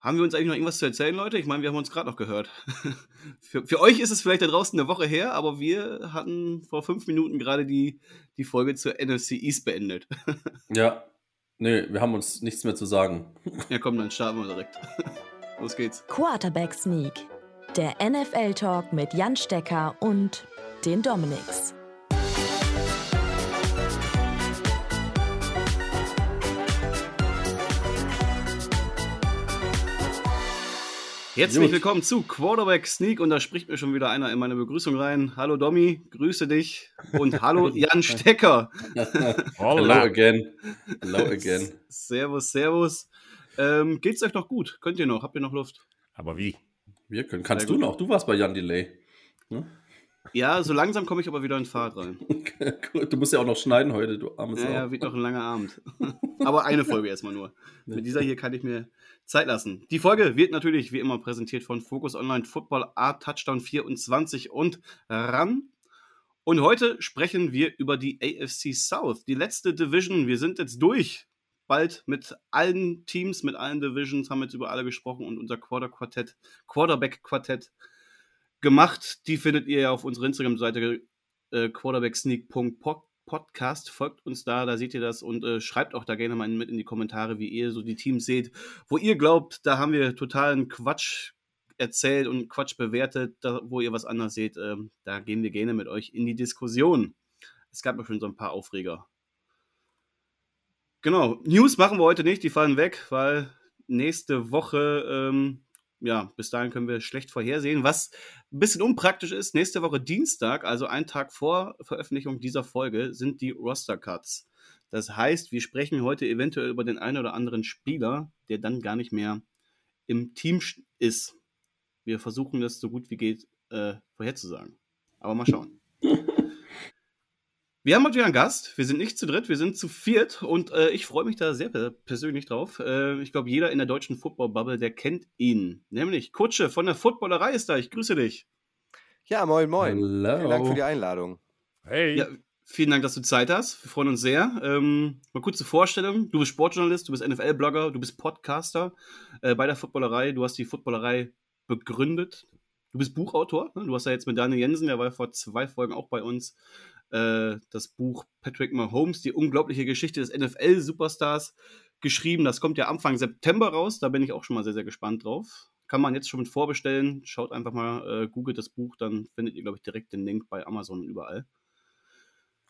Haben wir uns eigentlich noch irgendwas zu erzählen, Leute? Ich meine, wir haben uns gerade noch gehört. für, für, euch ist es vielleicht da draußen eine Woche her, aber wir hatten vor fünf Minuten gerade die, die Folge zur NFC East beendet. ja, nee, wir haben uns nichts mehr zu sagen. ja, komm, dann starten wir direkt. Los geht's. Quarterback Sneak, der NFL-Talk mit Jan Stecker und den Dominics. Herzlich Gut. willkommen zu Quarterback Sneak und da spricht mir schon wieder einer in meine Begrüßung rein. Hallo Domi, grüße dich und hallo Jan Stecker. Hello again. Hello again. Servus, servus. Ähm, geht's euch noch gut? Könnt ihr noch? Habt ihr noch Luft? Aber wie? Wir können. Kannst Sehr du gut. noch? Du warst bei Jan Delay. Hm? Ja, so langsam komme ich aber wieder in Fahrt rein. du musst ja auch noch schneiden heute, du armes Ja, ja, wird noch ein langer Abend. aber eine Folge erstmal nur. Mit dieser hier kann ich mir Zeit lassen. Die Folge wird natürlich wie immer präsentiert von Focus Online Football Art Touchdown 24 und RAN. Und heute sprechen wir über die AFC South, die letzte Division. Wir sind jetzt durch. Bald mit allen Teams, mit allen Divisions, haben jetzt über alle gesprochen und unser Quarter Quartett, Quarterback Quartett gemacht. Die findet ihr ja auf unserer Instagram-Seite äh, quarterbacksneak.podcast. Folgt uns da, da seht ihr das und äh, schreibt auch da gerne mal mit in die Kommentare, wie ihr so die Teams seht, wo ihr glaubt, da haben wir totalen Quatsch erzählt und Quatsch bewertet, da, wo ihr was anderes seht. Äh, da gehen wir gerne mit euch in die Diskussion. Es gab ja schon so ein paar Aufreger. Genau, News machen wir heute nicht, die fallen weg, weil nächste Woche ähm, ja, bis dahin können wir schlecht vorhersehen. Was ein bisschen unpraktisch ist, nächste Woche Dienstag, also ein Tag vor Veröffentlichung dieser Folge, sind die Roster Cuts. Das heißt, wir sprechen heute eventuell über den einen oder anderen Spieler, der dann gar nicht mehr im Team ist. Wir versuchen das so gut wie geht äh, vorherzusagen. Aber mal schauen. Wir haben heute wieder einen Gast. Wir sind nicht zu dritt, wir sind zu viert und äh, ich freue mich da sehr persönlich drauf. Äh, ich glaube, jeder in der deutschen Football-Bubble, der kennt ihn. Nämlich Kutsche von der Footballerei ist da. Ich grüße dich. Ja, moin, moin. Hello. Vielen Dank für die Einladung. Hey. Ja, vielen Dank, dass du Zeit hast. Wir freuen uns sehr. Ähm, mal kurze Vorstellung. Du bist Sportjournalist, du bist NFL-Blogger, du bist Podcaster äh, bei der Footballerei. Du hast die Footballerei begründet. Du bist Buchautor. Ne? Du hast ja jetzt mit Daniel Jensen, der war vor zwei Folgen auch bei uns, äh, das Buch Patrick Mahomes, die unglaubliche Geschichte des NFL-Superstars, geschrieben. Das kommt ja Anfang September raus. Da bin ich auch schon mal sehr, sehr gespannt drauf. Kann man jetzt schon mit vorbestellen. Schaut einfach mal, äh, googelt das Buch, dann findet ihr, glaube ich, direkt den Link bei Amazon und überall.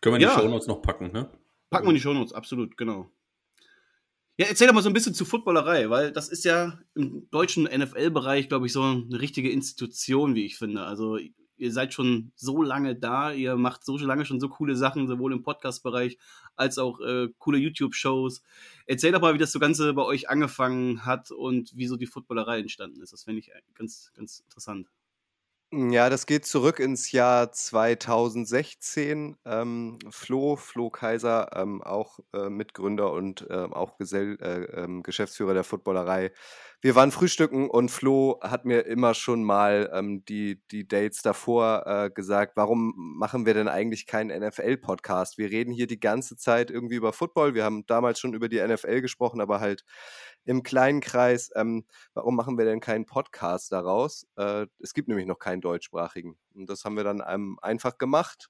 Können wir ja. die Shownotes noch packen, ne? Packen wir die Shownotes, absolut, genau. Ja, erzähl doch mal so ein bisschen zu Footballerei, weil das ist ja im deutschen NFL-Bereich, glaube ich, so eine richtige Institution, wie ich finde. Also ihr seid schon so lange da, ihr macht so lange schon so coole Sachen, sowohl im Podcast-Bereich als auch äh, coole YouTube-Shows. Erzähl doch mal, wie das so Ganze bei euch angefangen hat und wieso die Footballerei entstanden ist. Das finde ich ganz, ganz interessant. Ja, das geht zurück ins Jahr 2016. Ähm, Flo, Flo Kaiser, ähm, auch äh, Mitgründer und äh, auch Gesell, äh, ähm, Geschäftsführer der Footballerei, wir waren frühstücken und Flo hat mir immer schon mal ähm, die, die Dates davor äh, gesagt, warum machen wir denn eigentlich keinen NFL-Podcast? Wir reden hier die ganze Zeit irgendwie über Football. Wir haben damals schon über die NFL gesprochen, aber halt im kleinen Kreis. Ähm, warum machen wir denn keinen Podcast daraus? Äh, es gibt nämlich noch keinen deutschsprachigen. Und das haben wir dann ähm, einfach gemacht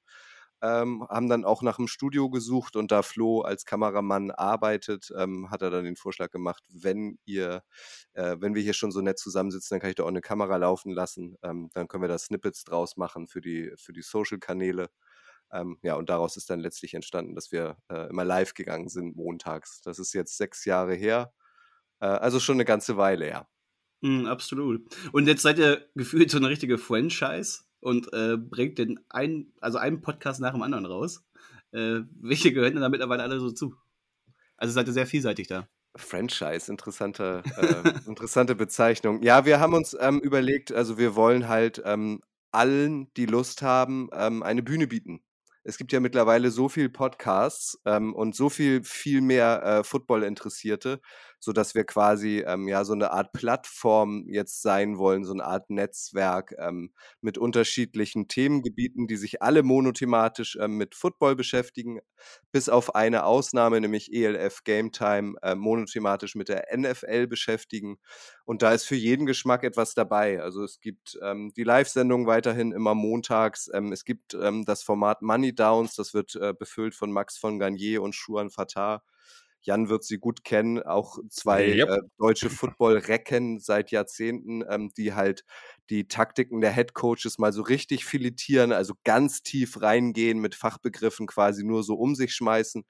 ähm, haben dann auch nach einem Studio gesucht und da Flo als Kameramann arbeitet, ähm, hat er dann den Vorschlag gemacht, wenn ihr, äh, wenn wir hier schon so nett zusammensitzen, dann kann ich da auch eine Kamera laufen lassen. Ähm, dann können wir da Snippets draus machen für die, für die Social-Kanäle. Ähm, ja, und daraus ist dann letztlich entstanden, dass wir äh, immer live gegangen sind montags. Das ist jetzt sechs Jahre her. Äh, also schon eine ganze Weile her. Mm, absolut. Und jetzt seid ihr gefühlt so eine richtige Franchise und äh, bringt den ein, also einen Podcast nach dem anderen raus. Äh, welche gehören denn da mittlerweile alle so zu? Also seid ihr sehr vielseitig da. Franchise, interessante, äh, interessante Bezeichnung. Ja, wir haben uns ähm, überlegt, also wir wollen halt ähm, allen, die Lust haben, ähm, eine Bühne bieten. Es gibt ja mittlerweile so viel Podcasts ähm, und so viel, viel mehr äh, Football-Interessierte, sodass wir quasi ähm, ja so eine Art Plattform jetzt sein wollen, so eine Art Netzwerk ähm, mit unterschiedlichen Themengebieten, die sich alle monothematisch ähm, mit Football beschäftigen, bis auf eine Ausnahme, nämlich ELF Game Time, äh, monothematisch mit der NFL beschäftigen. Und da ist für jeden Geschmack etwas dabei. Also es gibt ähm, die Live-Sendung weiterhin immer montags. Ähm, es gibt ähm, das Format Money Downs, das wird äh, befüllt von Max von Garnier und Schuan Fatah. Jan wird sie gut kennen, auch zwei Yep. äh, deutsche Football-Recken seit Jahrzehnten, ähm, die halt die Taktiken der Headcoaches mal so richtig filetieren, also ganz tief reingehen, mit Fachbegriffen quasi nur so um sich schmeißen.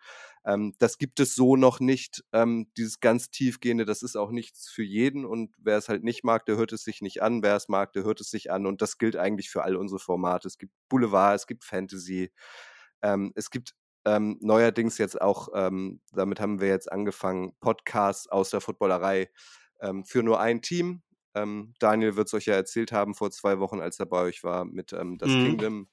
Ähm, das gibt es so noch nicht, ähm, dieses ganz tiefgehende, das ist auch nichts für jeden und wer es halt nicht mag, der hört es sich nicht an, wer es mag, der hört es sich an und das gilt eigentlich für all unsere Formate. Es gibt Boulevard, es gibt Fantasy, ähm, es gibt ähm, neuerdings jetzt auch, ähm, damit haben wir jetzt angefangen, Podcasts aus der Footballerei ähm, für nur ein Team. Ähm, Daniel wird es euch ja erzählt haben vor zwei Wochen, als er bei euch war mit ähm, das Mhm. Kingdom,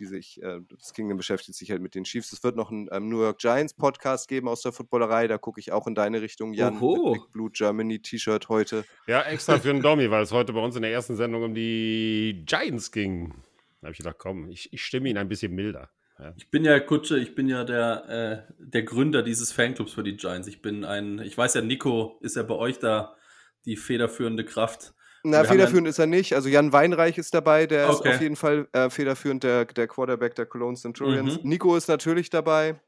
die sich, äh, das Kingdom beschäftigt sich halt mit den Chiefs. Es wird noch einen ähm, New York Giants Podcast geben aus der Footballerei. Da gucke ich auch in deine Richtung, Jan, Oho. mit Big Blue Germany T-Shirt heute. Ja, extra für den Domi, weil es heute bei uns in der ersten Sendung um die Giants ging. Da habe ich gedacht, komm, ich, ich stimme ihn ein bisschen milder. Ja. Ich bin ja Kutsche, ich bin ja der, äh, der Gründer dieses Fanclubs für die Giants. Ich bin ein, ich weiß ja, Nico ist ja bei euch da die federführende Kraft. Na, Wir federführend ist er nicht. Also Jan Weinreich ist dabei, der ist Okay. auf jeden Fall äh, federführend, der, der Quarterback der Cologne Centurions. Mhm. Nico ist natürlich dabei.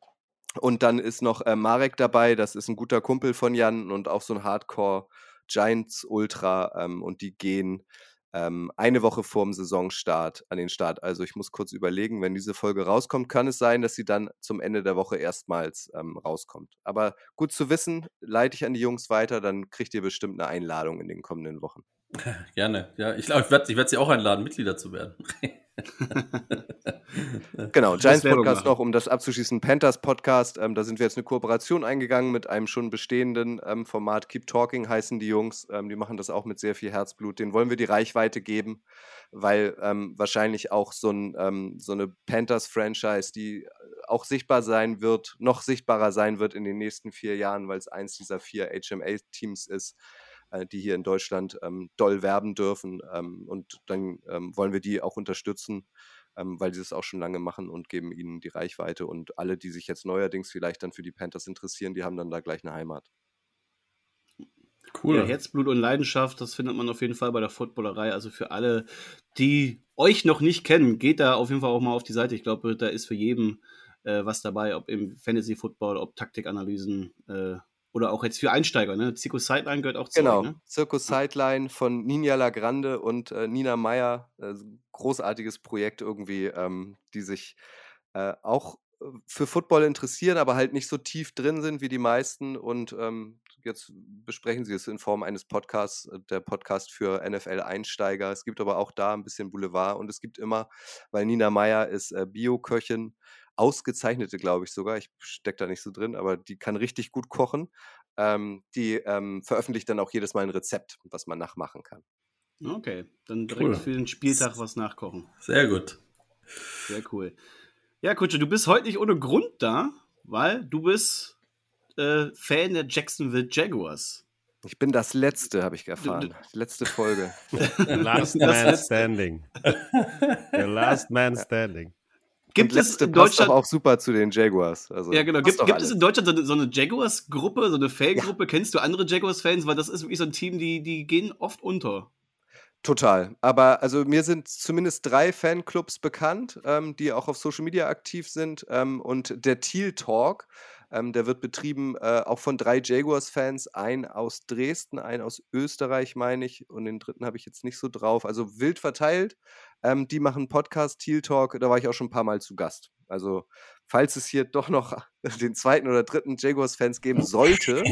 Und dann ist noch äh, Marek dabei, das ist ein guter Kumpel von Jan und auch so ein Hardcore Giants Ultra. Ähm, und die gehen ähm, eine Woche vorm Saisonstart an den Start. Also ich muss kurz überlegen, wenn diese Folge rauskommt, kann es sein, dass sie dann zum Ende der Woche erstmals ähm, rauskommt. Aber gut zu wissen, leite ich an die Jungs weiter, dann kriegt ihr bestimmt eine Einladung in den kommenden Wochen. Gerne. Ja, ich glaube, ich werde ich werd sie auch einladen, Mitglieder zu werden. Genau, Giants Podcast noch, um das abzuschließen. Panthers Podcast, ähm, da sind wir jetzt eine Kooperation eingegangen mit einem schon bestehenden ähm, Format. Keep Talking heißen die Jungs. Ähm, die machen das auch mit sehr viel Herzblut. Den wollen wir die Reichweite geben, weil ähm, wahrscheinlich auch so, ein, ähm, so eine Panthers-Franchise, die auch sichtbar sein wird, noch sichtbarer sein wird in den nächsten vier Jahren, weil es eins dieser vier HMA-Teams ist, äh, die hier in Deutschland ähm, doll werben dürfen. Ähm, und dann ähm, wollen wir die auch unterstützen ähm, weil sie das auch schon lange machen und geben ihnen die Reichweite. Und alle, die sich jetzt neuerdings vielleicht dann für die Panthers interessieren, die haben dann da gleich eine Heimat. Cool. Ja, Herzblut und Leidenschaft, das findet man auf jeden Fall bei der Footballerei. Also für alle, die euch noch nicht kennen, geht da auf jeden Fall auch mal auf die Seite. Ich glaube, da ist für jeden äh, was dabei, ob im Fantasy Football, ob Taktikanalysen äh, oder auch jetzt für Einsteiger. Ne? Zico Sideline gehört auch zu Genau, euch, ne? Circus Sideline von Ninja Lagrande und äh, Nina Meyer. Äh, großartiges Projekt irgendwie, ähm, die sich äh, auch äh, für Football interessieren, aber halt nicht so tief drin sind wie die meisten. Und ähm, jetzt besprechen sie es in Form eines Podcasts, äh, der Podcast für NFL-Einsteiger. Es gibt aber auch da ein bisschen Boulevard und es gibt immer, weil Nina Meyer ist äh, Bio-Köchin, ausgezeichnete, glaube ich sogar. Ich stecke da nicht so drin, aber die kann richtig gut kochen. Ähm, die ähm, veröffentlicht dann auch jedes Mal ein Rezept, was man nachmachen kann. Okay, dann direkt Cool. für den Spieltag was nachkochen. Sehr gut. Sehr cool. Ja, Kutsche, du bist heute nicht ohne Grund da, weil du bist äh, Fan der Jacksonville Jaguars. Ich bin das Letzte, habe ich erfahren. Die letzte Folge. The last man standing. The last man standing. Gibt es in passt Deutschland doch auch super zu den Jaguars. Also, Ja, genau. passt Gibt, gibt es in Deutschland so eine, so eine Jaguars-Gruppe, so eine Fangruppe? Kennst du andere Jaguars-Fans? Weil das ist wirklich so ein Team, die, die gehen oft unter. Total. Aber also mir sind zumindest drei Fanclubs bekannt, ähm, die auch auf Social Media aktiv sind. Ähm, und der Teal Talk, ähm, der wird betrieben äh, auch von drei Jaguars-Fans, ein aus Dresden, ein aus Österreich, meine ich, und den dritten habe ich jetzt nicht so drauf. Also wild verteilt. Ähm, die machen Podcast, Teal Talk, da war ich auch schon ein paar Mal zu Gast. Also, falls es hier doch noch den zweiten oder dritten Jaguars-Fans geben sollte,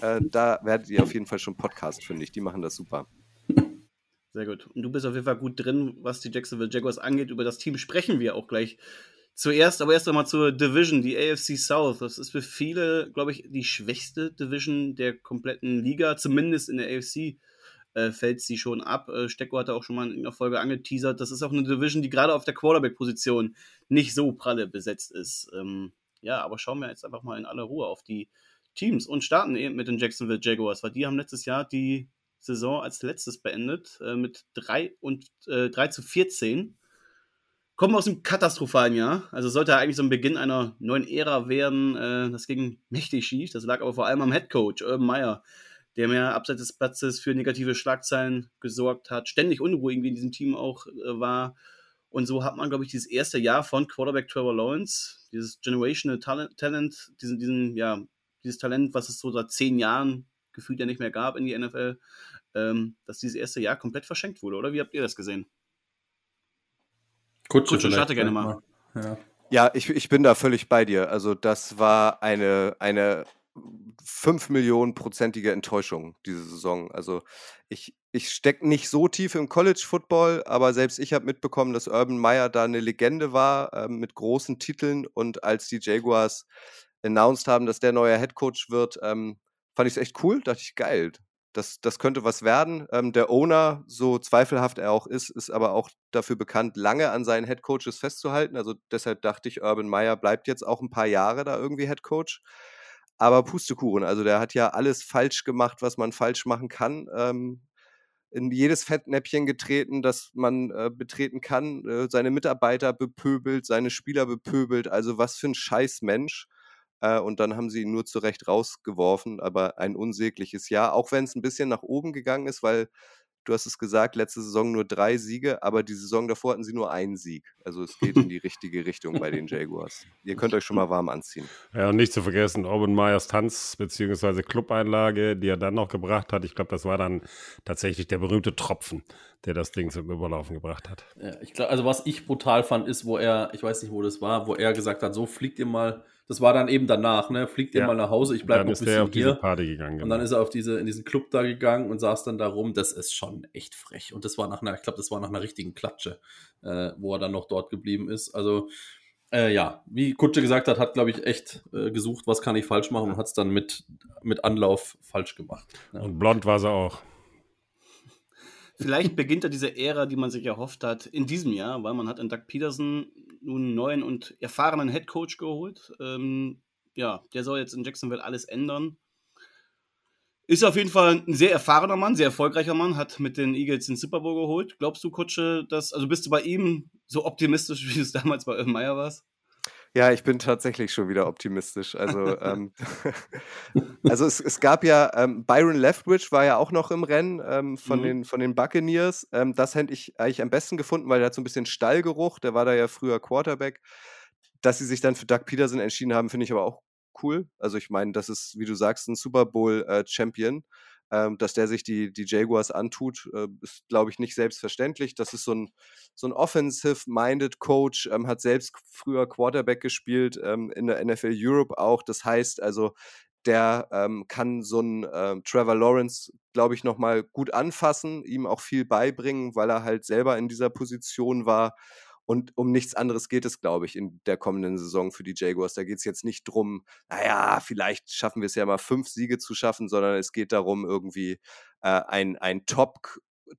äh, da werdet ihr auf jeden Fall schon Podcast fündig. Die machen das super. Sehr gut. Und du bist auf jeden Fall gut drin, was die Jacksonville Jaguars angeht. Über das Team sprechen wir auch gleich zuerst. Aber erst einmal zur Division, die AFC South. Das ist für viele, glaube ich, die schwächste Division der kompletten Liga. Zumindest in der AFC äh, fällt sie schon ab. Äh, Stecko hatte auch schon mal in einer Folge angeteasert. Das ist auch eine Division, die gerade auf der Quarterback-Position nicht so pralle besetzt ist. Ähm, ja, aber schauen wir jetzt einfach mal in aller Ruhe auf die Teams und starten eben mit den Jacksonville Jaguars, weil die haben letztes Jahr die Saison als letztes beendet äh, mit 3, und, äh, 3 zu 14. Kommen aus einem katastrophalen Jahr. Also sollte eigentlich so ein Beginn einer neuen Ära werden. Äh, das ging mächtig schief. Das lag aber vor allem am Headcoach, Urban Meyer, der mehr abseits des Platzes für negative Schlagzeilen gesorgt hat, ständig unruhig in diesem Team auch äh, war. Und so hat man, glaube ich, dieses erste Jahr von Quarterback Trevor Lawrence, dieses Generational Talent, diesen, diesen, ja, dieses Talent, was es so seit zehn Jahren gefühlt ja nicht mehr gab in die NFL, ähm, dass dieses erste Jahr komplett verschenkt wurde, oder? Wie habt ihr das gesehen? Kutsche, Kutsche starte gerne mal. Ja, ja ich, ich bin da völlig bei dir. Also das war eine, eine 5 Millionen prozentige Enttäuschung diese Saison. Also ich, ich stecke nicht so tief im College Football, aber selbst ich habe mitbekommen, dass Urban Meyer da eine Legende war äh, mit großen Titeln und als die Jaguars announced haben, dass der neue Head Coach wird, ähm, fand ich es echt cool. Dachte ich, geil, das, das könnte was werden. Ähm, der Owner, so zweifelhaft er auch ist, ist aber auch dafür bekannt, lange an seinen Head Coaches festzuhalten. Also deshalb dachte ich, Urban Meyer bleibt jetzt auch ein paar Jahre da irgendwie Head Coach. Aber Pustekuchen, also der hat ja alles falsch gemacht, was man falsch machen kann. Ähm, in jedes Fettnäppchen getreten, das man äh, betreten kann, äh, seine Mitarbeiter bepöbelt, seine Spieler bepöbelt. Also was für ein Scheißmensch. Äh, und dann haben sie ihn nur zurecht rausgeworfen, aber ein unsägliches Jahr, auch wenn es ein bisschen nach oben gegangen ist, weil du hast es gesagt, letzte Saison nur drei Siege, aber die Saison davor hatten sie nur einen Sieg. Also es geht in die richtige Richtung bei den Jaguars. Ihr könnt euch schon mal warm anziehen. Ja, und nicht zu vergessen, Orban Meyers Tanz bzw. Clubeinlage, die er dann noch gebracht hat. Ich glaube, das war dann tatsächlich der berühmte Tropfen, der das Ding zum Überlaufen gebracht hat. Ja, ich glaub, also was ich brutal fand, ist, wo er, ich weiß nicht, wo das war, wo er gesagt hat, so fliegt ihr mal das war dann eben danach, ne? Fliegt ja. ihr mal nach Hause, ich bleibe noch ein bisschen auf hier. Diese Party gegangen. Genau. Und dann genau. ist er auf diese, in diesen Club da gegangen und saß dann da rum. Das ist schon echt frech. Und das war nach einer, ich glaube, das war nach einer richtigen Klatsche, äh, wo er dann noch dort geblieben ist. Also, äh, ja, wie Kutsche gesagt hat, hat, glaube ich, echt äh, gesucht, was kann ich falsch machen und hat es dann mit, mit Anlauf falsch gemacht. Ja. Und blond war sie auch. Vielleicht beginnt ja diese Ära, die man sich erhofft hat, in diesem Jahr, weil man hat in Doug Peterson nun einen neuen und erfahrenen Head Coach geholt. Ähm, ja, der soll jetzt in Jacksonville alles ändern. Ist auf jeden Fall ein sehr erfahrener Mann, sehr erfolgreicher Mann, hat mit den Eagles den Super Bowl geholt. Glaubst du, Kutsche, dass, also bist du bei ihm so optimistisch, wie du es damals bei Meyer warst? Ja, ich bin tatsächlich schon wieder optimistisch. Also, ähm, also es, es, gab ja, ähm, Byron Leftwich war ja auch noch im Rennen ähm, von, mhm. den, von den Buccaneers. Ähm, das hätte ich eigentlich am besten gefunden, weil der hat so ein bisschen Stallgeruch. Der war da ja früher Quarterback. Dass sie sich dann für Doug Peterson entschieden haben, finde ich aber auch cool. Also ich meine, das ist, wie du sagst, ein Super Bowl-Champion. Äh, ähm, dass der sich die, die Jaguars antut, äh, ist, glaube ich, nicht selbstverständlich. Das ist so ein, so ein offensive-minded Coach, ähm, hat selbst früher Quarterback gespielt, ähm, in der NFL Europe auch. Das heißt also, der ähm, kann so einen äh, Trevor Lawrence, glaube ich, nochmal gut anfassen, ihm auch viel beibringen, weil er halt selber in dieser Position war. Und um nichts anderes geht es, glaube ich, in der kommenden Saison für die Jaguars. Da geht es jetzt nicht drum, naja, vielleicht schaffen wir es ja mal fünf Siege zu schaffen, sondern es geht darum, irgendwie äh, ein, ein top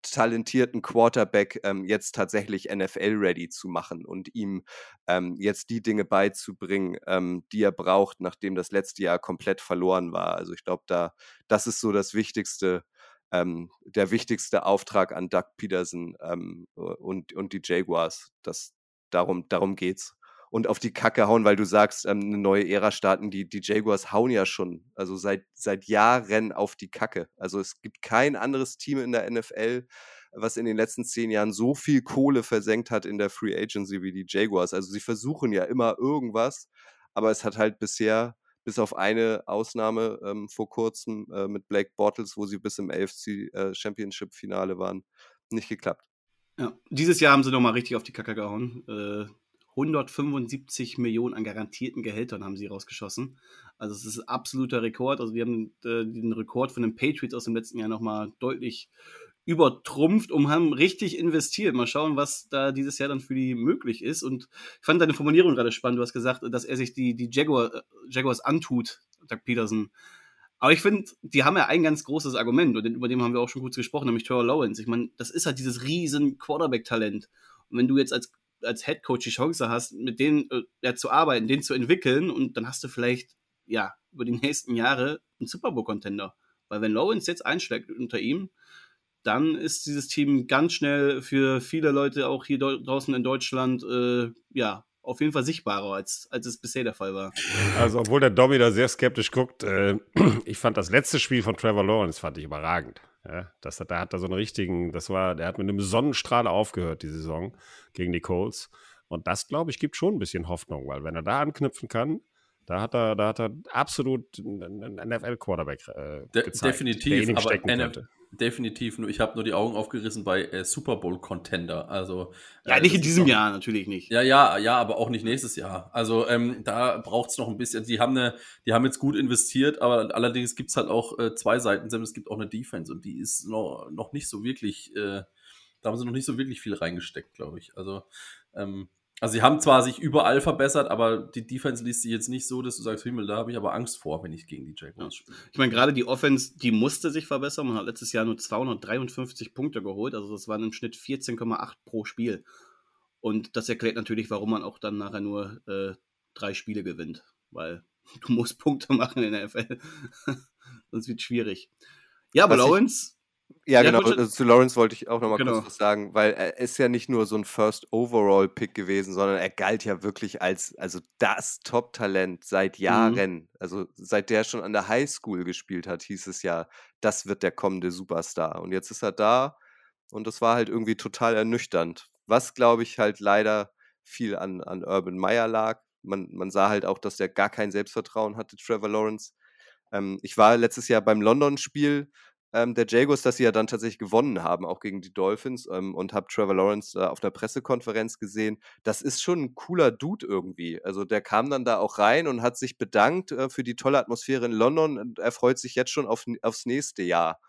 talentierten Quarterback ähm, jetzt tatsächlich NFL-ready zu machen und ihm ähm, jetzt die Dinge beizubringen, ähm, die er braucht, nachdem das letzte Jahr komplett verloren war. Also ich glaube, da das ist so das Wichtigste, ähm, der wichtigste Auftrag an Doug Peterson ähm, und, und die Jaguars. Das, darum, darum geht's. Und auf die Kacke hauen, weil du sagst, ähm, eine neue Ära starten. Die, die Jaguars hauen ja schon, also seit, seit Jahren auf die Kacke. Also es gibt kein anderes Team in der NFL, was in den letzten zehn Jahren so viel Kohle versenkt hat in der Free Agency wie die Jaguars. Also sie versuchen ja immer irgendwas, aber es hat halt bisher bis auf eine Ausnahme ähm, vor kurzem äh, mit Blake Bortles, wo sie bis im AFC äh, Championship Finale waren, nicht geklappt. Ja, dieses Jahr haben sie nochmal richtig auf die Kacke gehauen. Äh, 175 Millionen an garantierten Gehältern haben sie rausgeschossen. Also es ist ein absoluter Rekord. Also wir haben äh, den Rekord von den Patriots aus dem letzten Jahr nochmal deutlich übertrumpft und haben richtig investiert. Mal schauen, was da dieses Jahr dann für die möglich ist. Und ich fand deine Formulierung gerade spannend. Du hast gesagt, dass er sich die, die Jaguar, äh, Jaguars antut, Doug Peterson. Aber ich finde, die haben ja ein ganz großes Argument und über dem haben wir auch schon kurz gesprochen, nämlich Trevor Lawrence. Ich meine, das ist halt dieses riesen Quarterback-Talent. Und wenn du jetzt als, als Head Coach die Chance hast, mit denen äh, ja, zu arbeiten, den zu entwickeln und dann hast du vielleicht ja, über die nächsten Jahre ein Super Bowl-Contender. Weil wenn Lawrence jetzt einschlägt unter ihm, dann ist dieses Team ganz schnell für viele Leute auch hier draußen in Deutschland, äh, ja, auf jeden Fall sichtbarer, als, als es bisher der Fall war. Also, obwohl der Dobby da sehr skeptisch guckt, äh, ich fand das letzte Spiel von Trevor Lawrence fand ich überragend. Ja, das, da hat er so einen richtigen, das war, der hat mit einem Sonnenstrahl aufgehört, die Saison gegen die Colts. Und das, glaube ich, gibt schon ein bisschen Hoffnung, weil wenn er da anknüpfen kann, da hat er, da hat er absolut einen NFL-Quarterback äh, De gezeigt, definitiv, aber NF definitiv. Nur ich habe nur die Augen aufgerissen bei äh, Super Bowl Contender. Also ja, äh, nicht in diesem Jahr natürlich nicht. Ja, ja, ja, aber auch nicht nächstes Jahr. Also ähm, da braucht es noch ein bisschen. Die haben eine, die haben jetzt gut investiert, aber allerdings gibt es halt auch äh, zwei Seiten. Es gibt auch eine Defense und die ist noch, noch nicht so wirklich. Äh, da haben sie noch nicht so wirklich viel reingesteckt, glaube ich. Also ähm, also sie haben zwar sich überall verbessert, aber die Defense liest sich jetzt nicht so, dass du sagst, Himmel, da habe ich aber Angst vor, wenn ich gegen die Jaguars spiele. Ich meine, gerade die Offense, die musste sich verbessern. Man hat letztes Jahr nur 253 Punkte geholt, also das waren im Schnitt 14,8 pro Spiel. Und das erklärt natürlich, warum man auch dann nachher nur äh, drei Spiele gewinnt, weil du musst Punkte machen in der NFL. Sonst wird es schwierig. Ja, aber Was Lawrence, ja, genau. Also zu Lawrence wollte ich auch nochmal genau. kurz was sagen, weil er ist ja nicht nur so ein First Overall Pick gewesen, sondern er galt ja wirklich als also das Top-Talent seit mhm. Jahren. Mhm. Also seit der schon an der Highschool gespielt hat, hieß es ja, das wird der kommende Superstar. Und jetzt ist er da und das war halt irgendwie total ernüchternd. Was, glaube ich, halt leider viel an, an Urban Meyer lag. Man, man sah halt auch, dass er gar kein Selbstvertrauen hatte, Trevor Lawrence. Ähm, ich war letztes Jahr beim London-Spiel ähm, der Jaguars, dass sie ja dann tatsächlich gewonnen haben, auch gegen die Dolphins ähm, und habe Trevor Lawrence äh, auf der Pressekonferenz gesehen. Das ist schon ein cooler Dude irgendwie. Also der kam dann da auch rein und hat sich bedankt äh, für die tolle Atmosphäre in London und er freut sich jetzt schon auf, aufs nächste Jahr.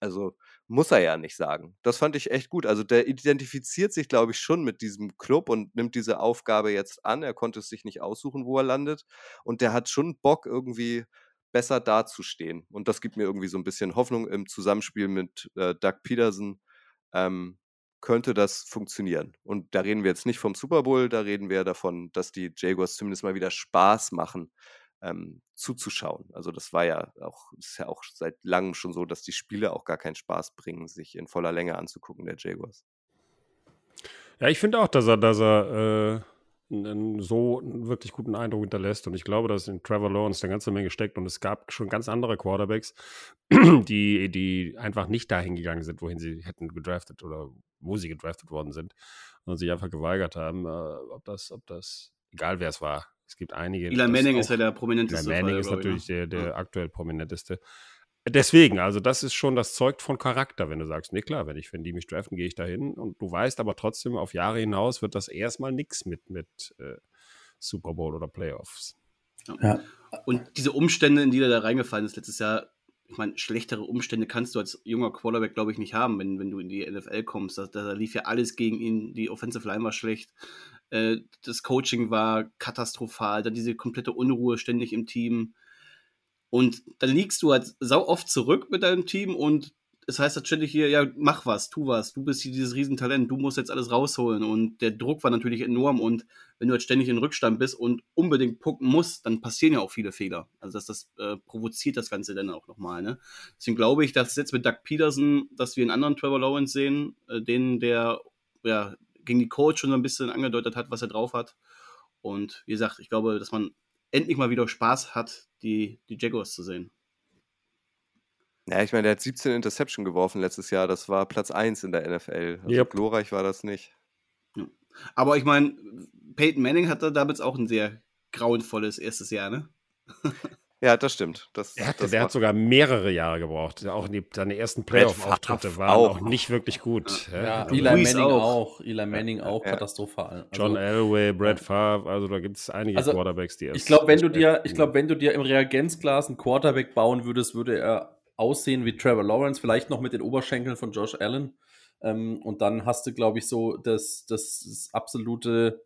Also muss er ja nicht sagen. Das fand ich echt gut. Also der identifiziert sich, glaube ich, schon mit diesem Club und nimmt diese Aufgabe jetzt an. Er konnte es sich nicht aussuchen, wo er landet. Und der hat schon Bock, irgendwie besser dazustehen. Und das gibt mir irgendwie so ein bisschen Hoffnung im Zusammenspiel mit äh, Doug Peterson. Ähm, könnte das funktionieren. Und da reden wir jetzt nicht vom Super Bowl, da reden wir davon, dass die Jaguars zumindest mal wieder Spaß machen, ähm, zuzuschauen. Also das war ja auch, ist ja auch seit langem schon so, dass die Spiele auch gar keinen Spaß bringen, sich in voller Länge anzugucken, der Jaguars. Ja, ich finde auch, dass er, dass er äh einen so einen wirklich guten Eindruck hinterlässt. Und ich glaube, dass in Trevor Lawrence eine ganze Menge steckt. Und es gab schon ganz andere Quarterbacks, die, die einfach nicht dahin gegangen sind, wohin sie hätten gedraftet oder wo sie gedraftet worden sind. Und sich einfach geweigert haben, äh, ob das, ob das, egal wer es war. Es gibt einige. Eli Manning ist ja der prominenteste. Eli Manning Fall, ist natürlich ne? der, der ja. aktuell prominenteste. Deswegen, also das ist schon, das zeugt von Charakter, wenn du sagst, nee klar, wenn ich, wenn die mich draften, gehe ich dahin und du weißt aber trotzdem, auf Jahre hinaus wird das erstmal nichts mit, mit äh, Super Bowl oder Playoffs. Ja. Und diese Umstände, in die er da reingefallen ist letztes Jahr, ich meine, schlechtere Umstände kannst du als junger Quarterback, glaube ich, nicht haben, wenn, wenn du in die NFL kommst. Da, da lief ja alles gegen ihn, die Offensive Line war schlecht, äh, das Coaching war katastrophal, dann diese komplette Unruhe ständig im Team und dann liegst du halt sau oft zurück mit deinem Team und es heißt natürlich hier, ja, mach was, tu was, du bist hier dieses Riesentalent, du musst jetzt alles rausholen. Und der Druck war natürlich enorm. Und wenn du halt ständig in Rückstand bist und unbedingt pucken musst, dann passieren ja auch viele Fehler. Also das, das äh, provoziert das Ganze dann auch nochmal. Ne? Deswegen glaube ich, dass jetzt mit Doug Peterson, dass wir einen anderen Trevor Lawrence sehen, äh, den, der ja, gegen die Coach schon so ein bisschen angedeutet hat, was er drauf hat. Und wie gesagt, ich glaube, dass man endlich mal wieder Spaß hat, die, die Jaguars zu sehen. Ja, ich meine, der hat 17 Interception geworfen letztes Jahr. Das war Platz 1 in der NFL. Also yep. glorreich war das nicht. Aber ich meine, Peyton Manning hatte damals auch ein sehr grauenvolles erstes Jahr, ne? Ja, das stimmt. Das, er, hatte, das der hat sogar mehrere Jahre gebraucht. Auch die, seine ersten Playoff-Auftritte waren auch. auch. nicht wirklich gut. Ja, ja Eli Manning auch. auch. Eli Manning auch ja. katastrophal. Also, John Elway, Brad Favre, also da gibt es einige also, Quarterbacks, die Ich glaube, wenn du dir, ich glaube, wenn du dir im Reagenzglas einen Quarterback bauen würdest, würde er aussehen wie Trevor Lawrence, vielleicht noch mit den Oberschenkeln von Josh Allen. Ähm, und dann hast du, glaube ich, so das, das, das absolute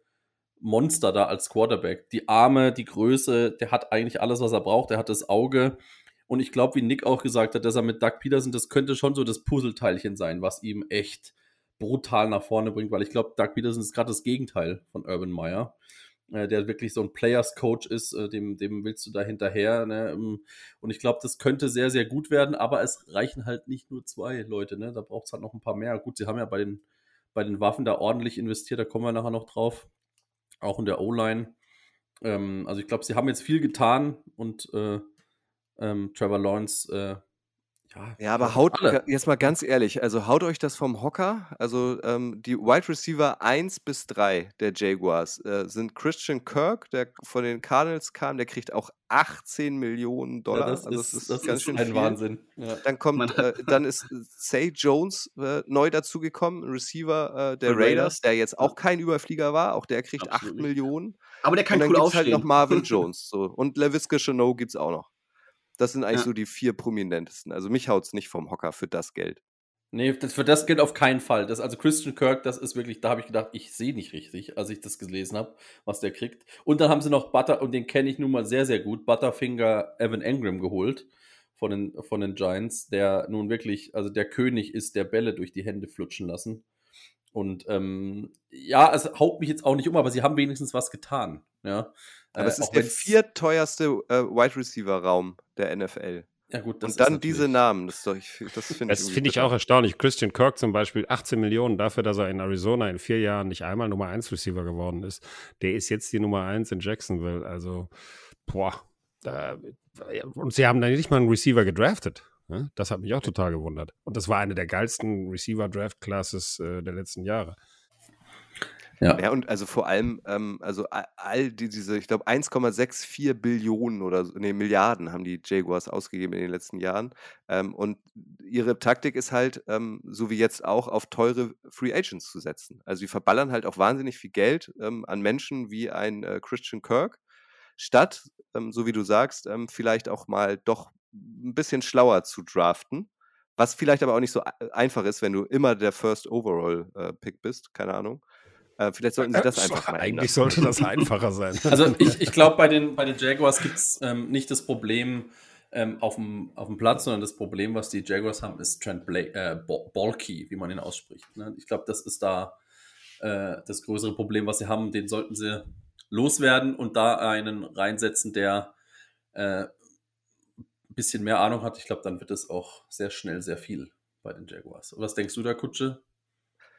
Monster da als Quarterback. Die Arme, die Größe, der hat eigentlich alles, was er braucht. Der hat das Auge. Und ich glaube, wie Nick auch gesagt hat, dass er mit Doug Peterson, das könnte schon so das Puzzleteilchen sein, was ihm echt brutal nach vorne bringt, weil ich glaube, Doug Peterson ist gerade das Gegenteil von Urban Meyer. äh, der wirklich so ein Players-Coach ist, äh, dem, dem willst du da hinterher. Ne? Ähm, und ich glaube, das könnte sehr, sehr gut werden, aber es reichen halt nicht nur zwei Leute. Ne? Da braucht es halt noch ein paar mehr. Gut, sie haben ja bei den, bei den Waffen da ordentlich investiert, da kommen wir nachher noch drauf. Auch in der O-Line. Ähm, also ich glaube, sie haben jetzt viel getan und äh, ähm, Trevor Lawrence äh, ja, ja aber haut, alle. jetzt mal ganz ehrlich, also haut euch das vom Hocker. Also ähm, die Wide Receiver 1 bis 3 der Jaguars äh, sind Christian Kirk, der von den Cardinals kam, der kriegt auch 18 Millionen Dollar. Ja, das, also, ist, das, ist, das ganz ist schön ein viel. Wahnsinn. Ja. Dann kommt, äh, dann ist Say Jones äh, neu dazugekommen, Receiver äh, der Raiders, Raiders, der jetzt auch kein Überflieger war, auch der kriegt Absolut 8 Millionen. Aber der kann und dann cool gibt's halt noch Marvin Jones. So. Und LaVisca Chanot gibt es auch noch. Das sind eigentlich ja. so die vier prominentesten. Also mich haut es nicht vom Hocker für das Geld. Nee, das, für das Geld auf keinen Fall. Das, also Christian Kirk, das ist wirklich, da habe ich gedacht, ich sehe nicht richtig, als ich das gelesen habe, was der kriegt. Und dann haben sie noch Butter, und den kenne ich nun mal sehr, sehr gut, Butterfinger Evan Engram geholt von den, von den Giants, der nun wirklich, also der König ist, der Bälle durch die Hände flutschen lassen. Und ähm, ja, es haut mich jetzt auch nicht um, aber sie haben wenigstens was getan. Ja. Aber äh, es ist der vierteuerste äh, Wide Receiver Raum der NFL. Ja, gut, das Und dann diese Namen, das, das finde ich. Das finde ich auch erstaunlich. Christian Kirk zum Beispiel, 18 Millionen dafür, dass er in Arizona in vier Jahren nicht einmal Nummer 1 Receiver geworden ist. Der ist jetzt die Nummer 1 in Jacksonville. Also, boah. Da, und sie haben da nicht mal einen Receiver gedraftet. Ne? Das hat mich auch total gewundert. Und das war eine der geilsten Receiver-Draft-Classes äh, der letzten Jahre. Ja. ja, und also vor allem, ähm, also all die, diese, ich glaube, 1,64 Billionen oder nee, Milliarden haben die Jaguars ausgegeben in den letzten Jahren. Ähm, und ihre Taktik ist halt, ähm, so wie jetzt auch, auf teure Free Agents zu setzen. Also sie verballern halt auch wahnsinnig viel Geld ähm, an Menschen wie ein äh, Christian Kirk, statt, ähm, so wie du sagst, ähm, vielleicht auch mal doch ein bisschen schlauer zu draften. Was vielleicht aber auch nicht so äh, einfach ist, wenn du immer der First Overall äh, Pick bist, keine Ahnung. Äh, vielleicht sollten sie das einfach mal Eigentlich sollte das einfacher sein. Also ich, ich glaube, bei den, bei den Jaguars gibt es ähm, nicht das Problem ähm, auf, dem, auf dem Platz, sondern das Problem, was die Jaguars haben, ist Trent Blake, äh, Balky, wie man ihn ausspricht. Ne? Ich glaube, das ist da äh, das größere Problem, was sie haben. Den sollten sie loswerden und da einen reinsetzen, der äh, bisschen mehr Ahnung hat. Ich glaube, dann wird es auch sehr schnell sehr viel bei den Jaguars. Was denkst du da, Kutsche?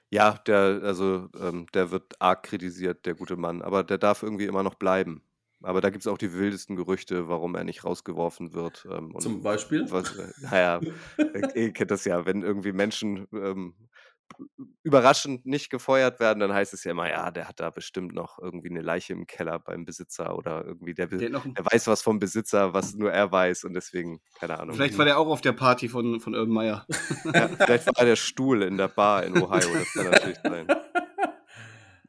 Ja, der, also ähm, der wird arg kritisiert, der gute Mann, aber der darf irgendwie immer noch bleiben. Aber da gibt es auch die wildesten Gerüchte, warum er nicht rausgeworfen wird. Ähm, Zum Beispiel? Was, äh, naja, ihr kennt das ja, wenn irgendwie Menschen ähm, überraschend nicht gefeuert werden, dann heißt es ja immer, ja, der hat da bestimmt noch irgendwie eine Leiche im Keller beim Besitzer oder irgendwie der, der, der weiß was vom Besitzer, was nur er weiß und deswegen, keine Ahnung. Vielleicht war der auch auf der Party von, von Urban Meyer. Ja, vielleicht war der Stuhl in der Bar in Ohio, das kann natürlich sein.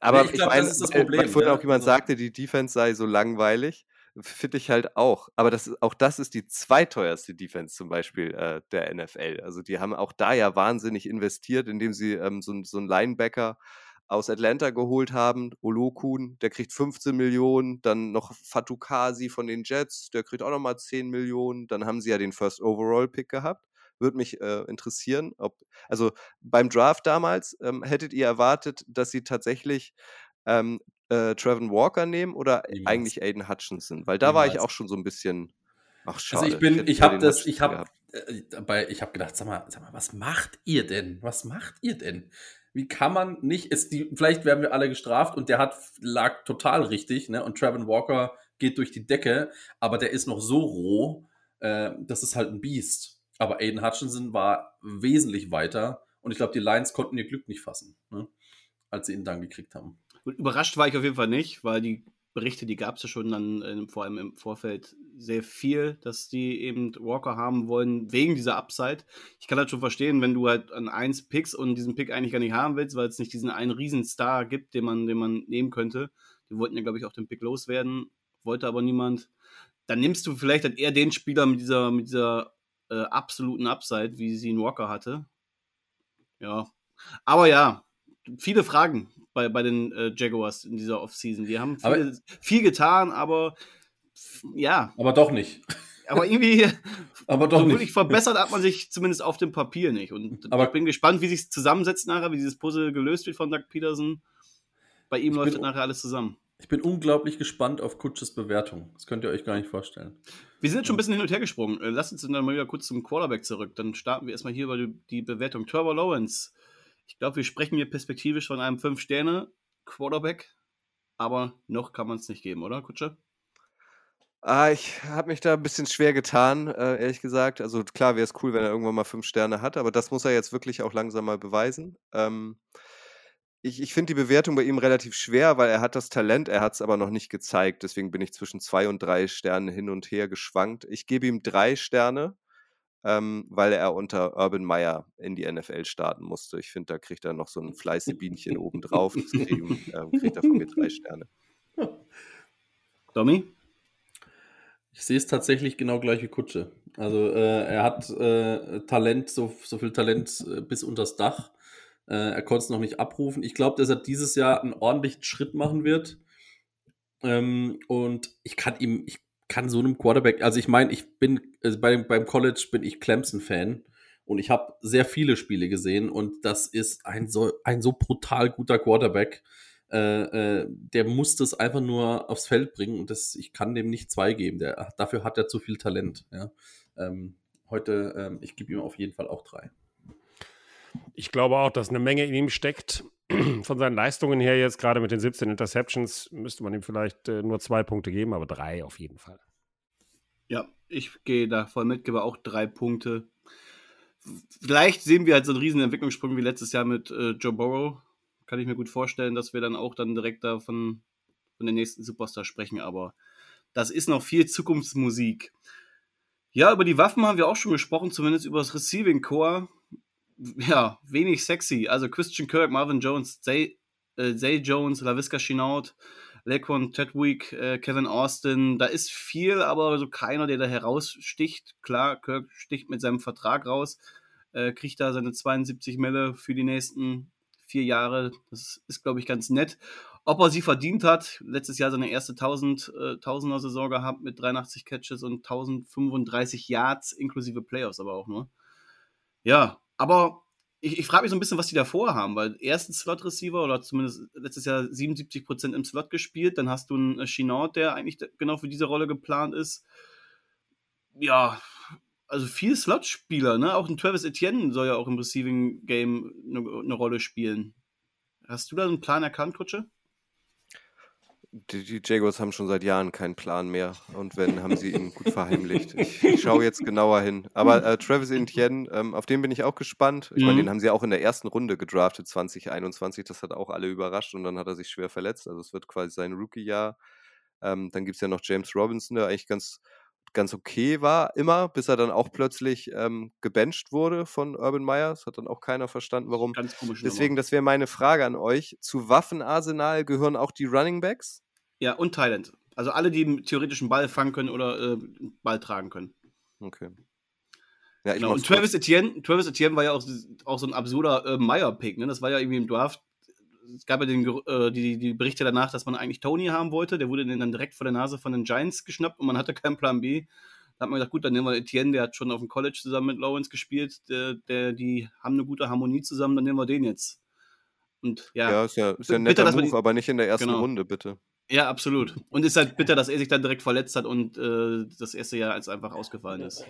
Aber ich, ich meine, weil vorhin auch jemand also sagte, die Defense sei so langweilig finde ich halt auch. Aber das, auch das ist die zweiteuerste Defense zum Beispiel äh, der NFL. Also die haben auch da ja wahnsinnig investiert, indem sie ähm, so, so einen Linebacker aus Atlanta geholt haben, Olokun, der kriegt 15 Millionen, dann noch Fatukasi von den Jets, der kriegt auch nochmal 10 Millionen, dann haben sie ja den First Overall Pick gehabt. Würde mich äh, interessieren, ob, also beim Draft damals, ähm, hättet ihr erwartet, dass sie tatsächlich ähm, äh, Trevor Walker nehmen oder Niemals. eigentlich Aiden Hutchinson? Weil da Niemals. war ich auch schon so ein bisschen. Ach, schade. Also ich bin, ich, ich habe das, ich habe, äh, ich habe gedacht, sag mal, sag mal, was macht ihr denn? Was macht ihr denn? Wie kann man nicht, ist die, vielleicht werden wir alle gestraft und der hat, lag total richtig, ne? Und Trevor Walker geht durch die Decke, aber der ist noch so roh, äh, das ist halt ein Biest. Aber Aiden Hutchinson war wesentlich weiter und ich glaube, die Lions konnten ihr Glück nicht fassen, ne? als sie ihn dann gekriegt haben. Überrascht war ich auf jeden Fall nicht, weil die Berichte, die gab es ja schon dann äh, vor allem im Vorfeld sehr viel, dass die eben Walker haben wollen, wegen dieser Upside. Ich kann halt schon verstehen, wenn du halt an eins pickst und diesen Pick eigentlich gar nicht haben willst, weil es nicht diesen einen Riesenstar gibt, den man, den man nehmen könnte. Die wollten ja, glaube ich, auch den Pick loswerden, wollte aber niemand. Dann nimmst du vielleicht dann eher den Spieler mit dieser, mit dieser äh, absoluten Upside, wie sie in Walker hatte. Ja. Aber ja, viele Fragen bei, bei den äh, Jaguars in dieser Offseason. Die haben viel, viel getan, aber ja. Aber doch nicht. Aber irgendwie, aber doch so wirklich verbessert hat man sich zumindest auf dem Papier nicht. Und aber ich bin gespannt, wie sich es zusammensetzt nachher, wie dieses Puzzle gelöst wird von Doug Peterson. Bei ihm läuft nachher alles zusammen. Ich bin unglaublich gespannt auf Kutsches Bewertung. Das könnt ihr euch gar nicht vorstellen. Wir sind jetzt schon ein bisschen hin und her gesprungen. Äh, Lasst uns dann mal wieder kurz zum Quarterback zurück. Dann starten wir erstmal hier über die, die Bewertung. Trevor Lawrence. Ich glaube, wir sprechen hier perspektivisch von einem 5-Sterne-Quarterback. Aber noch kann man es nicht geben, oder, Kutsche? Ah, ich habe mich da ein bisschen schwer getan, äh, ehrlich gesagt. Also klar wäre es cool, wenn er irgendwann mal fünf Sterne hat, aber das muss er jetzt wirklich auch langsam mal beweisen. Ähm, ich ich finde die Bewertung bei ihm relativ schwer, weil er hat das Talent, er hat es aber noch nicht gezeigt. Deswegen bin ich zwischen zwei und drei Sternen hin und her geschwankt. Ich gebe ihm drei Sterne, ähm, weil er unter Urban Meyer in die NFL starten musste. Ich finde, da kriegt er noch so ein Fleißebienchen obendrauf. Das kriegen, ähm, kriegt er von mir drei Sterne. Domi? Ich sehe es tatsächlich genau gleich wie Kutsche. Also äh, er hat äh, Talent, so, so viel Talent äh, bis unters Dach. Äh, er konnte es noch nicht abrufen. Ich glaube, dass er dieses Jahr einen ordentlichen Schritt machen wird. Ähm, und ich kann ihm, ich kann so einem Quarterback, also ich meine, ich bin also bei, beim College bin ich Clemson-Fan und ich habe sehr viele Spiele gesehen und das ist ein so, ein so brutal guter Quarterback. Äh, äh, der muss das einfach nur aufs Feld bringen und das, ich kann dem nicht zwei geben. Der, dafür hat er zu viel Talent. Ja. Ähm, heute, ähm, ich gebe ihm auf jeden Fall auch drei. Ich glaube auch, dass eine Menge in ihm steckt. Von seinen Leistungen her jetzt, gerade mit den 17 Interceptions, müsste man ihm vielleicht äh, nur zwei Punkte geben, aber drei auf jeden Fall. Ja, ich gehe da voll mit, gebe auch drei Punkte. Vielleicht sehen wir halt so einen riesen Entwicklungssprung wie letztes Jahr mit äh, Joe Burrow. Kann ich mir gut vorstellen, dass wir dann auch dann direkt da von, von den nächsten Superstar sprechen, aber das ist noch viel Zukunftsmusik. Ja, über die Waffen haben wir auch schon gesprochen, zumindest über das Receiving Core ja, wenig sexy. Also Christian Kirk, Marvin Jones, Zay, äh, Zay Jones, LaVisca Chenault, Laquan Tedwick, äh, Kevin Austin, da ist viel, aber so keiner, der da heraussticht. Klar, Kirk sticht mit seinem Vertrag raus, äh, kriegt da seine 72 Mille für die nächsten vier Jahre. Das ist, glaube ich, ganz nett. Ob er sie verdient hat, letztes Jahr seine erste 1000, äh, Tausender Saison gehabt mit 83 Catches und 1035 Yards inklusive Playoffs aber auch nur. Ja, aber ich, ich frage mich so ein bisschen, was die davor haben, weil ersten Slot-Receiver oder zumindest letztes Jahr 77% im Slot gespielt, dann hast du einen Chinaut, der eigentlich genau für diese Rolle geplant ist. Ja, also viel Slot-Spieler, ne? Auch ein Travis Etienne soll ja auch im Receiving-Game eine, eine Rolle spielen. Hast du da einen Plan erkannt, Kutsche? Die, die Jaguars haben schon seit Jahren keinen Plan mehr. Und wenn, haben sie ihn gut verheimlicht. Ich, ich schaue jetzt genauer hin. Aber äh, Travis Etienne, ähm, auf den bin ich auch gespannt. Ich meine, Mhm. den haben sie auch in der ersten Runde gedraftet, 2021. Das hat auch alle überrascht und dann hat er sich schwer verletzt. Also es wird quasi sein Rookie-Jahr. Ähm, dann gibt es ja noch James Robinson, der eigentlich ganz, ganz okay war, immer, bis er dann auch plötzlich ähm, gebencht wurde von Urban Meyer. Das hat dann auch keiner verstanden, warum. Ganz komisch. Deswegen, das wäre meine Frage an euch. Zu Waffenarsenal gehören auch die Running Backs? Ja, und Thailand. Also alle, die einen theoretischen Ball fangen können oder äh, einen Ball tragen können. Okay. Ja, ich Genau. Und Travis Etienne, Travis Etienne war ja auch, auch so ein absurder äh, Meyer-Pick. Ne? Das war ja irgendwie im Draft. Es gab ja den, äh, die, die Berichte danach, dass man eigentlich Tony haben wollte. Der wurde dann direkt vor der Nase von den Giants geschnappt und man hatte keinen Plan B. Da hat man gesagt, gut, dann nehmen wir Etienne, der hat schon auf dem College zusammen mit Lawrence gespielt. Der, der, die haben eine gute Harmonie zusammen, dann nehmen wir den jetzt. Und ja, Ja, ist ja, ist ja ein netter man Move, die- aber nicht in der ersten Genau. Runde, bitte. Ja, absolut. Und ist halt bitter, dass er sich dann direkt verletzt hat und äh, das erste Jahr als einfach ausgefallen ist.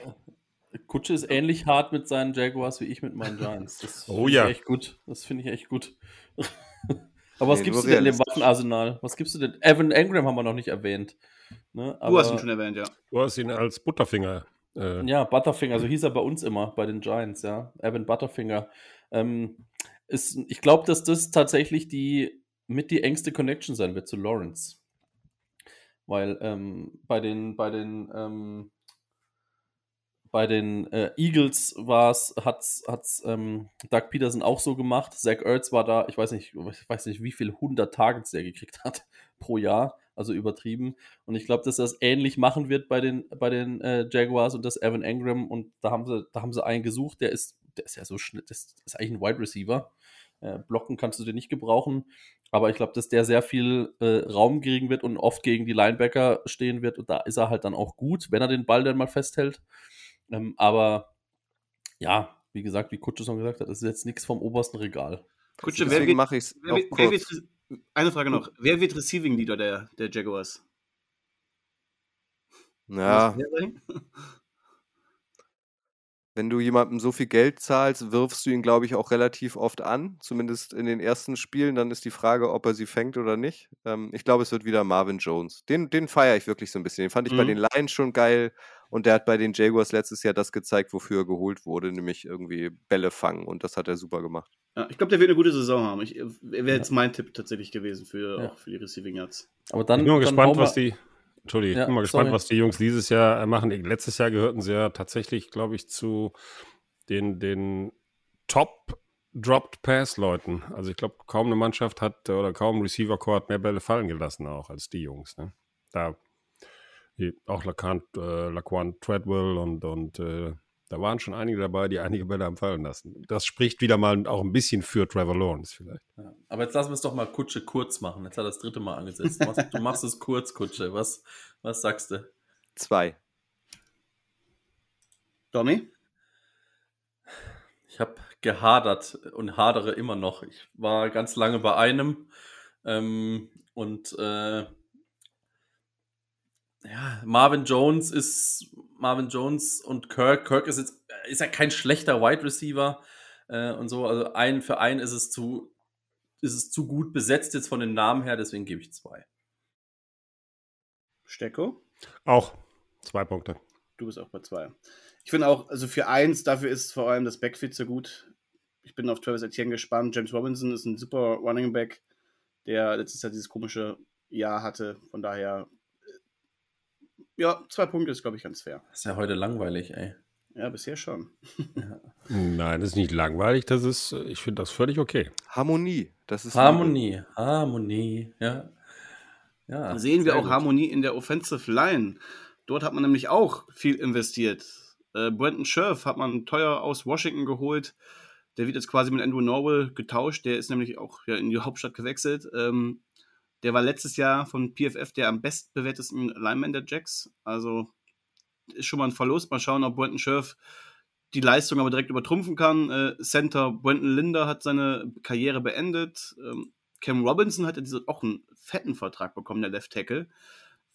Kutsche ist ähnlich hart mit seinen Jaguars wie ich mit meinen Giants. Das Oh finde ja. ich echt gut. Das finde ich echt gut. Aber was Nee, gibst du denn dem. Waffenarsenal? Was gibst du denn? Evan Engram haben wir noch nicht erwähnt. Ne? Du hast ihn schon erwähnt, ja. Du hast ihn als Butterfinger. Äh, Ja, Butterfinger, so hieß er bei uns immer, bei den Giants, ja. Evan Butterfinger. Ähm, ist, ich glaube, dass das tatsächlich die mit die engste Connection sein wird zu Lawrence. Weil ähm, bei den, bei den, ähm, bei den äh, Eagles war's, hat's, hat's ähm, Doug Peterson auch so gemacht. Zach Ertz war da, ich weiß nicht, ich weiß nicht, wie viel 100 Targets der gekriegt hat pro Jahr, also übertrieben. Und ich glaube, dass das ähnlich machen wird bei den, bei den äh, Jaguars und das Evan Engram. Und da haben sie, da haben sie einen gesucht, der ist, der ist ja so schnell, das ist eigentlich ein Wide Receiver. Äh, blocken kannst du den nicht gebrauchen. Aber ich glaube, dass der sehr viel äh, Raum kriegen wird und oft gegen die Linebacker stehen wird. Und da ist er halt dann auch gut, wenn er den Ball dann mal festhält. Ähm, aber ja, wie gesagt, wie Kutsche schon gesagt hat, das ist jetzt nichts vom obersten Regal. Kutsche, wer Deswegen wird, mache ich es wer, wird, wer, wird. Eine Frage noch. Wer wird Receiving Leader der, der Jaguars? Ja, wer? wenn du jemandem so viel Geld zahlst, wirfst du ihn, glaube ich, auch relativ oft an. Zumindest in den ersten Spielen. Dann ist die Frage, ob er sie fängt oder nicht. Ähm, ich glaube, es wird wieder Marvin Jones. Den, den feiere ich wirklich so ein bisschen. Den fand ich bei Mhm. den Lions schon geil. Und der hat bei den Jaguars letztes Jahr das gezeigt, wofür er geholt wurde, nämlich irgendwie Bälle fangen. Und das hat er super gemacht. Ja, ich glaube, der wird eine gute Saison haben. Ich, er wäre jetzt mein Tipp tatsächlich gewesen für, Ja. auch für die Receiving Yards. Aber dann, Ich bin mal dann gespannt, was die. Entschuldigung, ich Ja, bin mal gespannt, sorry. was die Jungs dieses Jahr äh, machen. Letztes Jahr gehörten sie ja tatsächlich, glaube ich, zu den, den Top Dropped Pass-Leuten. Also ich glaube, kaum eine Mannschaft hat äh, oder kaum ein Receiver-Core hat mehr Bälle fallen gelassen auch als die Jungs. Ne? Da auch Lacan, äh, Laquan Treadwell und, und äh, da waren schon einige dabei, die einige Bälle haben fallen lassen. Das spricht wieder mal auch ein bisschen für Trevor Lawrence vielleicht. Ja. Aber jetzt lassen wir es doch mal Kutsche kurz machen. Jetzt hat er das dritte Mal angesetzt. Du machst, du machst es kurz, Kutsche. Was, was sagst du? Zwei. Domi? Ich habe gehadert und hadere immer noch. Ich war ganz lange bei einem ähm, und äh, ja, Marvin Jones ist Marvin Jones und Kirk. Kirk ist jetzt ist ja kein schlechter Wide Receiver äh, und so. Also ein für einen ist es zu ist es zu gut besetzt jetzt von den Namen her. Deswegen gebe ich zwei. Stecko? Auch zwei Punkte. Du bist auch bei zwei. Ich finde auch, also für eins, dafür ist vor allem das Backfield so gut. Ich bin auf Travis Etienne gespannt. James Robinson ist ein super Running Back, der letztes Jahr dieses komische Jahr hatte. Von daher, ja, zwei Punkte ist, glaube ich, ganz fair. ist ja heute langweilig, ey. Ja, bisher schon. Nein, das ist nicht langweilig, das ist, ich finde das völlig okay. Harmonie. Das ist Harmonie, Harmonie, ja. Ja. Da sehen wir auch gut. Harmonie in der Offensive Line. Dort hat man nämlich auch viel investiert. Äh, Brandon Scherf hat man teuer aus Washington geholt. Der wird jetzt quasi mit Andrew Norwell getauscht. Der ist nämlich auch ja, in die Hauptstadt gewechselt. Ähm, der war letztes Jahr von PFF der am bestbewertesten Lineman der Jacks. Also ist schon mal ein Verlust. Mal schauen, ob Brandon Scherf die Leistung aber direkt übertrumpfen kann. Äh, Center Brandon Linder hat seine Karriere beendet. Ähm, Cam Robinson hat ja diese, auch einen fetten Vertrag bekommen, der Left Tackle,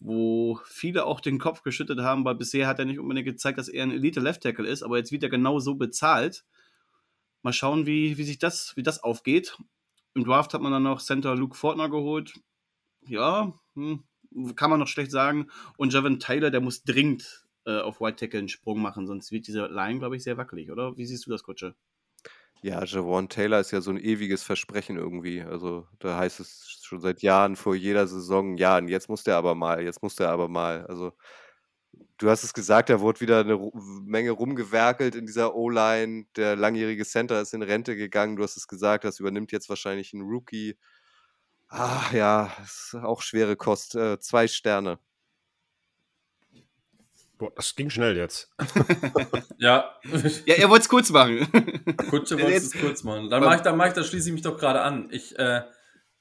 wo viele auch den Kopf geschüttet haben, weil bisher hat er nicht unbedingt gezeigt, dass er ein Elite Left Tackle ist, aber jetzt wird er genau so bezahlt. Mal schauen, wie, wie sich das, wie das aufgeht. Im Draft hat man dann noch Center Luke Fortner geholt. Ja, hm, kann man noch schlecht sagen. Und Javon Taylor, der muss dringend äh, auf White Tackle einen Sprung machen, sonst wird diese Line, glaube ich, sehr wackelig, oder? Wie siehst du das, Kutsche? Ja, Javon Taylor ist ja so ein ewiges Versprechen irgendwie. Also da heißt es schon seit Jahren vor jeder Saison, ja, und jetzt muss der aber mal, jetzt muss der aber mal. Also du hast es gesagt, da wurde wieder eine Menge rumgewerkelt in dieser O-Line. Der langjährige Center ist in Rente gegangen. Du hast es gesagt, das übernimmt jetzt wahrscheinlich ein Rookie. Ah ja, ist auch schwere Kost. Äh, zwei Sterne. Boah, das ging schnell jetzt. Ja, Ja, er wollte es kurz machen. Kutsche wollte jetzt- es kurz machen. Dann mache ich, dann mach ich, da schließe ich mich doch gerade an. Ich, äh,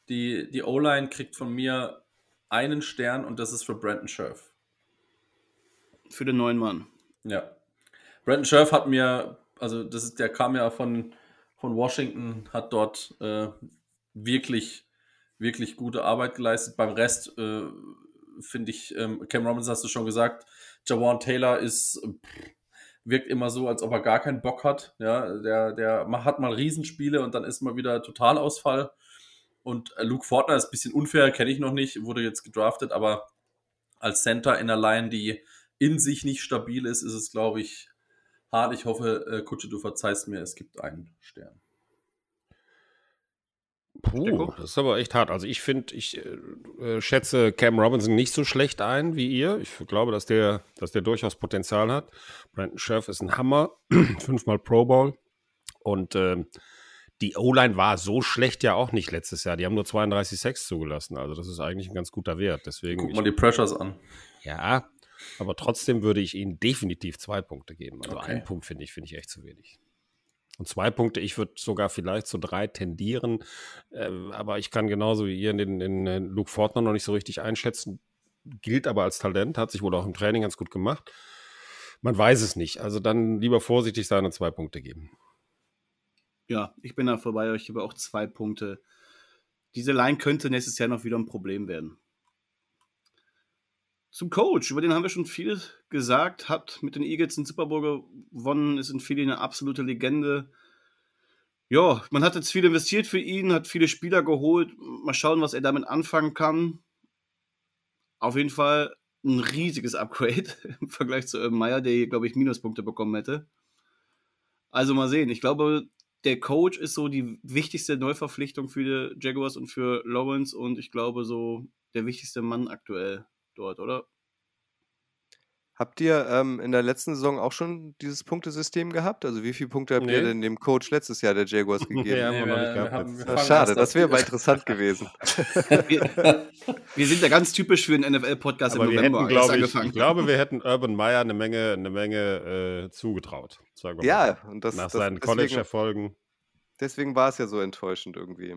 die die O-Line kriegt von mir einen Stern und das ist für Brandon Scherf. Für den neuen Mann. Ja. Brandon Scherf hat mir, also das ist, der kam ja von, von Washington, hat dort äh, wirklich, wirklich gute Arbeit geleistet. Beim Rest äh, finde ich, ähm, Cam Robinson hast du schon gesagt, Jawan Taylor ist, pff, wirkt immer so, als ob er gar keinen Bock hat. Ja, der, der hat mal Riesenspiele und dann ist mal wieder Totalausfall. Und äh, Luke Fortner ist ein bisschen unfair, kenne ich noch nicht, wurde jetzt gedraftet, aber als Center in der Line, die in sich nicht stabil ist, ist es, glaube ich, hart. Ich hoffe, äh, Kutsche, du verzeihst mir, es gibt einen Stern. Puh, das ist aber echt hart. Also ich finde, ich äh, äh, schätze Cam Robinson nicht so schlecht ein wie ihr. Ich glaube, dass der, dass der durchaus Potenzial hat. Brandon Scherf ist ein Hammer, fünfmal Pro Bowl. Und ähm, die O-Line war so schlecht ja auch nicht letztes Jahr. Die haben nur 32 Sacks zugelassen. Also das ist eigentlich ein ganz guter Wert. Deswegen, Guck ich, mal die Pressures an. ja, aber trotzdem würde ich ihnen definitiv zwei Punkte geben. Also Okay. einen Punkt finde ich, finde ich echt zu wenig. Und zwei Punkte, ich würde sogar vielleicht zu drei tendieren, äh, aber ich kann genauso wie ihr den, den Luke Fortner noch nicht so richtig einschätzen. Gilt aber als Talent, hat sich wohl auch im Training ganz gut gemacht. Man weiß es nicht. Also dann lieber vorsichtig sein und zwei Punkte geben. Ja, ich bin da vorbei euch. Ich habe auch zwei Punkte. diese Line könnte nächstes Jahr noch wieder ein Problem werden. Zum Coach, über den haben wir schon viel gesagt, hat mit den Eagles den Super Bowl gewonnen, ist in Philly eine absolute Legende. Ja, man hat jetzt viel investiert für ihn, hat viele Spieler geholt. Mal schauen, was er damit anfangen kann. Auf jeden Fall ein riesiges Upgrade im Vergleich zu Urban Meyer, der, glaube ich, Minuspunkte bekommen hätte. Also mal sehen. Ich glaube, der Coach ist so die wichtigste Neuverpflichtung für die Jaguars und für Lawrence und ich glaube so der wichtigste Mann aktuell dort, oder? Habt ihr ähm, in der letzten Saison auch schon dieses Punktesystem gehabt? Also wie viele Punkte habt Nee. ihr denn dem Coach letztes Jahr der Jaguars gegeben? Nee, haben wir noch nicht gehabt haben- fangen schade, das wäre mal interessant gewesen. Wir, wir sind ja ganz typisch für einen NFL-Podcast im Aber wir November hätten, erst glaube ich, angefangen. ich glaube, wir hätten Urban Meyer eine Menge, eine Menge äh, zugetraut. Sagen wir Ja, mal. und das, Nach das seinen deswegen, College-Erfolgen. deswegen war es ja so enttäuschend irgendwie.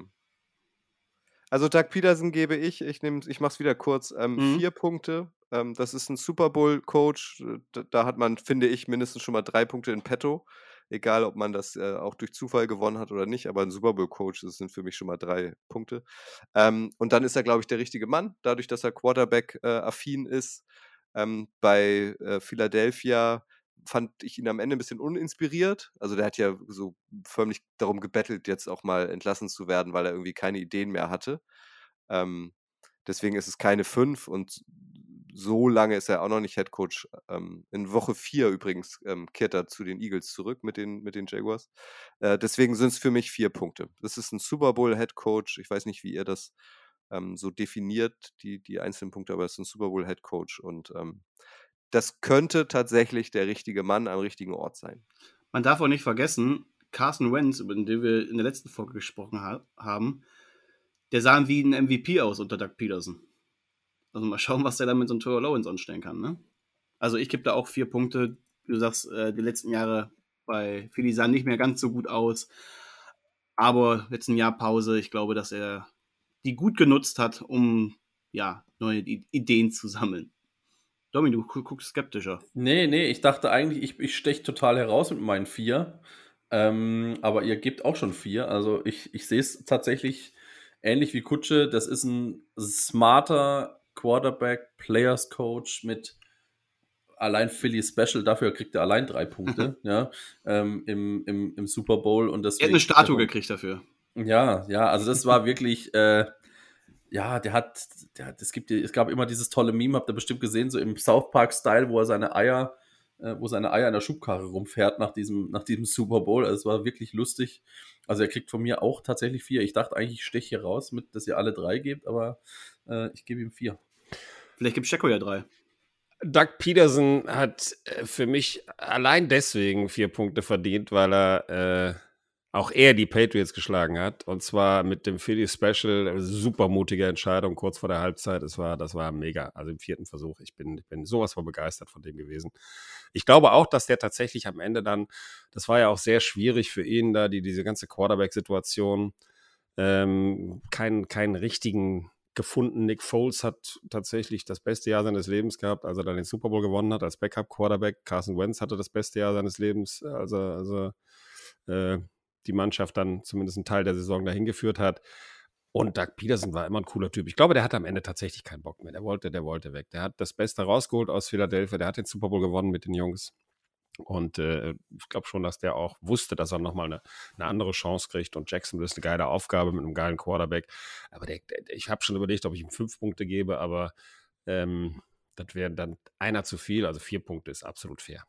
Also Doug Peterson gebe ich, ich nehme, ich mache es wieder kurz, ähm, Mhm. vier Punkte. Ähm, das ist ein Super Bowl-Coach. Da, da hat man, finde ich, mindestens schon mal drei Punkte in petto. Egal, ob man das äh, auch durch Zufall gewonnen hat oder nicht, aber ein Super Bowl-Coach, das sind für mich schon mal drei Punkte. Ähm, und dann ist er, glaube ich, der richtige Mann, dadurch, dass er Quarterback-affin ist. Ähm, bei äh, Philadelphia fand ich ihn am Ende ein bisschen uninspiriert. Also der hat ja so förmlich darum gebettelt, jetzt auch mal entlassen zu werden, weil er irgendwie keine Ideen mehr hatte. Ähm, deswegen ist es keine 5 und so lange ist er auch noch nicht Head Coach. Ähm, in Woche 4 übrigens ähm, kehrt er zu den Eagles zurück mit den, mit den Jaguars. Äh, deswegen sind es für mich vier Punkte. Das ist ein Super Bowl Head Coach. Ich weiß nicht, wie ihr das ähm, so definiert, die, die einzelnen Punkte, aber es ist ein Super Bowl Head Coach und ähm, das könnte tatsächlich der richtige Mann am richtigen Ort sein. Man darf auch nicht vergessen, Carson Wentz, über den wir in der letzten Folge gesprochen ha haben, der sah wie ein MVP aus unter Doug Peterson. Also mal schauen, was der da mit so einem Trevor Lawrence anstellen kann. Ne? Also ich gebe da auch vier Punkte. Du sagst, äh, die letzten Jahre bei Philly sahen nicht mehr ganz so gut aus. Aber jetzt ein Jahr Pause. Ich glaube, dass er die gut genutzt hat, um ja, neue Ideen zu sammeln. Domi, du gu- guckst skeptischer. Nee, nee, ich dachte eigentlich, ich, ich steche total heraus mit meinen vier. Ähm, aber ihr gebt auch schon vier. Also ich, ich sehe es tatsächlich ähnlich wie Kutsche. Das ist ein smarter Quarterback, Players Coach mit allein Philly Special. Dafür kriegt er allein drei Punkte ja, ähm, im, im, im Super Bowl. Und Er hat deswegen, eine Statue gekriegt dafür. Ja, ja, also das war wirklich, äh, ja, der hat, der hat, es gibt, es gab immer dieses tolle Meme, habt ihr bestimmt gesehen, so im South Park-Style, wo er seine Eier, äh, wo seine Eier in der Schubkarre rumfährt nach diesem, nach diesem Super Bowl. Also es war wirklich lustig. Also er kriegt von mir auch tatsächlich vier. Ich dachte eigentlich, ich steche hier raus, mit, dass ihr alle drei gebt, aber äh, ich gebe ihm vier. Vielleicht gibt Checo ja drei. Doug Peterson hat äh, für mich allein deswegen vier Punkte verdient, weil er äh, auch er die Patriots geschlagen hat. Und zwar mit dem Philly Special. Super mutige Entscheidung kurz vor der Halbzeit. Es war, das war mega. Also im vierten Versuch. Ich bin, ich bin sowas von begeistert von dem gewesen. Ich glaube auch, dass der tatsächlich am Ende dann, das war ja auch sehr schwierig für ihn, da die, diese ganze Quarterback-Situation, ähm, keinen, keinen richtigen gefunden. Nick Foles hat tatsächlich das beste Jahr seines Lebens gehabt, als er dann den Super Bowl gewonnen hat als Backup-Quarterback. Carson Wentz hatte das beste Jahr seines Lebens, als er, als er äh, die Mannschaft dann zumindest einen Teil der Saison dahin geführt hat. Und Doug Peterson war immer ein cooler Typ. Ich glaube, der hatte am Ende tatsächlich keinen Bock mehr. Der wollte, der wollte weg. Der hat das Beste rausgeholt aus Philadelphia. Der hat den Super Bowl gewonnen mit den Jungs. Und äh, ich glaube schon, dass der auch wusste, dass er nochmal eine, eine andere Chance kriegt. Und Jackson ist eine geile Aufgabe mit einem geilen Quarterback. Aber der, der, ich habe schon überlegt, ob ich ihm fünf Punkte gebe, aber ähm, das wäre dann einer zu viel. Also vier Punkte ist absolut fair.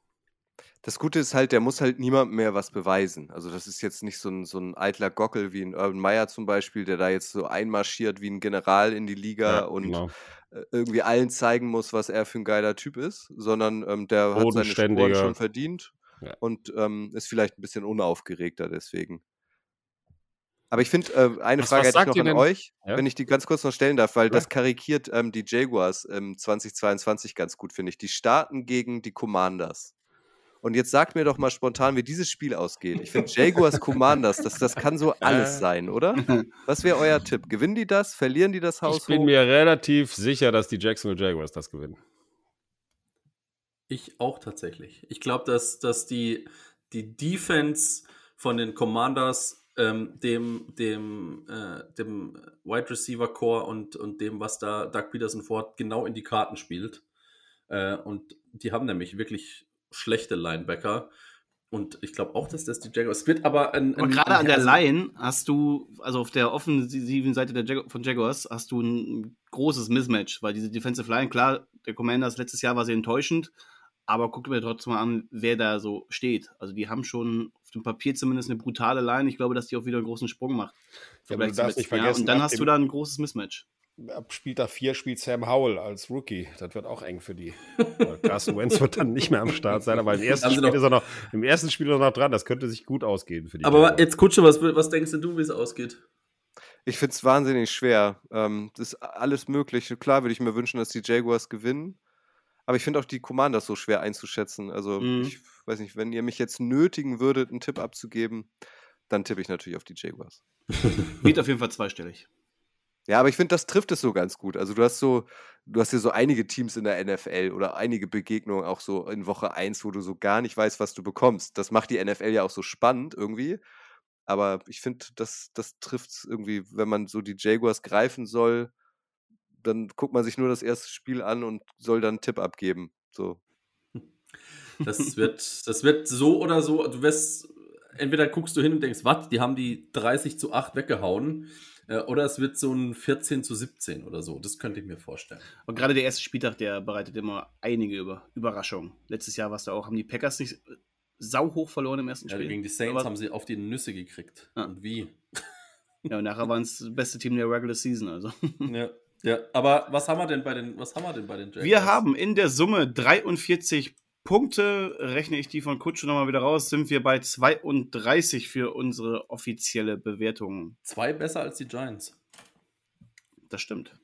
Das Gute ist halt, der muss halt niemandem mehr was beweisen. Also das ist jetzt nicht so ein, so ein eitler Gockel wie ein Urban Meyer zum Beispiel, der da jetzt so einmarschiert wie ein General in die Liga und genau. äh, irgendwie allen zeigen muss, was er für ein geiler Typ ist, sondern ähm, der hat seine Bodenständiger. schon verdient Ja. und ähm, ist vielleicht ein bisschen unaufgeregter deswegen. Aber ich finde, äh, eine Was- Frage was hätte ich noch an denn? euch, Ja? wenn ich die ganz kurz noch stellen darf, weil Ja. das karikiert ähm, die Jaguars im 2022 ganz gut, finde ich. Die starten gegen die Commanders. Und jetzt sagt mir doch mal spontan, wie dieses Spiel ausgeht. Ich finde Jaguars Commanders, das, das kann so alles Äh. sein, oder? Was wäre euer Tipp? Gewinnen die das? Verlieren die das Haus Ich bin hoch? mir relativ sicher, dass die Jacksonville Jaguars das gewinnen. Ich auch tatsächlich. Ich glaube, dass, dass die, die Defense von den Commanders ähm, dem, dem, äh, dem Wide Receiver Core und, und dem, was da Doug Peterson fort genau in die Karten spielt. Äh, und die haben nämlich wirklich schlechte Linebacker. Und ich glaube auch, dass das die Jaguars Es wird. Aber, ein, aber gerade an der Line hast du, also auf der offensiven Seite der Jag von Jaguars, hast du ein großes Mismatch, weil diese Defensive Line, klar, der Commanders letztes Jahr war sie enttäuschend, aber guck mir trotzdem mal an, wer da so steht. Also die haben schon auf dem Papier zumindest eine brutale Line. Ich glaube, dass die auch wieder einen großen Sprung macht. Ja, aber du darfst nicht vergessen, und dann hast du da ein großes Mismatch. Ab Spieltag 4 spielt Sam Howell als Rookie. Das wird auch eng für die. Carson Wentz wird dann nicht mehr am Start sein, aber im ersten, Spiel ist er noch, im ersten Spiel noch dran. Das könnte sich gut ausgehen für die. Aber Jaguars. jetzt Kutsche, was, was denkst du, wie es ausgeht? Ich finde es wahnsinnig schwer. Ähm, das ist alles möglich. Klar würde ich mir wünschen, dass die Jaguars gewinnen. Aber ich finde auch die Commanders so schwer einzuschätzen. Also, mhm. ich weiß nicht, wenn ihr mich jetzt nötigen würdet, einen Tipp abzugeben, dann tippe ich natürlich auf die Jaguars. Wird auf jeden Fall zweistellig. Ja, aber ich finde, das trifft es so ganz gut. Also du hast so, du hast ja so einige Teams in der NFL oder einige Begegnungen auch so in Woche 1, wo du so gar nicht weißt, was du bekommst. Das macht die NFL ja auch so spannend irgendwie. Aber ich finde, das, das trifft es irgendwie, wenn man so die Jaguars greifen soll, dann guckt man sich nur das erste Spiel an und soll dann einen Tipp abgeben. So. Das wird, das wird so oder so, du wirst, entweder guckst du hin und denkst, was, die haben die 30 zu 8 weggehauen, oder es wird so ein 14 zu 17 oder so. Das könnte ich mir vorstellen. Und gerade der erste Spieltag, der bereitet immer einige Über Überraschungen. Letztes Jahr war es da auch, haben die Packers nicht sau hoch verloren im ersten Spiel. Ja, gegen die Saints Aber haben sie auf die Nüsse gekriegt. Ah. Und wie? Ja, und nachher waren es das beste Team der Regular Season, also. Ja. Ja, aber was haben wir denn bei den, was haben wir denn bei den Jaguars? Wir haben in der Summe 43 Punkte. Rechne ich die von Kutsche nochmal wieder raus, sind wir bei 32 für unsere offizielle Bewertung. Zwei besser als die Giants. Das stimmt.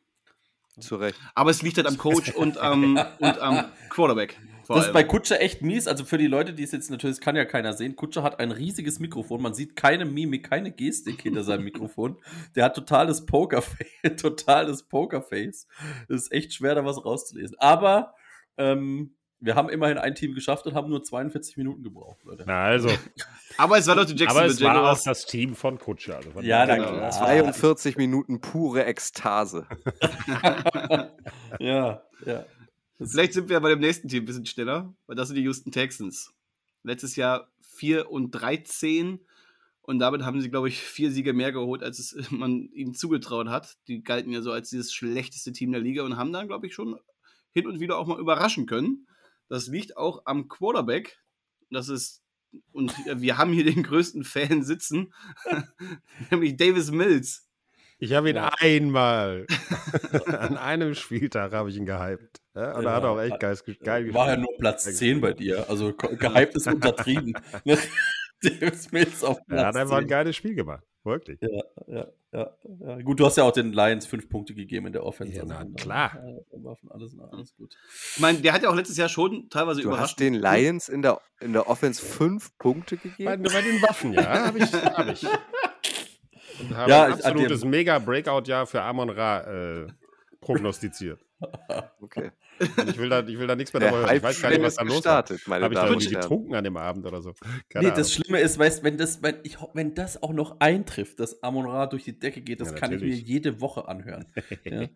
Zu Recht. Aber es liegt halt am Coach und am, und am Quarterback. das allem. ist bei Kutscher echt mies. Also für die Leute, die es jetzt natürlich, das kann ja keiner sehen. Kutscher hat ein riesiges Mikrofon. Man sieht keine Mimik, keine Gestik hinter seinem Mikrofon. Der hat totales Pokerface. totales Pokerface. Es ist echt schwer, da was rauszulesen. Aber ähm, wir haben immerhin ein Team geschafft und haben nur 42 Minuten gebraucht, Leute. Na also. aber es war doch die Jackson Aber es war auch das Team von Kutscher. Also von ja, danke. Genau. 42 Minuten pure Ekstase. ja, ja. Vielleicht sind wir bei dem nächsten Team ein bisschen schneller, weil das sind die Houston Texans. Letztes Jahr 4 und 13 und damit haben sie, glaube ich, vier Siege mehr geholt, als es man ihnen zugetraut hat. Die galten ja so als dieses schlechteste Team der Liga und haben dann, glaube ich, schon hin und wieder auch mal überraschen können. Das liegt auch am Quarterback. Das ist, und wir haben hier den größten Fan sitzen, nämlich Davis Mills. Ich habe ihn ja. einmal, an einem Spieltag habe ich ihn gehypt. Ja, und ja, er hat auch echt geil, geil War ja nur Platz 10 bei dir. Also gehypt ist untertrieben. Davis Mills auf Platz Er hat einfach 10. ein geiles Spiel gemacht. Wirklich. Ja, ja, ja, ja, Gut, du hast ja auch den Lions fünf Punkte gegeben in der Offense. Ja, also, klar. alles, alles gut. Ich meine, der hat ja auch letztes Jahr schon teilweise du überrascht. Du hast den Lions in der, in der Offense fünf Punkte gegeben? Bei, bei den Waffen, ja, habe ich. Hab ich. Und habe ja, ein absolutes Mega-Breakout-Jahr für Amon Ra äh, prognostiziert. Okay. Und ich will da, ich will da nichts mehr darüber hören. Ich weiß gar nicht, was da los war. Habe ich da irgendwie getrunken an dem Abend oder so? Keine nee, Ahnung. das Schlimme ist, weißt, wenn das, wenn, ich, wenn das auch noch eintrifft, dass Amon Ra durch die Decke geht, das ja, kann ich mir jede Woche anhören. ja.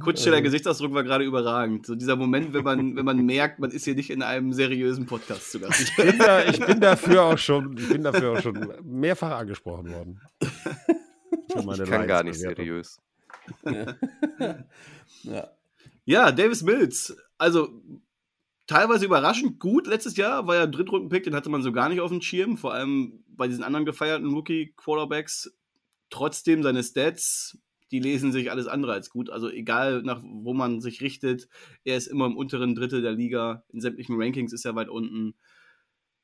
Kutsche, der Gesichtsausdruck war gerade überragend. So dieser Moment, wenn man, wenn man merkt, man ist hier nicht in einem seriösen Podcast zu Gast. Ich bin, da, ich bin dafür auch schon, ich bin dafür auch schon mehrfach angesprochen worden. ich kann Lines gar nicht seriös. Ja. ja. Davis Mills. Also teilweise überraschend gut letztes Jahr, war ja ein Drittrunden-Pick, den hatte man so gar nicht auf dem Schirm, vor allem bei diesen anderen gefeierten Rookie-Quarterbacks. Trotzdem seine Stats, die lesen sich alles andere als gut. Also egal, nach wo man sich richtet, er ist immer im unteren Drittel der Liga. In sämtlichen Rankings ist er weit unten.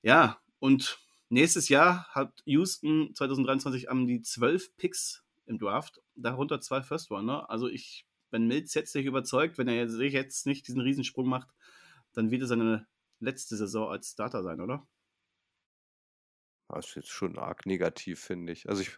Ja, und nächstes Jahr hat Houston 2023 am die 12 Picks im Draft, darunter zwei First Runner. Also ich wenn Mills jetzt sich überzeugt, wenn er sich jetzt nicht diesen Riesensprung macht, dann wird es seine letzte Saison als Starter sein, oder? Das ist jetzt schon arg negativ, finde ich. Also ich,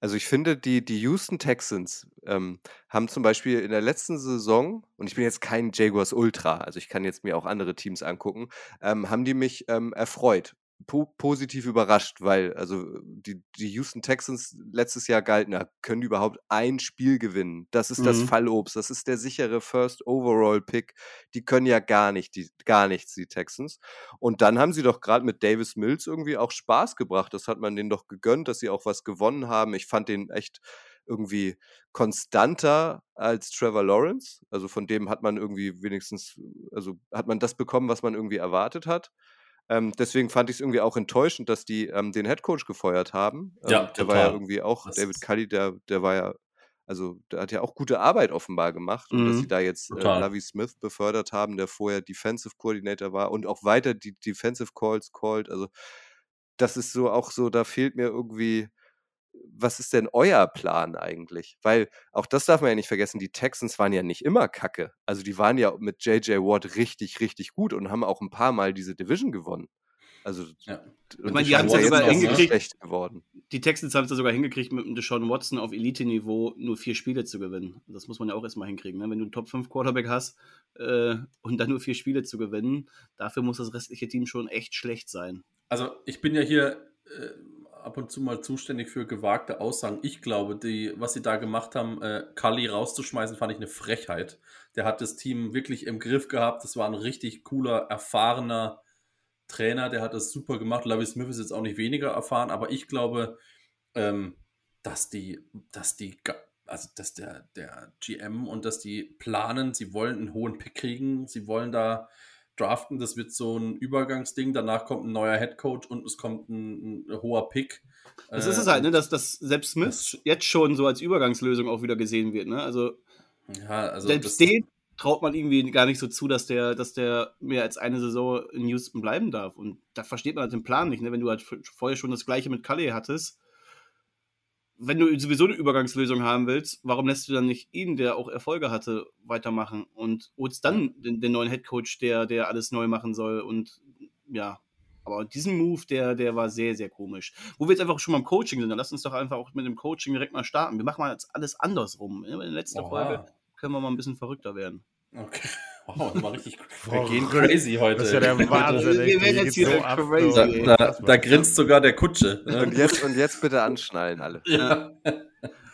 also ich finde, die, die Houston Texans ähm, haben zum Beispiel in der letzten Saison, und ich bin jetzt kein Jaguars Ultra, also ich kann jetzt mir auch andere Teams angucken, ähm, haben die mich ähm, erfreut po positiv überrascht, weil also die, die Houston Texans letztes Jahr galten, können die überhaupt ein Spiel gewinnen. Das ist das Mhm. Fallobst, das ist der sichere First Overall Pick. Die können ja gar nicht, die, gar nichts, die Texans. Und dann haben sie doch gerade mit Davis Mills irgendwie auch Spaß gebracht. Das hat man denen doch gegönnt, dass sie auch was gewonnen haben. Ich fand den echt irgendwie konstanter als Trevor Lawrence. Also von dem hat man irgendwie wenigstens, also hat man das bekommen, was man irgendwie erwartet hat. Ähm, deswegen fand ich es irgendwie auch enttäuschend, dass die ähm, den Headcoach gefeuert haben. Ähm, Ja, der war ja irgendwie auch, Das David Cully, der, der war ja, also der hat ja auch gute Arbeit offenbar gemacht. Und dass Mhm. sie da jetzt äh. Lovie Smith befördert haben, der vorher Defensive Coordinator war und auch weiter die Defensive Calls called. Also das ist so auch so, da fehlt mir irgendwie, was ist denn euer Plan eigentlich? Weil auch das darf man ja nicht vergessen, die Texans waren ja nicht immer kacke. Also die waren ja mit JJ Watt richtig, richtig gut und haben auch ein paar Mal diese Division gewonnen. Also Ja. und meine, die scheint haben's ja sogar hingekriegt. schlecht geworden. Die Texans haben es ja sogar hingekriegt, mit dem Deshaun Watson auf Elite-Niveau nur vier Spiele zu gewinnen. Das muss man ja auch erstmal hinkriegen. Ne? Wenn du einen Top-5-Quarterback hast äh, und dann nur vier Spiele zu gewinnen, dafür muss das restliche Team schon echt schlecht sein. Also ich bin ja hier äh, ab und zu mal zuständig für gewagte Aussagen. Ich glaube, die, was sie da gemacht haben, äh, Cully rauszuschmeißen, fand ich eine Frechheit. Der hat das Team wirklich im Griff gehabt. Das war ein richtig cooler, erfahrener Trainer. Der hat das super gemacht. Lavi Smith ist jetzt auch nicht weniger erfahren, aber ich glaube, ähm, dass die, dass die, also dass der, der GM und dass die planen, sie wollen einen hohen Pick kriegen, sie wollen da draften, das wird so ein Übergangsding, danach kommt ein neuer Headcoach und es kommt ein, ein hoher Pick. Das Äh, ist es halt, ne? dass, dass selbst Smith jetzt schon so als Übergangslösung auch wieder gesehen wird. Ne? Also Ja, also selbst den traut man irgendwie gar nicht so zu, dass der, dass der mehr als eine Saison in Houston bleiben darf. Und da versteht man halt den Plan nicht, ne? Wenn du halt vorher schon das gleiche mit Cully hattest, wenn du sowieso eine Übergangslösung haben willst, warum lässt du dann nicht ihn, der auch Erfolge hatte, weitermachen und holst dann den, den neuen Headcoach, der, der alles neu machen soll und ja. Aber diesen Move, der, der war sehr, sehr komisch. Wo wir jetzt einfach schon beim Coaching sind, dann lass uns doch einfach auch mit dem Coaching direkt mal starten. Wir machen mal jetzt alles andersrum. In der letzten Oha. Folge können wir mal ein bisschen verrückter werden. Okay. Wow, das war richtig. Wir gehen crazy heute. Das ist ja der Wahnsinn. Wir werden jetzt hier so crazy, da, da, da grinst sogar der Kutsche. ne? Und jetzt, und jetzt bitte anschnallen alle. ja.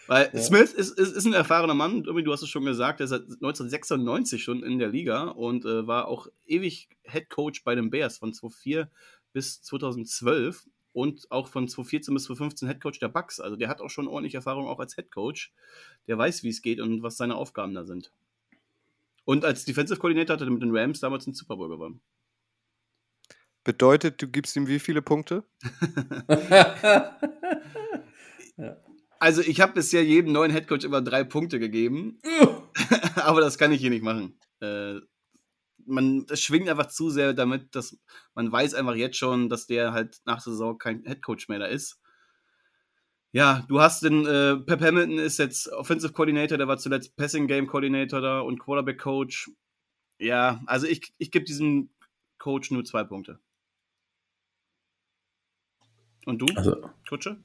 Weil Ja. Smith ist, ist, ist ein erfahrener Mann, irgendwie, du hast es schon gesagt, der ist seit 1996 schon in der Liga und äh, war auch ewig Head Coach bei den Bears von 2004 bis 2012 und auch von 2014 bis 2015 Head Coach der Bucks. Also der hat auch schon ordentliche Erfahrung auch als Head Coach. Der weiß, wie es geht und was seine Aufgaben da sind. Und als Defensive Coordinator hat er mit den Rams damals den Super Bowl gewonnen. Bedeutet, du gibst ihm wie viele Punkte? Also ich habe bisher jedem neuen Head Coach immer drei Punkte gegeben. aber das kann ich hier nicht machen. Äh, man das schwingt einfach zu sehr damit, dass man weiß einfach jetzt schon, dass der halt nach der Saison kein Headcoach mehr da ist. Ja, du hast den äh, Pep Hamilton ist jetzt Offensive Coordinator, der war zuletzt Passing Game Coordinator da und Quarterback Coach. Ja, also ich, ich gebe diesem Coach nur zwei Punkte. Und du, Also, Kutsche?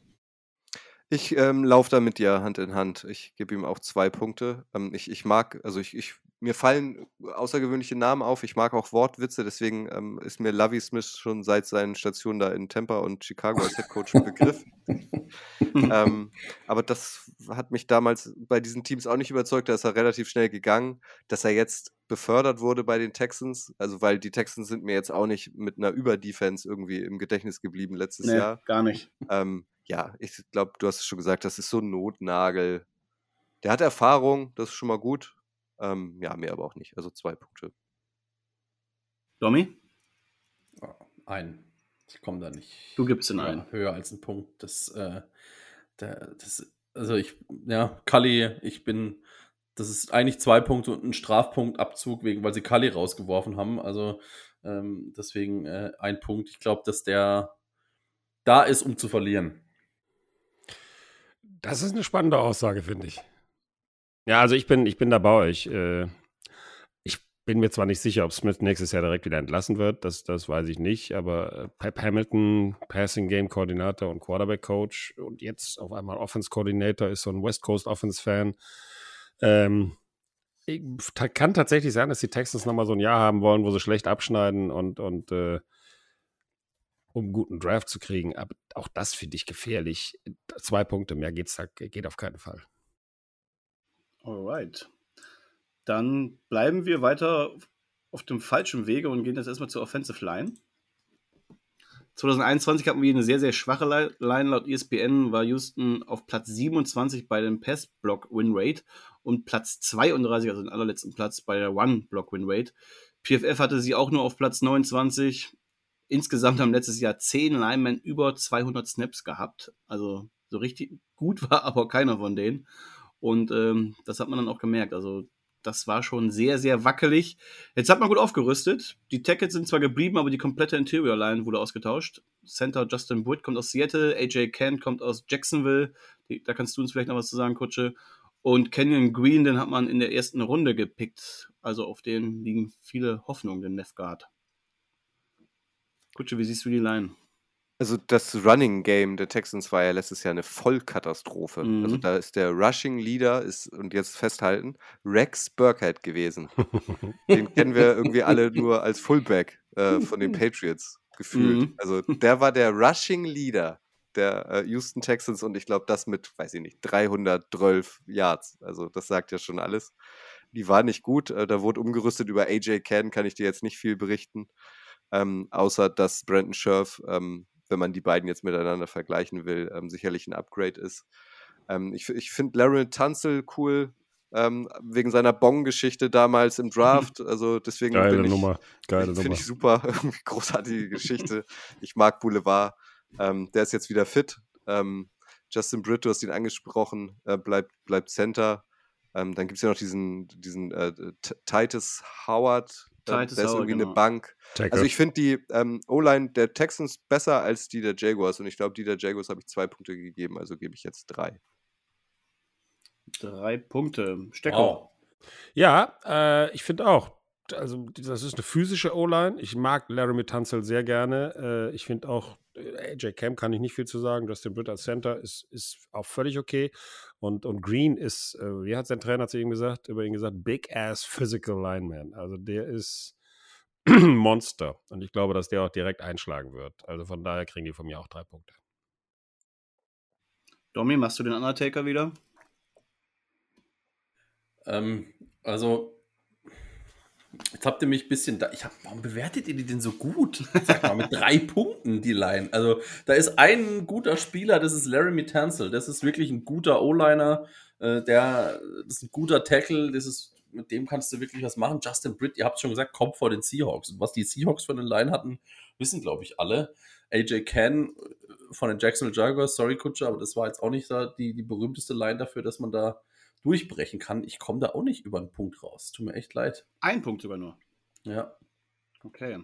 Ich ähm, laufe da mit dir Hand in Hand. Ich gebe ihm auch zwei Punkte. Ähm, ich, ich mag, also ich, ich, mir fallen außergewöhnliche Namen auf. Ich mag auch Wortwitze, deswegen ähm, ist mir Lovey Smith schon seit seinen Stationen da in Tampa und Chicago als Headcoach ein Begriff. ähm, aber das hat mich damals bei diesen Teams auch nicht überzeugt. Da ist er relativ schnell gegangen, dass er jetzt befördert wurde bei den Texans. Also, weil die Texans sind mir jetzt auch nicht mit einer Überdefense irgendwie im Gedächtnis geblieben letztes Nee, Jahr. gar nicht. Ähm, ja, ich glaube, du hast es schon gesagt, das ist so ein Notnagel. Der hat Erfahrung, das ist schon mal gut. Ähm, ja, mehr aber auch nicht. Also zwei Punkte. Domi, ein. Ich komme da nicht. du gibst den ja, einen. höher als ein Punkt. Das, äh, der, das, also ich, ja, Kali, ich bin, das ist eigentlich zwei Punkte und ein Strafpunktabzug, wegen, weil sie Kali rausgeworfen haben. Also ähm, deswegen äh, ein Punkt. Ich glaube, dass der da ist, um zu verlieren. Das ist eine spannende Aussage, finde ich. Ja, also ich bin, ich bin da bei euch. Äh, ich bin mir zwar nicht sicher, ob Smith nächstes Jahr direkt wieder entlassen wird, das, das weiß ich nicht, aber äh, Pep Hamilton, Passing Game Koordinator und Quarterback Coach und jetzt auf einmal Offense Coordinator, ist so ein West Coast Offense Fan. Ähm, kann tatsächlich sein, dass die Texans nochmal so ein Jahr haben wollen, wo sie schlecht abschneiden und, und äh, um einen guten Draft zu kriegen. Aber auch das finde ich gefährlich. Zwei Punkte, mehr geht's geht auf keinen Fall. Alright. Dann bleiben wir weiter auf dem falschen Wege und gehen jetzt erstmal zur Offensive Line. 2021 hatten wir eine sehr, sehr schwache Line. Laut ESPN war Houston auf Platz 27 bei dem Pass-Block-Win-Rate und Platz 32, also den allerletzten Platz bei der One-Block-Win-Rate. PFF hatte sie auch nur auf Platz 29. Insgesamt haben letztes Jahr 10 Linemen über 200 Snaps gehabt. Also so richtig gut war aber keiner von denen. Und ähm, das hat man dann auch gemerkt. Also das war schon sehr, sehr wackelig. Jetzt hat man gut aufgerüstet. Die Tackets sind zwar geblieben, aber die komplette Interior Line wurde ausgetauscht. Center Justin Wood kommt aus Seattle, AJ Kent kommt aus Jacksonville. da kannst du uns vielleicht noch was zu sagen, Kutsche. Und Kenyon Green, den hat man in der ersten Runde gepickt. Also auf den liegen viele Hoffnungen, den Left Guard. Kutsche, wie siehst du die Line? Also das Running Game der Texans war ja letztes Jahr eine Vollkatastrophe. Also Mhm. Also da ist der Rushing Leader, ist, und jetzt festhalten, Rex Burkhead gewesen. Den kennen wir irgendwie alle nur als Fullback äh, von den Patriots gefühlt. Mhm. Also der war der Rushing Leader der äh, Houston Texans und ich glaube das mit, weiß ich nicht, 312 Yards. Also das sagt ja schon alles. Die war nicht gut. Äh, da wurde umgerüstet über AJ Cann, kann ich dir jetzt nicht viel berichten. Ähm, außer dass Brandon Scherf, ähm, wenn man die beiden jetzt miteinander vergleichen will, ähm, sicherlich ein Upgrade ist. Ähm, ich ich finde Larry Tunzel cool, ähm, wegen seiner Bong-Geschichte damals im Draft. Also deswegen Geile bin ich, Nummer. Geile Finde Nummer. ich super. Großartige Geschichte. Ich mag Boulevard. Ähm, der ist jetzt wieder fit. Justin Britt, du hast ihn angesprochen, äh, bleibt, bleibt Center. Ähm, dann gibt es ja noch diesen, diesen äh, Titus Howard. Der ist Howard, irgendwie genau. eine Bank. Tackle. Also ich finde die ähm, O-Line der Texans besser als die der Jaguars. Und ich glaube, die der Jaguars habe ich zwei Punkte gegeben, also gebe ich jetzt drei. Drei Punkte. Stecko. Wow. Ja, äh, ich finde auch. Also, das ist eine physische O-Line. Ich mag Laramie Tunzel sehr gerne. Äh, ich finde auch, äh, AJ Cam kann ich nicht viel zu sagen. Justin Britt als Center ist, ist auch völlig okay. Und, und Green ist, äh, wie hat sein Trainer zu ihm gesagt, über ihn gesagt, Big Ass Physical Lineman. Also, der ist Monster. Und ich glaube, dass der auch direkt einschlagen wird. Also, von daher kriegen die von mir auch drei Punkte. Domi, machst du den Undertaker wieder? Ähm, also, jetzt habt ihr mich ein bisschen da. Ich hab, warum bewertet ihr die denn so gut? Sag mal, mit drei Punkten die Line. Also, da ist ein guter Spieler, das ist Laramie Tansel. Das ist wirklich ein guter O-Liner. Äh, der, das ist ein guter Tackle. Das ist, mit dem kannst du wirklich was machen. Justin Britt, ihr habt schon gesagt, kommt vor den Seahawks. Und was die Seahawks von den Line hatten, wissen, glaube ich, alle. AJ Ken äh, von den Jacksonville Jaguars, sorry Kutscher, aber das war jetzt auch nicht da die, die berühmteste Line dafür, dass man da durchbrechen kann. Ich komme da auch nicht über einen Punkt raus. Tut mir echt leid. Ein Punkt sogar nur. Ja. Okay.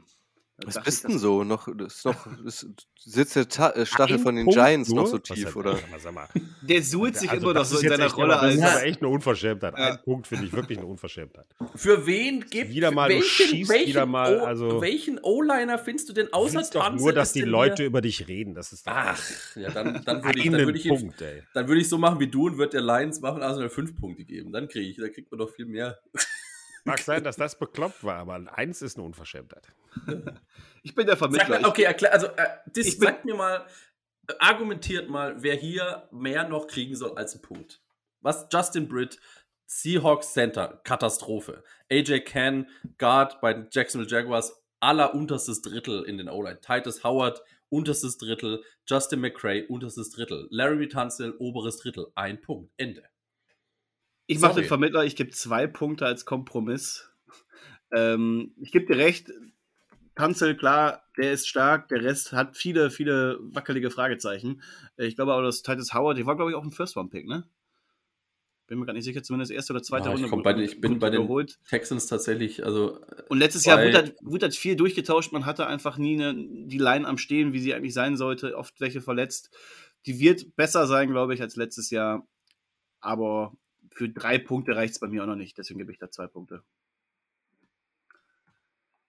Was bist ich, denn so? Noch, ist noch, ist, sitzt der Ta äh, Stachel Ein von den Punkt Giants nur? noch so tief, oder? Sag mal, sag mal. Der suhlt sich Also immer noch so in seiner Rolle aber das ist aber echt eine Unverschämtheit. Ja. Ein Punkt finde ich wirklich eine Unverschämtheit. Für wen gibt Wieder mal, du welchen, schießt welchen wieder mal, also- welchen O-Liner findest du denn außer willst doch nur, dass die Leute über dich reden. Das ist Ach, ja, dann, dann würde ich, dann würde ich, Punkt, ey. dann würde ich so machen wie du und würde der Lions machen, also fünf Punkte geben. Dann kriege ich, da kriegt man doch viel mehr. Mag sein, dass das bekloppt war, aber eins ist eine Unverschämtheit. Ich bin der Vermittler. mir, okay, erklär, also äh, das, sagt mir mal, äh, argumentiert mal, wer hier mehr noch kriegen soll als einen Punkt. Was Justin Britt, Seahawks Center, Katastrophe. AJ Can, Guard bei den Jacksonville Jaguars, aller unterstes Drittel in den O-Line. Titus Howard, unterstes Drittel. Justin McCray, unterstes Drittel. Larry Tunzel, oberes Drittel. Ein Punkt. Ende. Ich mache den Vermittler, ich gebe zwei Punkte als Kompromiss. Ähm, ich gebe dir recht, Tanzel, klar, der ist stark, der Rest hat viele, viele wackelige Fragezeichen. Äh, Ich glaube aber, dass Titus Howard, der war, glaube ich, auch ein First-Round-Pick, ne? Bin mir gar nicht sicher, zumindest erste oder zweite Ah, ich Runde. komm bei den- ich bin bei den- geholt. Texans tatsächlich, also Und letztes Jahr wurde halt, wurde halt viel durchgetauscht. Man hatte einfach nie eine, die Line am Stehen, wie sie eigentlich sein sollte. Oft welche verletzt. Die wird besser sein, glaube ich, als letztes Jahr. Aber für drei Punkte reicht es bei mir auch noch nicht. Deswegen gebe ich da zwei Punkte.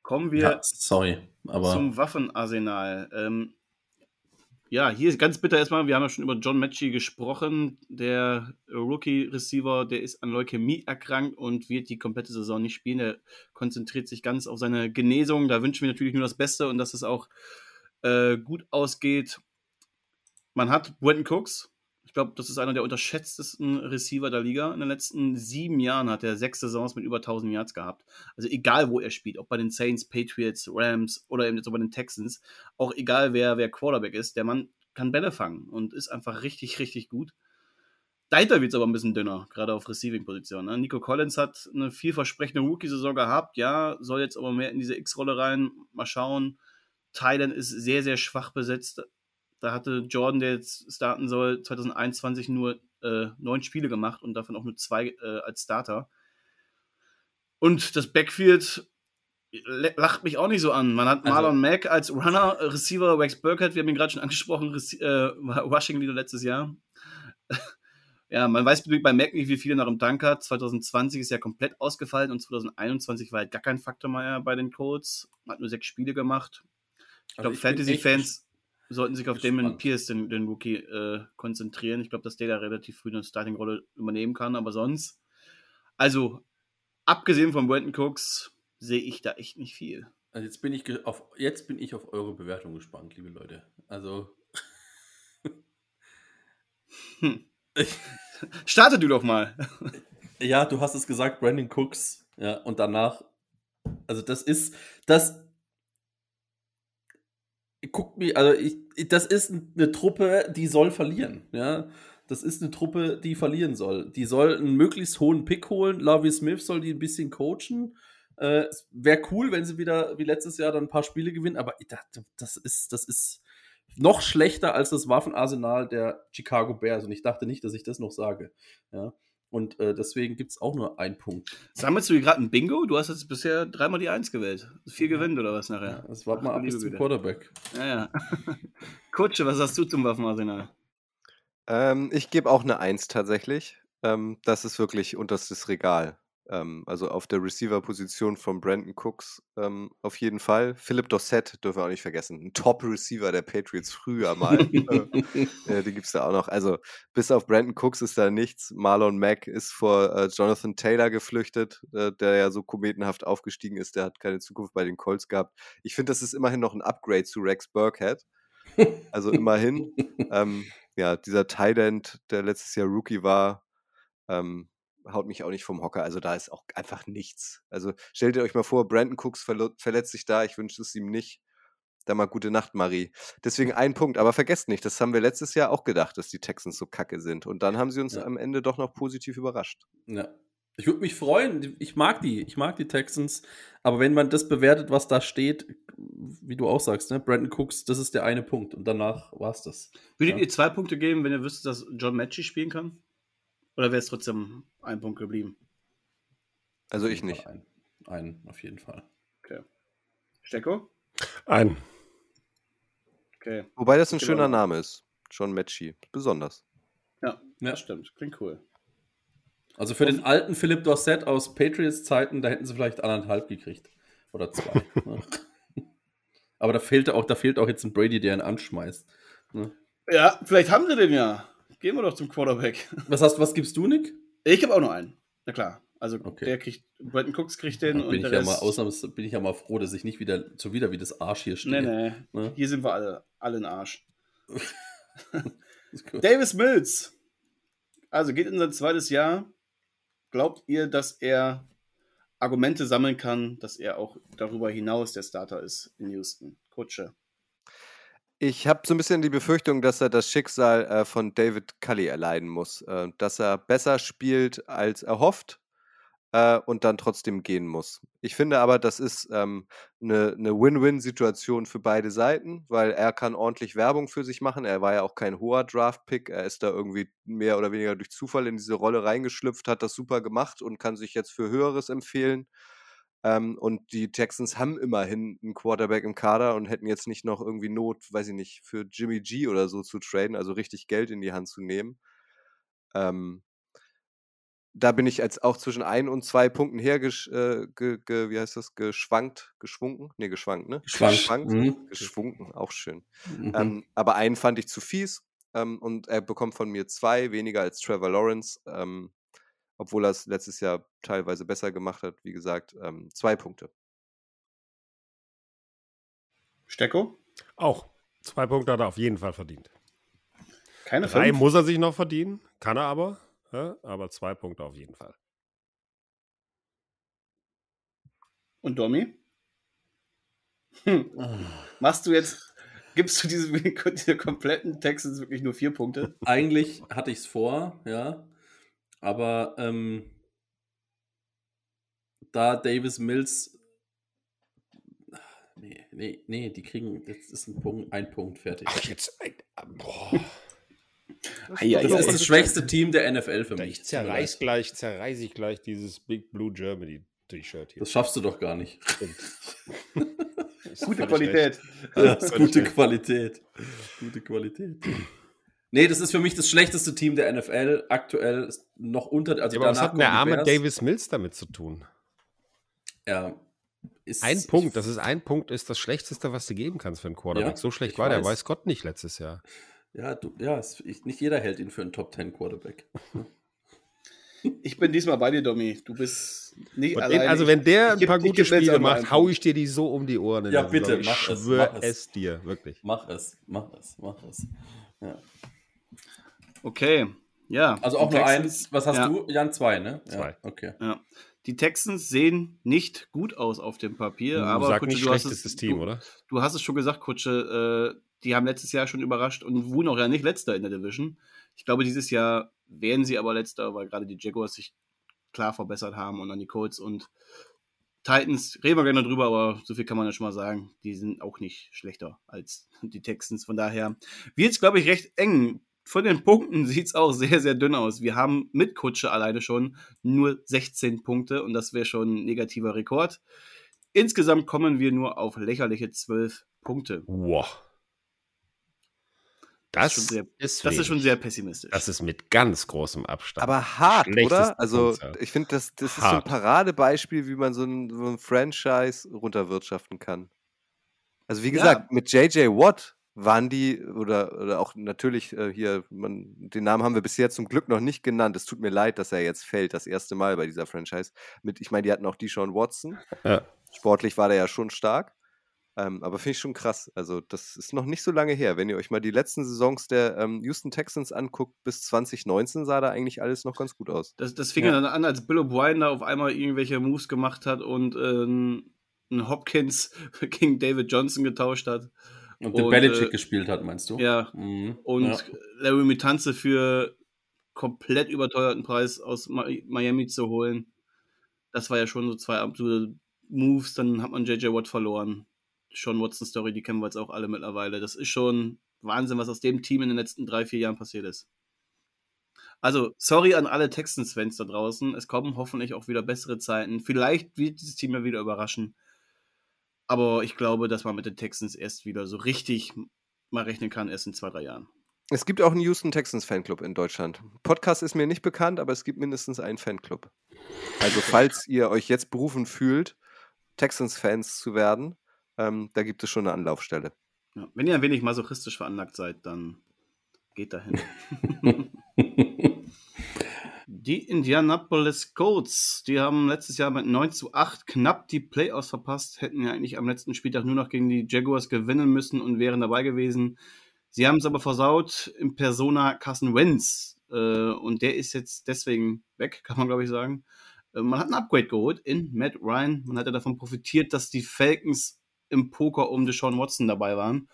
Kommen wir ja, sorry, zum Waffenarsenal. Ähm, ja, hier ist ganz bitter erstmal, wir haben ja schon über John Matchy gesprochen. Der Rookie-Receiver, der ist an Leukämie erkrankt und wird die komplette Saison nicht spielen. Der konzentriert sich ganz auf seine Genesung. Da wünschen wir natürlich nur das Beste und dass es auch äh, gut ausgeht. Man hat Brenton Cooks. Ich glaube, das ist einer der unterschätztesten Receiver der Liga. In den letzten sieben Jahren hat er sechs Saisons mit über 1000 Yards gehabt. Also egal, wo er spielt, ob bei den Saints, Patriots, Rams oder eben jetzt auch bei den Texans, auch egal, wer, wer Quarterback ist, der Mann kann Bälle fangen und ist einfach richtig, richtig gut. Dahinter wird es aber ein bisschen dünner, gerade auf Receiving-Position. Ne? Nico Collins hat eine vielversprechende Rookie-Saison gehabt, ja, soll jetzt aber mehr in diese X-Rolle rein. Mal schauen. Thailand ist sehr, sehr schwach besetzt. Da hatte Jordan, der jetzt starten soll, 2021 nur äh, neun Spiele gemacht und davon auch nur zwei äh, als Starter. Und das Backfield lacht mich auch nicht so an. Man hat also, Marlon Mack als Runner, Receiver, Wax Burkhead, wir haben ihn gerade schon angesprochen, äh, Rushing Leader letztes Jahr. ja, man weiß bei Mac nicht, wie viele nach dem Tank hat. 2020 ist ja komplett ausgefallen und 2021 war halt gar kein Faktor mehr bei den Colts. Hat nur sechs Spiele gemacht. Ich also glaube, Fantasy-Fans sollten sich auf Damon Pierce, den, den Rookie, äh, konzentrieren. Ich glaube, dass der da relativ früh eine Starting-Rolle übernehmen kann, aber sonst. Also, abgesehen von Brandon Cooks, sehe ich da echt nicht viel. Also jetzt bin ich auf, jetzt bin ich auf eure Bewertung gespannt, liebe Leute. Also. hm. Starte du doch mal. ja, du hast es gesagt, Brandon Cooks. Ja, und danach, also das ist, das, guckt mir, also ich, das ist eine Truppe, die soll verlieren, ja. Das ist eine Truppe, die verlieren soll. Die soll einen möglichst hohen Pick holen. Lovie Smith soll die ein bisschen coachen. Äh, Wäre cool, wenn sie wieder wie letztes Jahr dann ein paar Spiele gewinnen, aber das ist, das ist, noch schlechter als das Waffenarsenal der Chicago Bears. Und ich dachte nicht, dass ich das noch sage. Ja. Und äh, deswegen gibt es auch nur einen Punkt. Sammelst du gerade ein Bingo? Du hast jetzt bisher dreimal die Eins gewählt. Vier gewinnt oder was nachher? Ja, das war mal ab bis zum Quarterback. Ja, ja. Kutsche, was hast du zum Waffenarsenal? Ähm, ich gebe auch eine Eins tatsächlich. Ähm, das ist wirklich unterstes Regal. Ähm, also auf der Receiver-Position von Brandon Cooks ähm, auf jeden Fall. Philipp Dossett dürfen wir auch nicht vergessen. Ein Top-Receiver der Patriots früher mal. äh, die gibt es da auch noch. Also bis auf Brandon Cooks ist da nichts. Marlon Mack ist vor äh, Jonathan Taylor geflüchtet, äh, der ja so kometenhaft aufgestiegen ist. Der hat keine Zukunft bei den Colts gehabt. Ich finde, das ist immerhin noch ein Upgrade zu Rex Burkhead. Also immerhin. ähm, ja, dieser Tight End, der letztes Jahr Rookie war, ähm, haut mich auch nicht vom Hocker. Also da ist auch einfach nichts. Also stellt ihr euch mal vor, Brandon Cooks verletzt sich da. Ich wünsche es ihm nicht. Da mal gute Nacht, Marie. Deswegen ein Punkt. Aber vergesst nicht, das haben wir letztes Jahr auch gedacht, dass die Texans so kacke sind. Und dann haben sie uns ja. am Ende doch noch positiv überrascht. Ja. Ich würde mich freuen. Ich mag die. Ich mag die Texans. Aber wenn man das bewertet, was da steht, wie du auch sagst, ne? Brandon Cooks, das ist der eine Punkt. Und danach war es das. Würdet ja. ihr zwei Punkte geben, wenn ihr wüsstet, dass John Matchy spielen kann? Oder wäre es trotzdem ein Punkt geblieben? Also ich nicht. Ein, ein, auf jeden Fall. Okay. Stecko? Ein. Okay. Wobei das ein genau. schöner Name ist. John Matchy. Besonders. Ja, ja, stimmt. Klingt cool. Also für den alten Philipp Dorset aus Patriots-Zeiten, da hätten sie vielleicht anderthalb gekriegt. Oder zwei. Ne? Aber da fehlt auch, da fehlt auch jetzt ein Brady, der ihn anschmeißt. Ne? Ja, vielleicht haben sie den ja. Gehen wir doch zum Quarterback. Was hast was gibst du, Nick? Ich habe auch noch einen. Na klar. Also okay. der kriegt, Brandon Cooks kriegt den. Bin, und ich ja mal, ausnahms, bin ich ja mal froh, dass ich nicht wieder so wieder wie das Arsch hier stehe. Nee, nee. Ne? Hier sind wir alle, alle in Arsch. Davis Mills. Also geht in sein zweites Jahr. Glaubt ihr, dass er Argumente sammeln kann, dass er auch darüber hinaus der Starter ist in Houston? Kutsche. Ich habe so ein bisschen die Befürchtung, dass er das Schicksal äh, von David Cully erleiden muss. Äh, dass er besser spielt als erhofft äh, und dann trotzdem gehen muss. Ich finde aber, das ist ähm, eine, eine Win-Win-Situation für beide Seiten, weil er kann ordentlich Werbung für sich machen. Er war ja auch kein hoher Draft-Pick. Er ist da irgendwie mehr oder weniger durch Zufall in diese Rolle reingeschlüpft, hat das super gemacht und kann sich jetzt für Höheres empfehlen. Ähm, und die Texans haben immerhin einen Quarterback im Kader und hätten jetzt nicht noch irgendwie Not, weiß ich nicht, für Jimmy G oder so zu traden, also richtig Geld in die Hand zu nehmen. Ähm, da bin ich jetzt auch zwischen ein und zwei Punkten her, äh, ge, ge, wie heißt das, geschwankt, geschwunken? Nee, geschwankt, ne? Geschwankt. geschwankt mhm. Geschwunken, auch schön. Mhm. Ähm, aber einen fand ich zu fies ähm, und er bekommt von mir zwei, weniger als Trevor Lawrence. Ähm, obwohl er es letztes Jahr teilweise besser gemacht hat. Wie gesagt, ähm, zwei Punkte. Stecko? Auch. Zwei Punkte hat er auf jeden Fall verdient. Keine Drei fünf? muss er sich noch verdienen, kann er aber. Ja, aber zwei Punkte auf jeden Fall. Und Domi? Hm. Machst du jetzt, gibst du diesem, dieser kompletten Texans wirklich nur vier Punkte? Eigentlich hatte ich es vor, ja. Aber ähm, da Davis Mills. Nee, nee, nee, die kriegen, jetzt ist ein Punkt, ein Punkt fertig. jetzt. Boah. Ei, ei, das ei. ist das schwächste Team der NFL für mich. Ich zerreiß gleich, zerreiß ich gleich dieses Big Blue Germany T-Shirt hier. Das schaffst du doch gar nicht. Ist Gute Qualität. Das ist Völlig gute. Qualität. Gute Qualität. Nee, das ist für mich das schlechteste Team der NFL. Aktuell ist noch unter. Also Ja, aber was hat denn der arme Bears. Davis Mills damit zu tun? Ja, ist, Ein Punkt, das ist ein Punkt, ist das Schlechteste, was du geben kannst für einen Quarterback. Ja, so schlecht war der weiß. weiß Gott nicht letztes Jahr. Ja, du, ja es, ich, nicht jeder hält ihn für einen Top 10 Quarterback. Ich bin diesmal bei dir, Domi. Du bist nicht Und allein. also wenn der ich ein paar ich gute Spiele macht, hau ich dir die so um die Ohren. in Ja, bitte, Saison. Ich mach es, schwör mach es. es. dir, wirklich. Mach es, mach es, mach es. Ja. Okay, ja. Also auch nur Texans- eins. Was hast ja. du? Jan, zwei, ne? Zwei. Ja, okay. Ja. Die Texans sehen nicht gut aus auf dem Papier, Du aber Kutsche, nicht du, hast es, Team, du, oder? du hast es schon gesagt, Kutsche, äh, die haben letztes Jahr schon überrascht und wurden auch ja nicht letzter in der Division. Ich glaube, dieses Jahr werden sie aber letzter, weil gerade die Jaguars sich klar verbessert haben und dann die Colts und Titans, reden wir gerne drüber, aber so viel kann man ja schon mal sagen, die sind auch nicht schlechter als die Texans. Von daher wird es, glaube ich, recht eng. Von den Punkten sieht es auch sehr, sehr dünn aus. Wir haben mit Kutsche alleine schon nur 16 Punkte und das wäre schon ein negativer Rekord. Insgesamt kommen wir nur auf lächerliche 12 Punkte. Wow. Das Das, ist schon sehr- ist, Das ist schon sehr pessimistisch. Das ist mit ganz großem Abstand. Aber hart, oder? Also, ich finde, das, das ist so ein. Paradebeispiel, wie man so ein, so ein Franchise runterwirtschaften kann. Also, wie Ja. gesagt, mit JJ Watt waren die, oder, oder auch natürlich äh, hier, man, den Namen haben wir bisher zum Glück noch nicht genannt. Es tut mir leid, dass er jetzt fällt, das erste Mal bei dieser Franchise. Mit, ich meine, die hatten auch Deshaun Watson. Ja. Sportlich war der ja schon stark. Ähm, aber finde ich schon krass. Also, das ist noch nicht so lange her. Wenn ihr euch mal die letzten Saisons der ähm, Houston Texans anguckt, bis 2019 sah da eigentlich alles noch ganz gut aus. Das, das fing Ja. dann an, als Bill O'Brien da auf einmal irgendwelche Moves gemacht hat und ähm, ein Hopkins gegen David Johnson getauscht hat. Und den Und, Belichick äh, gespielt hat, meinst du? Ja. Mhm. Und ja. Larry Mitanze für komplett überteuerten Preis aus Mi- Miami zu holen. Das war ja schon so zwei absolute Moves. Dann hat man JJ Watt verloren. Sean Watson Story, die kennen wir jetzt auch alle mittlerweile. Das ist schon Wahnsinn, was aus dem Team in den letzten drei, vier Jahren passiert ist. Also, sorry an alle Texans-Fans da draußen. Es kommen hoffentlich auch wieder bessere Zeiten. Vielleicht wird dieses Team ja wieder überraschen. Aber ich glaube, dass man mit den Texans erst wieder so richtig mal rechnen kann, erst in zwei, drei Jahren. Es gibt auch einen Houston Texans Fanclub in Deutschland. Podcast ist mir nicht bekannt, aber es gibt mindestens einen Fanclub. Also, falls ihr euch jetzt berufen fühlt, Texans-Fans zu werden, ähm, da gibt es schon eine Anlaufstelle. Ja, wenn ihr ein wenig masochistisch veranlagt seid, dann geht dahin. die Indianapolis Colts, die haben letztes Jahr mit 9 zu 8 knapp die Playoffs verpasst, hätten ja eigentlich am letzten Spieltag nur noch gegen die Jaguars gewinnen müssen und wären dabei gewesen. Sie haben es aber versaut im Persona Carson Wentz. Äh, und der ist jetzt deswegen weg, kann man glaube ich sagen. Äh, man hat ein Upgrade geholt in Matt Ryan. Man hat ja davon profitiert, dass die Falcons im Poker um Deshaun Watson dabei waren.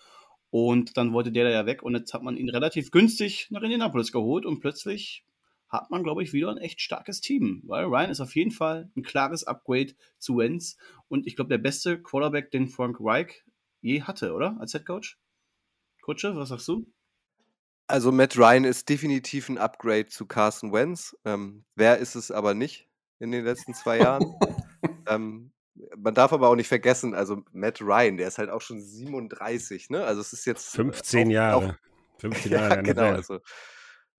Und dann wollte der da ja weg und jetzt hat man ihn relativ günstig nach Indianapolis geholt und plötzlich hat man, glaube ich, wieder ein echt starkes Team, weil Ryan ist auf jeden Fall ein klares Upgrade zu Wentz und ich glaube, der beste Quarterback, den Frank Reich je hatte, oder? Als Head Coach? Kutsche, was sagst du? Also, Matt Ryan ist definitiv ein Upgrade zu Carson Wentz. Ähm, wer ist es aber nicht in den letzten zwei Jahren? ähm, man darf aber auch nicht vergessen, also Matt Ryan, der ist halt auch schon 37, ne? Also, es ist jetzt. äh, 15 auch- Jahre. Auch, 15 ja, Jahre. der genau. Also,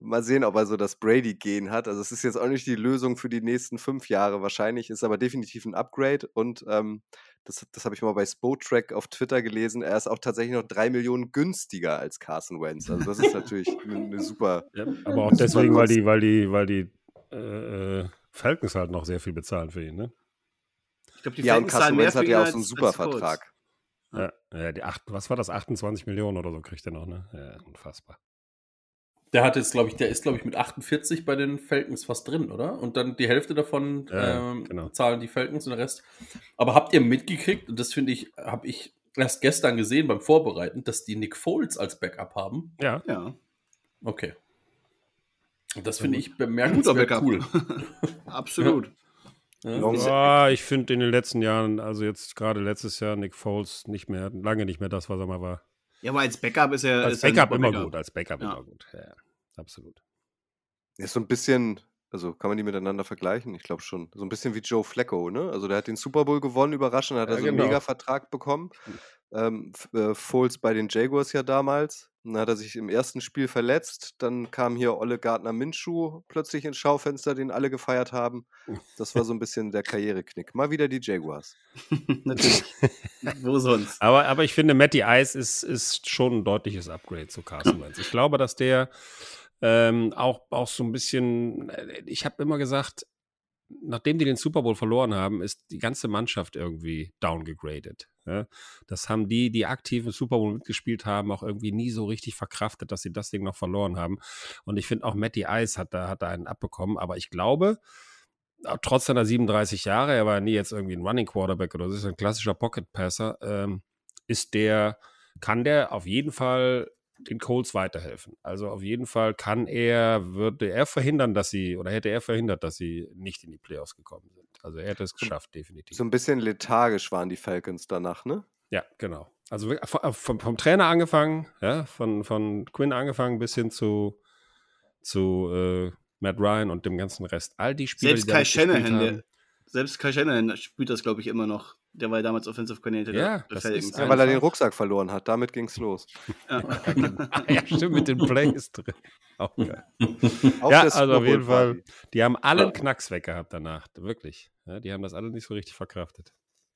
mal sehen, ob er so das Brady-Gen hat. Also, es ist jetzt auch nicht die Lösung für die nächsten fünf Jahre wahrscheinlich, ist aber definitiv ein Upgrade und ähm, das, das habe ich mal bei Spotrack auf Twitter gelesen. Er ist auch tatsächlich noch drei Millionen günstiger als Carson Wentz. Also, das ist natürlich eine, super. Ja, aber auch Super deswegen, weil die, weil die, weil die äh, äh, Falcons halt noch sehr viel bezahlen für ihn, ne? Ich glaube, die Ja, und Falcons zahlen Carson mehr Wentz für hat ja auch so einen super. Vertrag. Ja, ja, die acht, was war das? 28 Millionen oder so kriegt er noch, ne? Ja, unfassbar. Der hat jetzt, glaube ich, der ist, glaube ich, mit 48 bei den Falcons fast drin, oder? Und dann die Hälfte davon Ja, ähm, genau. zahlen die Falcons und der Rest. Aber habt ihr mitgekriegt, und das finde ich, habe ich erst gestern gesehen beim Vorbereiten, dass die Nick Foles als Backup haben? Ja, Ja. Okay. Und das finde ich Guter bemerkenswert Backup. cool. Absolut. Ja. Ah, ich finde in den letzten Jahren, also jetzt gerade letztes Jahr, Nick Foles nicht mehr, lange nicht mehr das, was er mal war. Ja, aber als Backup ist er. Als ist Backup immer Backup. gut, als Backup Ja. immer gut. Ja, absolut. Ist so ein bisschen, also kann man die miteinander vergleichen? Ich glaube schon. So ein bisschen wie Joe Flacco, ne? Also der hat den Super Bowl gewonnen, überraschend, hat Ja, er so einen genau. Mega-Vertrag bekommen. Ähm, äh, Foles bei den Jaguars ja damals. Dann hat er sich im ersten Spiel verletzt. Dann kam hier Olle Gardner Minshew plötzlich ins Schaufenster, den alle gefeiert haben. Das war so ein bisschen der Karriereknick. Mal wieder die Jaguars. Natürlich. Wo sonst? Aber, aber ich finde, Matty Ice ist, ist schon ein deutliches Upgrade zu Carson Wentz. Ich glaube, dass der ähm, auch, auch so ein bisschen, äh, ich habe immer gesagt, nachdem die den Super Bowl verloren haben, ist die ganze Mannschaft irgendwie downgegradet. Ja? Das haben die, die aktiv im Super Bowl mitgespielt haben, auch irgendwie nie so richtig verkraftet, dass sie das Ding noch verloren haben. Und ich finde auch Matty Ice hat da, hat da einen abbekommen. Aber ich glaube, auch trotz seiner 37 Jahre, er war nie jetzt irgendwie ein Running Quarterback oder so, ist ein klassischer Pocket Passer, ähm, ist der, kann der auf jeden Fall den Colts weiterhelfen. Also auf jeden Fall kann er, würde er verhindern, dass sie, oder hätte er verhindert, dass sie nicht in die Playoffs gekommen sind. Also er hätte es geschafft, definitiv. So ein bisschen lethargisch waren die Falcons danach, ne? Ja, genau. Also wir- vom, vom, Trainer angefangen, ja, von, von Quinn angefangen bis hin zu, zu äh, Matt Ryan und dem ganzen Rest. All die Spieler, Selbst die Kai Shanahan, selbst Kai Shanahan spielt das, glaube ich, immer noch. Der war ja damals Offensive Coordinator Ja, das ist Ja, weil er den. Rucksack verloren hat. Damit ging's los. Ja. Ja, stimmt, mit den Plays drin. Auch geil. Auf ja, also auf jeden Fall, Party. die haben allen Ja. Knacks weg gehabt danach. Wirklich. Ja, die haben das alle nicht so richtig verkraftet.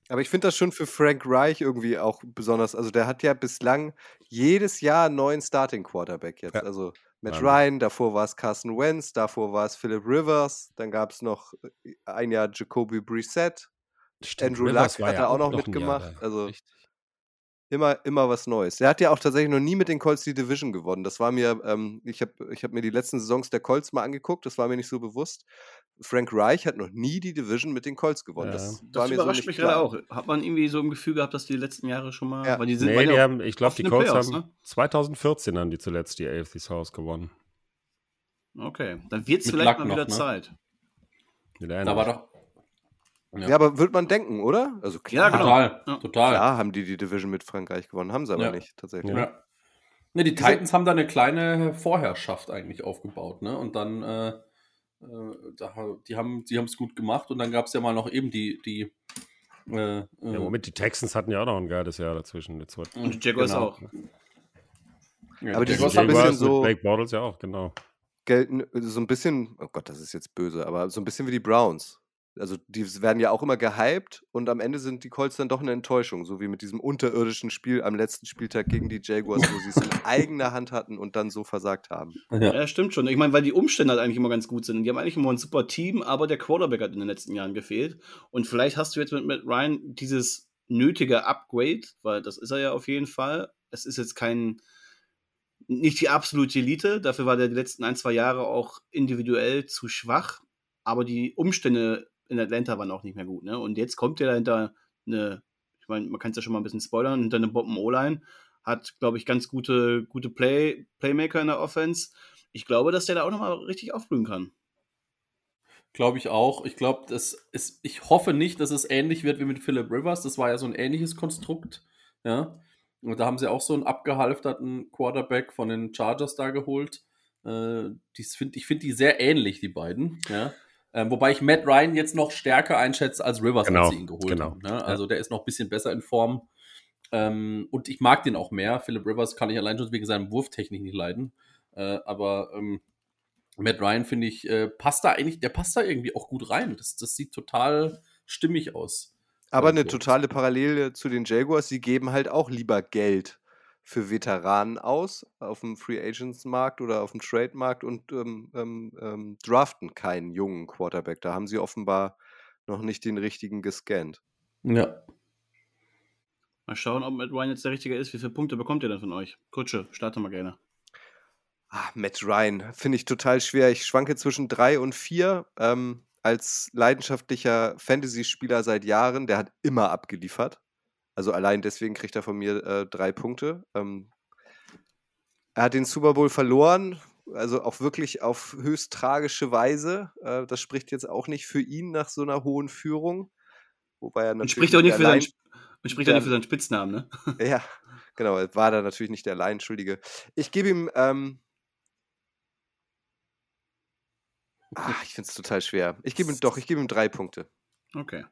Aber ich finde das schon für Frank Reich irgendwie auch besonders. Also der hat ja bislang jedes Jahr einen neuen Starting Quarterback jetzt. Ja. Also Matt Wahnsinn. Ryan, davor war es Carson Wentz, davor war es Philip Rivers, dann gab es noch äh, ein Jahr Jacoby Brissett. Andrew Rivers Luck hat er auch noch Jahr mitgemacht, also- Richtig. Immer, immer was Neues. Der hat ja auch tatsächlich noch nie mit den Colts die Division gewonnen. Das war mir, ähm, ich habe ich hab mir die letzten Saisons der Colts mal angeguckt, das war mir nicht so bewusst. Frank Reich hat noch nie die Division mit den Colts gewonnen. Ja. Das, war Das mir so überrascht nicht mich gerade auch. Hat man irgendwie so im Gefühl gehabt, dass die letzten Jahre schon mal. Ja. Weil die sind Nee, die ja haben, ich glaube, die Colts Playoffs, haben ne? 2014 haben die zuletzt die AFC South gewonnen. Okay, dann wird es vielleicht Luck mal noch, wieder ne? Zeit. Da war doch. Ja, aber wird man denken, oder? Also Ja, klar, genau. Total, Ja. total. klar haben die die Division mit Frankreich gewonnen, haben sie aber Ja. nicht, tatsächlich. Ja. Ne, die Titans haben da eine kleine Vorherrschaft eigentlich aufgebaut, ne? Und dann, äh, äh, da, die haben die es gut gemacht und dann gab es ja mal noch eben die, die äh, ja, äh, Moment, die Texans hatten ja auch noch ein geiles Jahr dazwischen. Jetzt wird Und die Jaguars genau. auch. Ja, Aber die Jaguars ein bisschen so- Blake Bortles ja auch, genau. gelten so ein bisschen, oh Gott, das ist jetzt böse, aber so ein bisschen wie die Browns. Also die werden ja auch immer gehypt und am Ende sind die Colts dann doch eine Enttäuschung, so wie mit diesem unterirdischen Spiel am letzten Spieltag gegen die Jaguars, wo sie es in eigener Hand hatten und dann so versagt haben. Ja. Ja, stimmt schon. Ich meine, weil die Umstände halt eigentlich immer ganz gut sind. Die haben eigentlich immer ein super Team, aber der Quarterback hat in den letzten Jahren gefehlt. Und vielleicht hast du jetzt mit, mit Ryan dieses nötige Upgrade, weil das ist er ja auf jeden Fall. Es ist jetzt kein, nicht die absolute Elite. Dafür war der die letzten ein, zwei Jahre auch individuell zu schwach. Aber die Umstände in Atlanta waren auch nicht mehr gut. Ne? Und jetzt kommt ja dahinter eine, ich meine, man kann es ja schon mal ein bisschen spoilern, hinter eine Bomben-O-Line. Hat, glaube ich, ganz gute, gute Play, Playmaker in der Offense. Ich glaube, dass der da auch nochmal richtig aufblühen kann. Glaube ich auch. Ich glaube, das ist, ich hoffe nicht, dass es ähnlich wird wie mit Philip Rivers. Das war ja so ein ähnliches Konstrukt. Ja. Und da haben sie auch so einen abgehalfterten Quarterback von den Chargers da geholt. Äh, dies find, ich finde die sehr ähnlich, die beiden. Ja. Ähm, wobei ich Matt Ryan jetzt noch stärker einschätze als Rivers, Genau, als sie ihn geholt genau. haben. Ne? Also der ist noch ein bisschen besser in Form. Ähm, und ich mag den auch mehr. Philip Rivers kann ich allein schon wegen seinem Wurftechnik nicht leiden. Äh, aber ähm, Matt Ryan, finde ich, äh, passt da eigentlich, der passt da irgendwie auch gut rein. Das, das sieht total stimmig aus. Aber eine Also- totale Parallele zu den Jaguars, sie geben halt auch lieber Geld für Veteranen aus auf dem Free Agents Markt oder auf dem Trade Markt und ähm, ähm, ähm, draften keinen jungen Quarterback. Da haben sie offenbar noch nicht den richtigen gescannt. Ja. Mal schauen, ob Matt Ryan jetzt der Richtige ist. Wie viele Punkte bekommt ihr denn von euch? Kutsche, starte mal gerne. Ah, Matt Ryan finde ich total schwer. Ich schwanke zwischen drei und vier. Ähm, als leidenschaftlicher Fantasy-Spieler seit Jahren, der hat immer abgeliefert. Also allein deswegen kriegt er von mir äh, drei Punkte. Ähm, er hat den Super Bowl verloren, also auch wirklich auf höchst tragische Weise. Äh, das spricht jetzt auch nicht für ihn nach so einer hohen Führung. Wobei er Und natürlich spricht auch nicht für allein- seinen, und spricht auch der- nicht für seinen Spitznamen, ne? Ja, genau, er war da natürlich nicht der allein Schuldige. Ich gebe ihm, ähm, ah, ich finde es total schwer. Ich gebe ihm doch, ich gebe ihm drei Punkte. Okay.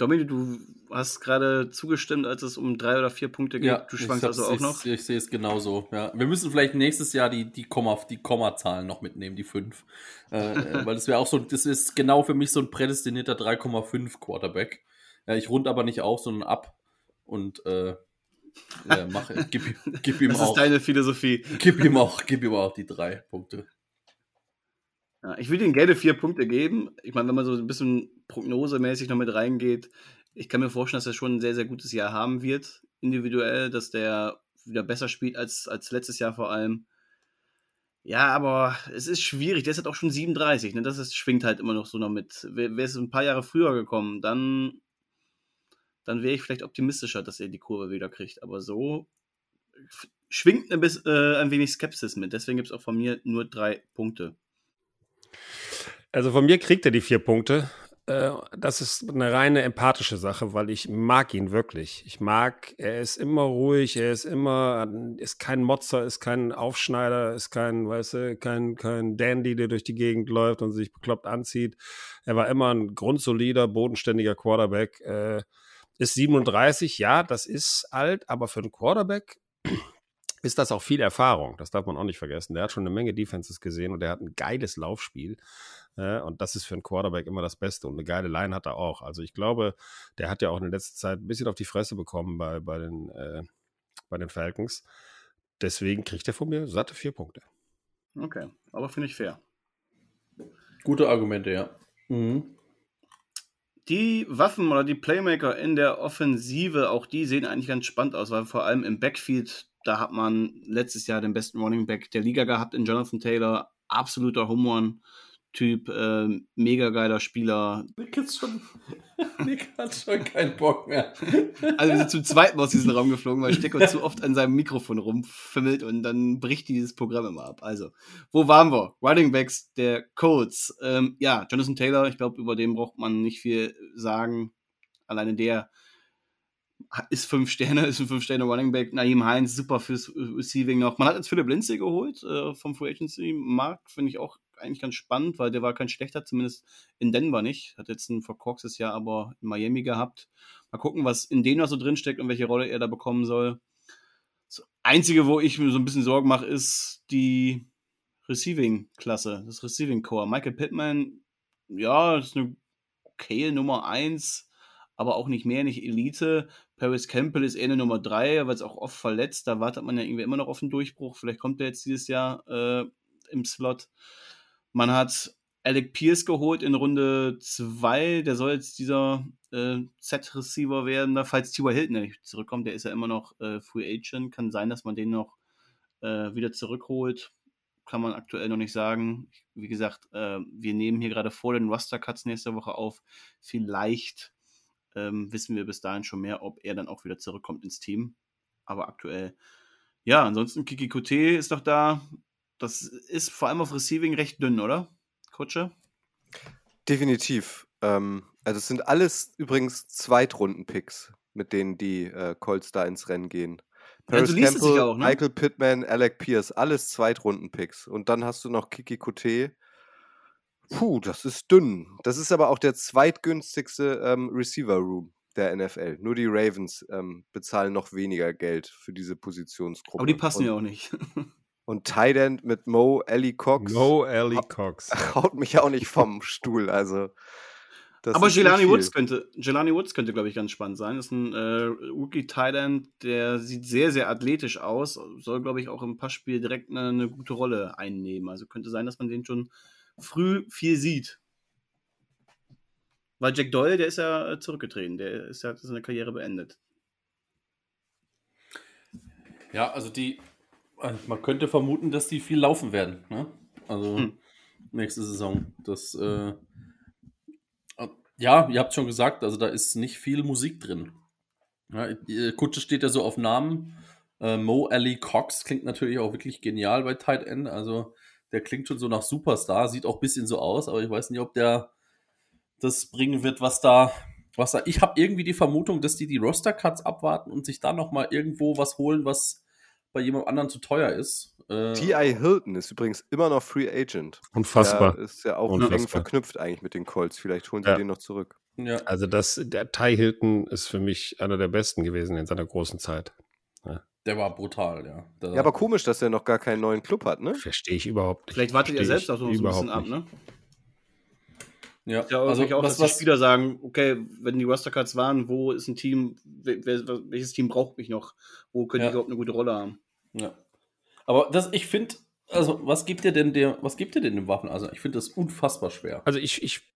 Dominik, du hast gerade zugestimmt, als es um drei oder vier Punkte geht. du ich schwankst also auch ich, noch. Ich sehe es genauso. Ja. Wir müssen vielleicht nächstes Jahr die, die, Komma, die Kommazahlen noch mitnehmen, die fünf. Äh, äh, weil das wäre auch so, das ist genau für mich so ein prädestinierter 3,5 Quarterback. Ja, ich rund aber nicht auf, sondern ab. Und äh, äh, mach, gib, gib ihm Das auch. ist deine Philosophie. Gib ihm auch, gib ihm auch die drei Punkte. Ja, ich will ihm gerne vier Punkte geben. Ich meine, wenn man so ein bisschen prognosemäßig noch mit reingeht, ich kann mir vorstellen, dass er schon ein sehr, sehr gutes Jahr haben wird, individuell, dass der wieder besser spielt als, als letztes Jahr vor allem. Ja, aber es ist schwierig. Der ist halt auch schon 37. Ne? Das ist, schwingt halt immer noch so noch mit. Wäre es ein paar Jahre früher gekommen, dann, dann wäre ich vielleicht optimistischer, dass er die Kurve wieder kriegt. Aber so schwingt ein, bis, äh, ein wenig Skepsis mit. Deswegen gibt es auch von mir nur drei Punkte. Also von mir kriegt er die vier Punkte. Äh, Das ist eine reine empathische Sache, weil ich mag ihn wirklich. Ich mag, er ist immer ruhig, er ist immer, ist kein Motzer, ist kein Aufschneider, ist kein, weißt du, kein, kein Dandy, der durch die Gegend läuft und sich bekloppt anzieht. Er war immer ein grundsolider, bodenständiger Quarterback. Äh, Ist 37, ja, das ist alt, aber für einen Quarterback ist das auch viel Erfahrung. Das darf man auch nicht vergessen. Der hat schon eine Menge Defenses gesehen und der hat ein geiles Laufspiel. Äh, und das ist für einen Quarterback immer das Beste. Und eine geile Line hat er auch. Also ich glaube, der hat ja auch in der letzten Zeit ein bisschen auf die Fresse bekommen bei, bei, den, äh, bei den Falcons. Deswegen kriegt er von mir satte vier Punkte. Okay, aber finde ich fair. Gute Argumente, ja. Mhm. Die Waffen oder die Playmaker in der Offensive, auch die sehen eigentlich ganz spannend aus, weil vor allem im Backfield, da hat man letztes Jahr den besten Running Back der Liga gehabt in Jonathan Taylor. Absoluter Home Run. Typ, äh, mega geiler Spieler. Nick, ist schon, Nick hat schon keinen Bock mehr. Also wir sind zum zweiten Mal aus diesem Raum geflogen, weil Stecko zu oft an seinem Mikrofon rumfimmelt und dann bricht dieses Programm immer ab. Also, wo waren wir? Running Backs der Colts. Ähm, ja, Jonathan Taylor, ich glaube, über den braucht man nicht viel sagen. Alleine der ist fünf Sterne, ist ein fünf Sterne Running Back. Naheem Heinz, super fürs Receiving noch. Man hat jetzt Philipp Lindsay geholt äh, vom Free Agency Markt, finde ich auch eigentlich ganz spannend, weil der war kein schlechter, zumindest in Denver nicht. Hat jetzt ein verkorkstes Jahr aber in Miami gehabt. Mal gucken, was in noch so drinsteckt und welche Rolle er da bekommen soll. Das Einzige, wo ich mir so ein bisschen Sorgen mache, ist die Receiving-Klasse, das Receiving-Core. Michael Pittman, ja, ist eine okay Nummer 1, aber auch nicht mehr, nicht Elite. Paris Campbell ist eher eine Nummer 3, weil es auch oft verletzt. Da wartet man ja irgendwie immer noch auf einen Durchbruch. Vielleicht kommt er jetzt dieses Jahr äh, im Slot. Man hat Alec Pierce geholt in Runde 2. Der soll jetzt dieser äh, Z-Receiver werden. Da, falls T.Y. Hilton nicht zurückkommt, der ist ja immer noch äh, Free Agent. Kann sein, dass man den noch äh, wieder zurückholt. Kann man aktuell noch nicht sagen. Wie gesagt, äh, wir nehmen hier gerade vor den Roster-Cuts nächste Woche auf. Vielleicht ähm, wissen wir bis dahin schon mehr, ob er dann auch wieder zurückkommt ins Team. Aber aktuell, ja, ansonsten Kiki Kote ist doch da. Das ist vor allem auf Receiving recht dünn, oder? Kutsche? Definitiv. Ähm, also es sind alles übrigens Zweitrunden-Picks, mit denen die äh, Colts da ins Rennen gehen. Ja, liest es sich auch, ne? Michael Pittman, Alec Pierce, alles Zweitrunden-Picks. Und dann hast du noch Kiki Kote. Puh, das ist dünn. Das ist aber auch der zweitgünstigste ähm, Receiver-Room der NFL. Nur die Ravens ähm, bezahlen noch weniger Geld für diese Positionsgruppe. Aber die passen und, ja auch nicht. Und Tight End mit Mo, Ellie Cox No Ellie Cox. haut mich auch nicht vom Stuhl. Also, das Aber Jelani. Woods könnte, Jelani Woods könnte, glaube ich, ganz spannend sein. Das ist ein äh, Rookie Thailand, der sieht sehr, sehr athletisch aus. Soll, glaube ich, auch im Passspiel direkt eine, eine gute Rolle einnehmen. Also könnte sein, dass man den schon früh viel sieht. Weil Jack Doyle, der ist ja äh, zurückgetreten. Der ist ja hat seine Karriere beendet. Ja, also die, äh, man könnte vermuten, dass die viel laufen werden. Ne? Also hm. nächste Saison. Das, äh, ja, ihr habt schon gesagt, also da ist nicht viel Musik drin. Ja, Kutsche steht ja so auf Namen. Äh, Mo Ali Cox klingt natürlich auch wirklich genial bei Tight End. Also der klingt schon so nach Superstar, sieht auch ein bisschen so aus, aber ich weiß nicht, ob der das bringen wird, was da, was da. Ich habe irgendwie die Vermutung, dass die die Roster Cuts abwarten und sich da noch mal irgendwo was holen, was bei jemand anderen zu teuer ist. Äh, T.I. Hilton ist übrigens immer noch Free Agent. Unfassbar. Der ist ja auch Unfassbar. eng verknüpft eigentlich mit den Colts. Vielleicht holen sie ja. den noch zurück. Ja. Also das, der Ty Hilton ist für mich einer der besten gewesen in seiner großen Zeit. Der war brutal, ja. Der ja, aber komisch, dass er noch gar keinen neuen Club hat, ne? Verstehe ich überhaupt nicht. Vielleicht wartet er selbst auch so ein bisschen ab, ne? Ja, ja also auch, was, dass die Spieler sagen, okay, wenn die Roster-Cards waren, wo ist ein Team, welches Team braucht mich noch? Wo könnte ja. ich überhaupt eine gute Rolle haben? Ja. Aber das, ich finde, also was gibt dir denn der, was gibt dir denn dem Waffen? Also ich finde das unfassbar schwer. Also ich, ich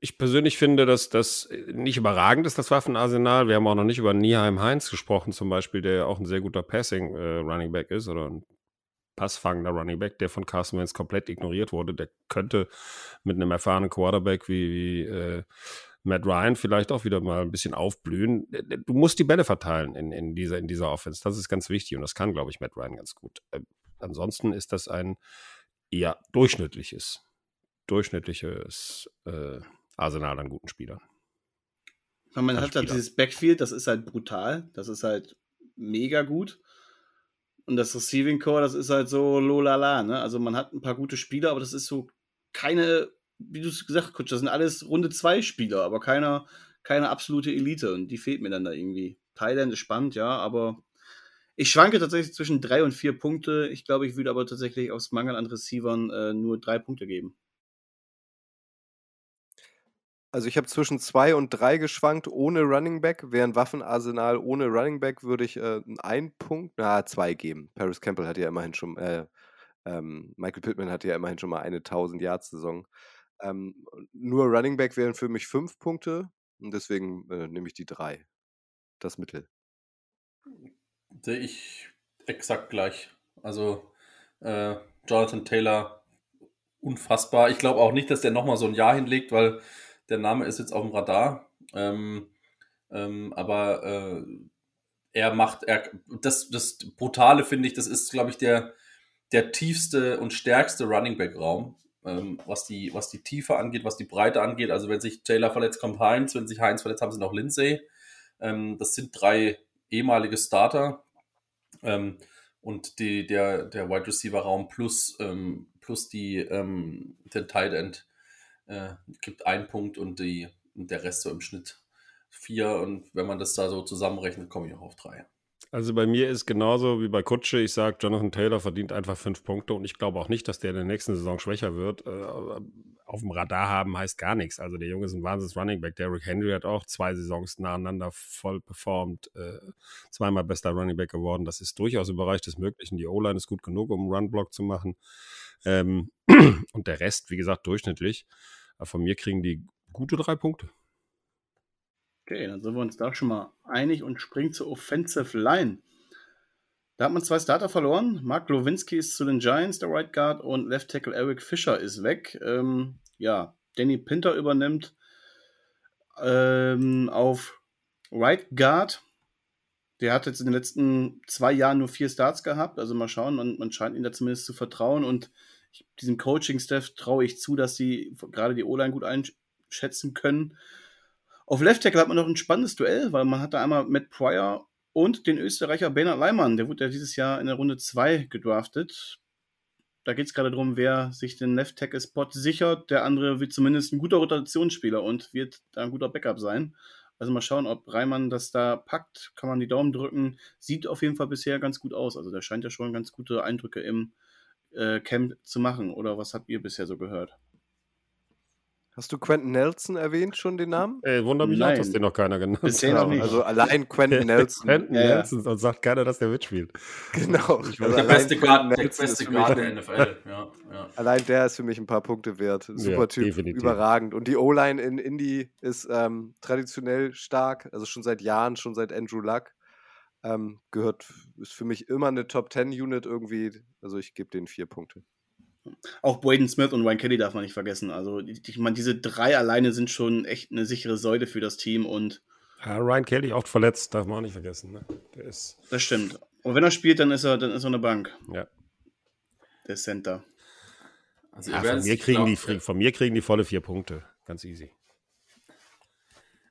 ich persönlich finde, dass das nicht überragend ist, das Waffenarsenal. Wir haben auch noch nicht über Nieheim Heinz gesprochen, zum Beispiel, der auch ein sehr guter Passing-Running äh, ist oder ein passfangender Running Back, der von Carson Wentz komplett ignoriert wurde. Der könnte mit einem erfahrenen Quarterback wie, wie äh, Matt Ryan vielleicht auch wieder mal ein bisschen aufblühen. Du musst die Bälle verteilen in, in, dieser, in dieser Offense. Das ist ganz wichtig und das kann, glaube ich, Matt Ryan ganz gut. Äh, ansonsten ist das ein eher durchschnittliches, durchschnittliches äh, Arsenal an guten Spielern. Man hat halt dieses Backfield, das ist halt brutal, das ist halt mega gut. Und das Receiving Core, das ist halt so lolala, ne? Also man hat ein paar gute Spieler, aber das ist so keine, wie du es gesagt hast, das sind alles Runde 2 Spieler, aber keiner, keine absolute Elite und die fehlt mir dann da irgendwie. Thailand ist spannend, ja, aber ich schwanke tatsächlich zwischen drei und vier Punkte. Ich glaube, ich würde aber tatsächlich aus Mangel an Receivern äh, nur drei Punkte geben. Also ich habe zwischen zwei und drei geschwankt ohne Running Back. Während Waffenarsenal ohne Running Back würde ich äh, einen Punkt, na, zwei geben. Paris Campbell hat ja immerhin schon, äh, ähm, Michael Pittman hat ja immerhin schon mal eine 1000 Yard Saison. Ähm, nur Running Back wären für mich fünf Punkte und deswegen äh, nehme ich die drei. Das Mittel. Sehe ich exakt gleich. Also äh, Jonathan Taylor, unfassbar. Ich glaube auch nicht, dass der nochmal so ein Jahr hinlegt, weil der Name ist jetzt auf dem Radar. Ähm, ähm, aber äh, er macht, er, das, das Brutale finde ich, das ist, glaube ich, der, der tiefste und stärkste Running Back Raum, ähm, was, die, was die Tiefe angeht, was die Breite angeht. Also wenn sich Taylor verletzt, kommt Heinz, wenn sich Heinz verletzt, haben sie noch Lindsay. Ähm, das sind drei ehemalige Starter. Ähm, und die, der, der Wide Receiver Raum plus, ähm, plus die, den Tight End äh, gibt einen Punkt und, die, und der Rest so im Schnitt vier. Und wenn man das da so zusammenrechnet, komme ich auch auf drei. Also bei mir ist genauso wie bei Kutsche. Ich sage, Jonathan Taylor verdient einfach fünf Punkte und ich glaube auch nicht, dass der in der nächsten Saison schwächer wird. Äh, auf dem Radar haben heißt gar nichts. Also der Junge ist ein wahnsinns Running Back. Derrick Henry hat auch zwei Saisons nacheinander voll performt, äh, zweimal bester Running Back geworden. Das ist durchaus im Bereich des Möglichen. Die O-Line ist gut genug, um einen Run-Block zu machen. Ähm, und der Rest, wie gesagt, durchschnittlich. Aber von mir kriegen die gute drei Punkte. Okay, dann sind wir uns da schon mal einig und springen zur Offensive Line. Da hat man zwei Starter verloren. Mark Glowinski ist zu den Giants, der Right Guard, und Left Tackle Eric Fischer ist weg. Ähm, ja, Danny Pinter übernimmt ähm, auf Right Guard. Der hat jetzt in den letzten zwei Jahren nur vier Starts gehabt. Also mal schauen, man, man scheint ihm da zumindest zu vertrauen. Und diesem Coaching-Staff traue ich zu, dass sie gerade die O-Line gut einschätzen können. Auf Left Tackle hat man noch ein spannendes Duell, weil man hat da einmal Matt Pryor und den Österreicher Bernhard Leimann. Der wurde ja dieses Jahr in der Runde 2 gedraftet. Da geht es gerade darum, wer sich den Left Tackle Spot sichert. Der andere wird zumindest ein guter Rotationsspieler und wird da ein guter Backup sein. Also mal schauen, ob Reimann das da packt. Kann man die Daumen drücken. Sieht auf jeden Fall bisher ganz gut aus. Also der scheint ja schon ganz gute Eindrücke im äh, Camp zu machen. Oder was habt ihr bisher so gehört? Hast du Quentin Nelson erwähnt, schon den Namen? Ey, wundert mich Nein. auch, dass den noch keiner genannt hat. Genau. Also allein Quentin Nelson. Quentin ja, Nelson und sagt keiner, dass der mitspielt. Genau. Ich also der beste Guard der, beste Guard der NFL. Ja, ja. Allein der ist für mich ein paar Punkte wert. Super Typ, definitiv. überragend. Und die O-Line in Indy ist ähm, traditionell stark, also schon seit Jahren, schon seit Andrew Luck. Ähm, gehört, ist für mich immer eine Top 10 Unit irgendwie. Also ich gebe denen vier Punkte. Auch Braden Smith und Ryan Kelly darf man nicht vergessen. Also, ich meine, diese drei alleine sind schon echt eine sichere Säule für das Team und. Ja, Ryan Kelly oft verletzt, darf man auch nicht vergessen. Ne? Der ist das stimmt. Und wenn er spielt, dann ist er, dann ist er eine Bank. Ja. Der Center. Also ja, von, mir kriegen die, von mir kriegen die volle vier Punkte. Ganz easy.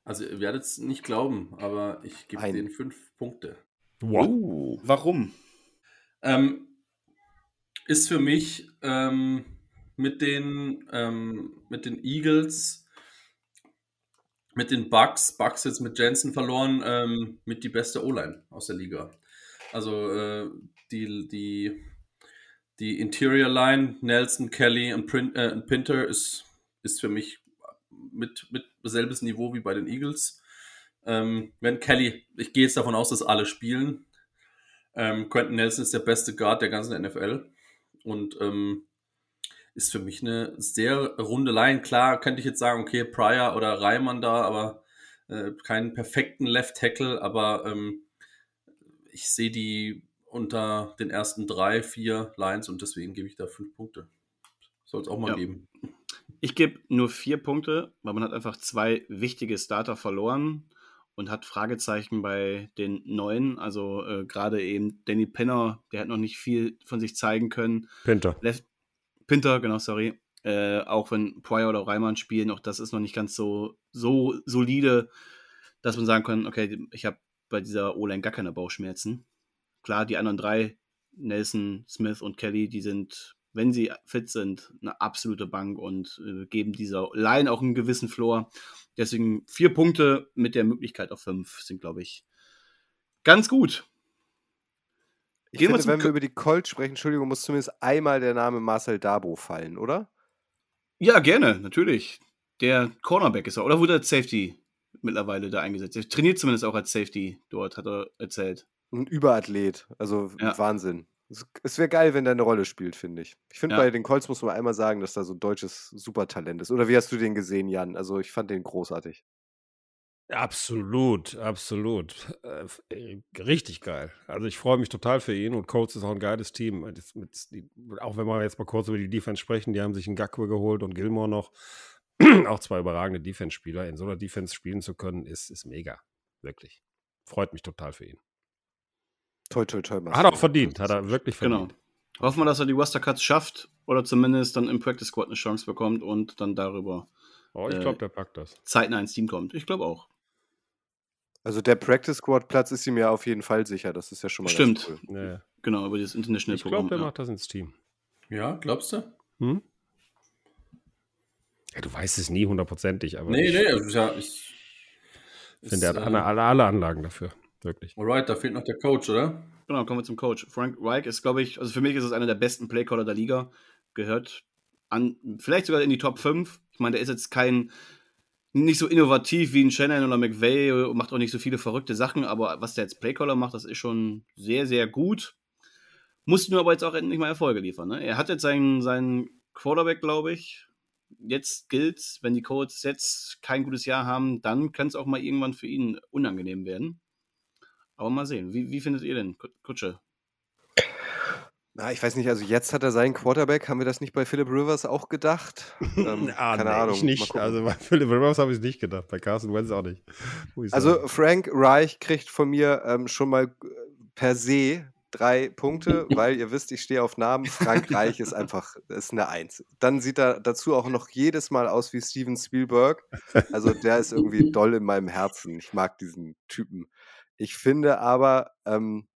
Also ihr werdet es nicht glauben, aber ich gebe denen fünf Punkte. Wow. Warum? Ähm, ist für mich ähm, mit, den, ähm, mit den Eagles, mit den Bucks, Bucks jetzt mit Jensen verloren, ähm, mit die beste O-Line aus der Liga. Also äh, die, die, die Interior Line, Nelson, Kelly und Print, äh, Pinter ist, ist für mich mit, mit selbes Niveau wie bei den Eagles. Ähm, wenn Kelly, ich gehe jetzt davon aus, dass alle spielen. Ähm, Quentin Nelson ist der beste Guard der ganzen NFL und ähm, ist für mich eine sehr runde Line. Klar könnte ich jetzt sagen, okay, Pryor oder Reimann da, aber äh, keinen perfekten Left Tackle, aber ähm, ich sehe die unter den ersten drei, vier Lines und deswegen gebe ich da fünf Punkte. Soll es auch mal ja. geben. Ich gebe nur vier Punkte, weil man hat einfach zwei wichtige Starter verloren und hat Fragezeichen bei den neuen. Also äh, gerade eben Danny Pinner, der hat noch nicht viel von sich zeigen können. Pinter. Left Pinter, genau, sorry. Äh, auch wenn Pryor oder Reimann spielen, auch das ist noch nicht ganz so, so solide, dass man sagen kann, okay, ich habe bei dieser O-Line gar keine Bauchschmerzen. Klar, die anderen drei, Nelson, Smith und Kelly, die sind, wenn sie fit sind, eine absolute Bank und äh, geben dieser Line auch einen gewissen Floor. Deswegen vier Punkte mit der Möglichkeit auf fünf sind, glaube ich, ganz gut. Ich Gehen finde, wir wenn wir über die Colts sprechen, Entschuldigung, muss zumindest einmal der Name Marcel Dabo fallen, oder? Ja, gerne, natürlich. Der Cornerback ist er. Oder wurde er als Safety mittlerweile da eingesetzt? Er trainiert zumindest auch als Safety dort, hat er erzählt. Ein Überathlet, also ja. Wahnsinn. Es wäre geil, wenn der eine Rolle spielt, finde ich. Ich finde, ja. bei den Colts muss man einmal sagen, dass da so ein deutsches Supertalent ist. Oder wie hast du den gesehen, Jan? Also, ich fand den großartig. Absolut, absolut. Äh, richtig geil. Also ich freue mich total für ihn und Colts ist auch ein geiles Team. Das, mit, die, auch wenn wir jetzt mal kurz über die Defense sprechen, die haben sich einen Gakwe geholt und Gilmore noch. auch zwei überragende Defense-Spieler. In so einer Defense spielen zu können, ist, ist mega. Wirklich. Freut mich total für ihn. Toi, toi, toi. Hat er auch verdient, hat er wirklich genau. verdient. Genau. Hoffen wir, dass er die Wester Cuts schafft oder zumindest dann im Practice Squad eine Chance bekommt und dann darüber. Oh, ich glaube, äh, der packt das. Zeitnah ins Team kommt. Ich glaube auch. Also der Practice Squad Platz ist ihm ja auf jeden Fall sicher. Das ist ja schon mal Stimmt. Cool. Ja. Genau, über das International Ich glaube, der ja. macht das ins Team. Ja, glaubst du? Hm? Ja, du weißt es nie hundertprozentig, aber. Nee, ich, nee, also, ja, ich. finde, er hat äh, alle, alle Anlagen dafür. Wirklich. Alright, da fehlt noch der Coach, oder? Genau, kommen wir zum Coach. Frank Reich ist, glaube ich, also für mich ist es einer der besten Playcaller der Liga. Gehört an, vielleicht sogar in die Top 5. Ich meine, der ist jetzt kein nicht so innovativ wie ein Shannon oder McVay und macht auch nicht so viele verrückte Sachen, aber was der jetzt Playcaller macht, das ist schon sehr, sehr gut. Muss nur aber jetzt auch endlich mal Erfolge liefern. Ne? Er hat jetzt seinen, seinen Quarterback, glaube ich. Jetzt gilt, wenn die Colts jetzt kein gutes Jahr haben, dann kann es auch mal irgendwann für ihn unangenehm werden. Aber mal sehen. Wie, wie findet ihr denn, Kutsche? Na, ich weiß nicht, also jetzt hat er seinen Quarterback. Haben wir das nicht bei Philip Rivers auch gedacht? Ähm, ah, keine nee, Ahnung. Ich nicht. Also bei Philip Rivers habe ich es nicht gedacht. Bei Carson Wentz auch nicht. Also sagen. Frank Reich kriegt von mir ähm, schon mal äh, per se drei Punkte, weil ihr wisst, ich stehe auf Namen. Frank Reich ist einfach ist eine Eins. Dann sieht er dazu auch noch jedes Mal aus wie Steven Spielberg. Also der ist irgendwie doll in meinem Herzen. Ich mag diesen Typen. Ich finde aber, ähm,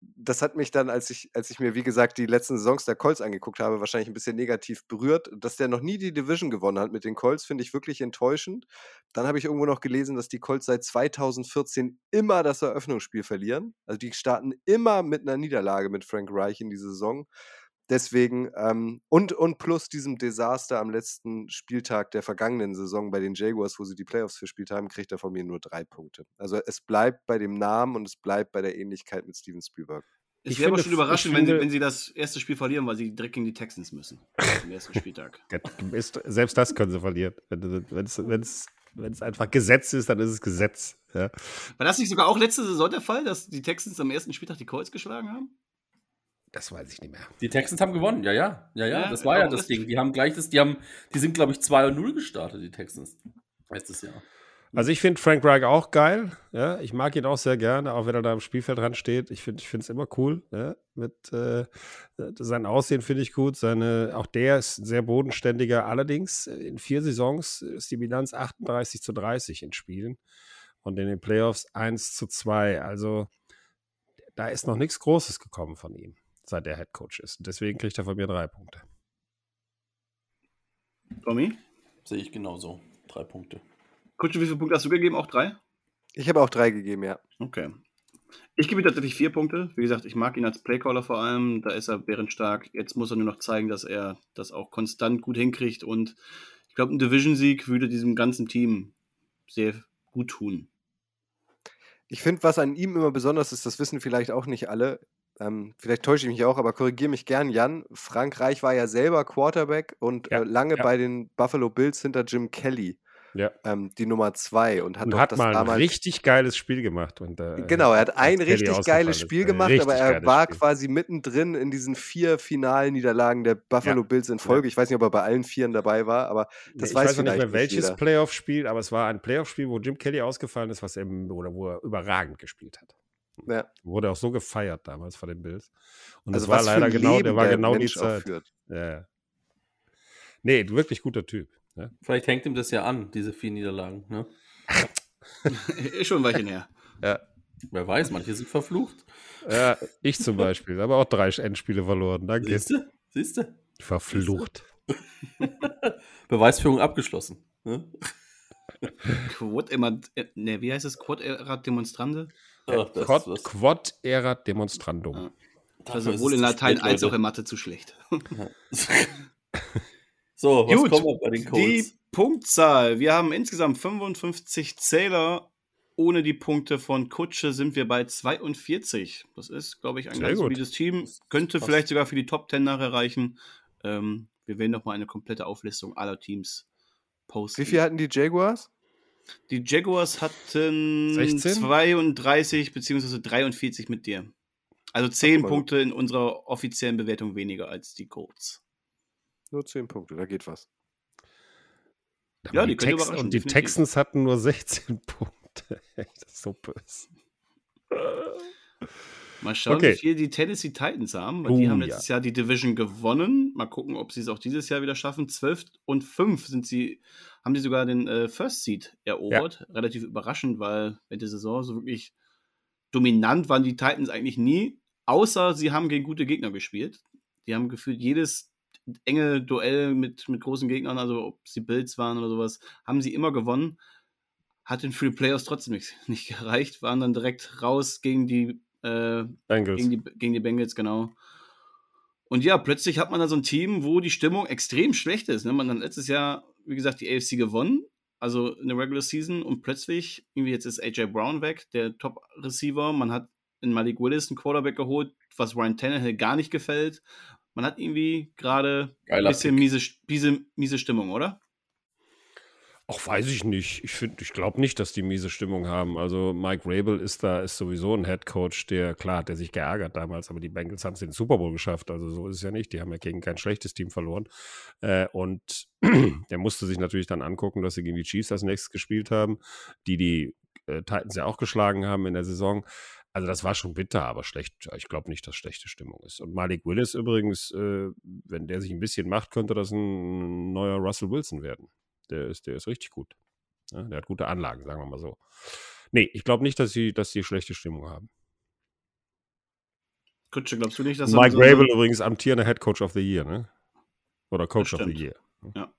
das hat mich dann, als ich, als ich mir, wie gesagt, die letzten Saisons der Colts angeguckt habe, wahrscheinlich ein bisschen negativ berührt. Dass der noch nie die Division gewonnen hat mit den Colts, finde ich wirklich enttäuschend. Dann habe ich irgendwo noch gelesen, dass die Colts seit 2014 immer das Eröffnungsspiel verlieren. Also die starten immer mit einer Niederlage mit Frank Reich in die Saison. Deswegen, ähm, und, und plus diesem Desaster am letzten Spieltag der vergangenen Saison bei den Jaguars, wo sie die Playoffs verspielt haben, kriegt er von mir nur drei Punkte. Also es bleibt bei dem Namen und es bleibt bei der Ähnlichkeit mit Steven Spielberg. Ich, wäre aber schon überraschend, wenn, sie, wenn sie das erste Spiel verlieren, weil sie direkt gegen die Texans müssen. Am ersten Spieltag. selbst das können sie verlieren. Wenn es Wenn es einfach Gesetz ist, dann ist es Gesetz. Ja. War das nicht sogar auch letzte Saison der Fall, dass die Texans am ersten Spieltag die Colts geschlagen haben? Das weiß ich nicht mehr. Die Texans haben gewonnen, ja, ja. Ja, ja, ja das war ja das Ding. Die haben gleich das, die haben, die sind, glaube ich, 2 0 gestartet, die Texans. Letztes Jahr. Also ich finde Frank Reich auch geil. Ja, ich mag ihn auch sehr gerne, auch wenn er da im Spielfeld dran steht. Ich finde es immer cool. Ja, mit äh, sein Aussehen finde ich gut. Seine, auch der ist sehr bodenständiger. Allerdings in vier Saisons ist die Bilanz 38 zu 30 in Spielen und in den Playoffs 1 zu 2. Also da ist noch nichts Großes gekommen von ihm, seit er Head Coach ist. Und deswegen kriegt er von mir drei Punkte. Tommy? Sehe ich genauso. Drei Punkte. Kutsche, wie viele Punkte hast du gegeben? Auch drei? Ich habe auch drei gegeben, ja. Okay. Ich gebe ihm tatsächlich vier Punkte. Wie gesagt, ich mag ihn als Playcaller vor allem. Da ist er bärenstark. Jetzt muss er nur noch zeigen, dass er das auch konstant gut hinkriegt. Und ich glaube, ein Division-Sieg würde diesem ganzen Team sehr gut tun. Ich finde, was an ihm immer besonders ist, das wissen vielleicht auch nicht alle. Ähm, vielleicht täusche ich mich auch, aber korrigiere mich gern, Jan. Frankreich war ja selber Quarterback und ja, äh, lange ja. bei den Buffalo Bills hinter Jim Kelly ja. ähm, die Nummer zwei und hat, und hat mal ein richtig geiles Spiel gemacht. Und, äh, genau, er hat ein richtig geiles Spiel gemacht, aber er war Spiel. quasi mittendrin in diesen vier Finalniederlagen der Buffalo ja. Bills in Folge. Ja. Ich weiß nicht, ob er bei allen Vieren dabei war, aber das nee, weiß ich weiß nicht mehr welches Playoff-Spiel, aber es war ein Playoff-Spiel, wo Jim Kelly ausgefallen ist, was er, oder wo er überragend gespielt hat. Ja. Wurde auch so gefeiert damals von den Bills. Und also das war leider genau, der war genau Mensch die Zeit. Ja. Nee, wirklich guter Typ. Ja? Vielleicht hängt ihm das ja an, diese vier Niederlagen. Ne? Ist schon ein Weilchen her. Ja. Wer weiß, manche sind verflucht. Ja, ich zum Beispiel. Aber auch drei Endspiele verloren. Danke. Siehst du? Siehst du? Verflucht. Beweisführung abgeschlossen. Ne? Quad immer, ne, wie heißt es? Quad erat demonstrande? Ach, Quad, Quad erat demonstrandum. Ja. Also sowohl in Latein als auch in Mathe zu schlecht. So, was Gut, kommen wir bei den Colts? Die Punktzahl. Wir haben insgesamt 55 Zähler. Ohne die Punkte von Kutsche sind wir bei 42. Das ist, glaube ich, ein Sehr ganz solides Team. Könnte Fast. vielleicht sogar für die Top 10 nachher reichen. Ähm, wir werden nochmal eine komplette Auflistung aller Teams posten. Wie viel hatten die Jaguars? Die Jaguars hatten 16? 32 bzw. 43 mit dir. Also 10 Punkte in unserer offiziellen Bewertung weniger als die Colts. Nur 10 Punkte, da geht was. Ja, die, die Tex und die definitiv. Texans hatten nur 16 Punkte. das ist so böse. Mal schauen, okay. wie viel die Tennessee Titans haben, weil uh, die haben letztes ja. Jahr die Division gewonnen. Mal gucken, ob sie es auch dieses Jahr wieder schaffen. 12 und 5 sind sie, haben sie sogar den äh, First Seed erobert. Ja. Relativ überraschend, weil in der Saison so wirklich dominant waren die Titans eigentlich nie, außer sie haben gegen gute Gegner gespielt. Die haben gefühlt jedes enge Duell mit, mit großen Gegnern, also ob sie Bills waren oder sowas, haben sie immer gewonnen. Hat den Free Playoffs trotzdem nicht, nicht gereicht, waren dann direkt raus gegen die, äh, Bengals. Gegen, die, gegen die Bengals, genau. Und ja, plötzlich hat man da so ein Team, wo die Stimmung extrem schlecht ist. Ne? Man hat letztes Jahr, wie gesagt, die AFC gewonnen, also in der Regular Season, und plötzlich, irgendwie jetzt ist AJ Brown weg, der Top-Receiver. Man hat in Malik Willis einen Quarterback geholt, was Ryan Tannehill gar nicht gefällt. Man hat irgendwie gerade ein bisschen miese, miese, miese Stimmung, oder? Auch weiß ich nicht. Ich ich glaube nicht, dass die miese Stimmung haben. Also Mike Rabel ist da, ist sowieso ein Head Coach, der, klar, der sich geärgert damals, aber die Bengals haben es in den Super Bowl geschafft. Also so ist es ja nicht. Die haben ja gegen kein schlechtes Team verloren. Äh, und der musste sich natürlich dann angucken, dass sie gegen die Chiefs als nächstes gespielt haben, die die äh, Titans ja auch geschlagen haben in der Saison. Also das war schon bitter, aber schlecht. Ich glaube nicht, dass schlechte Stimmung ist. Und Malik Willis übrigens, äh, wenn der sich ein bisschen macht, könnte das ein neuer Russell Wilson werden. Der ist, der ist richtig gut. Ja, der hat gute Anlagen, sagen wir mal so. Nee, ich glaube nicht, dass sie, dass sie schlechte Stimmung haben. Kutsche, glaubst du nicht, dass Mike so Rabel übrigens amtierender Head Coach of the Year, ne? Oder Coach of the Year. Ja.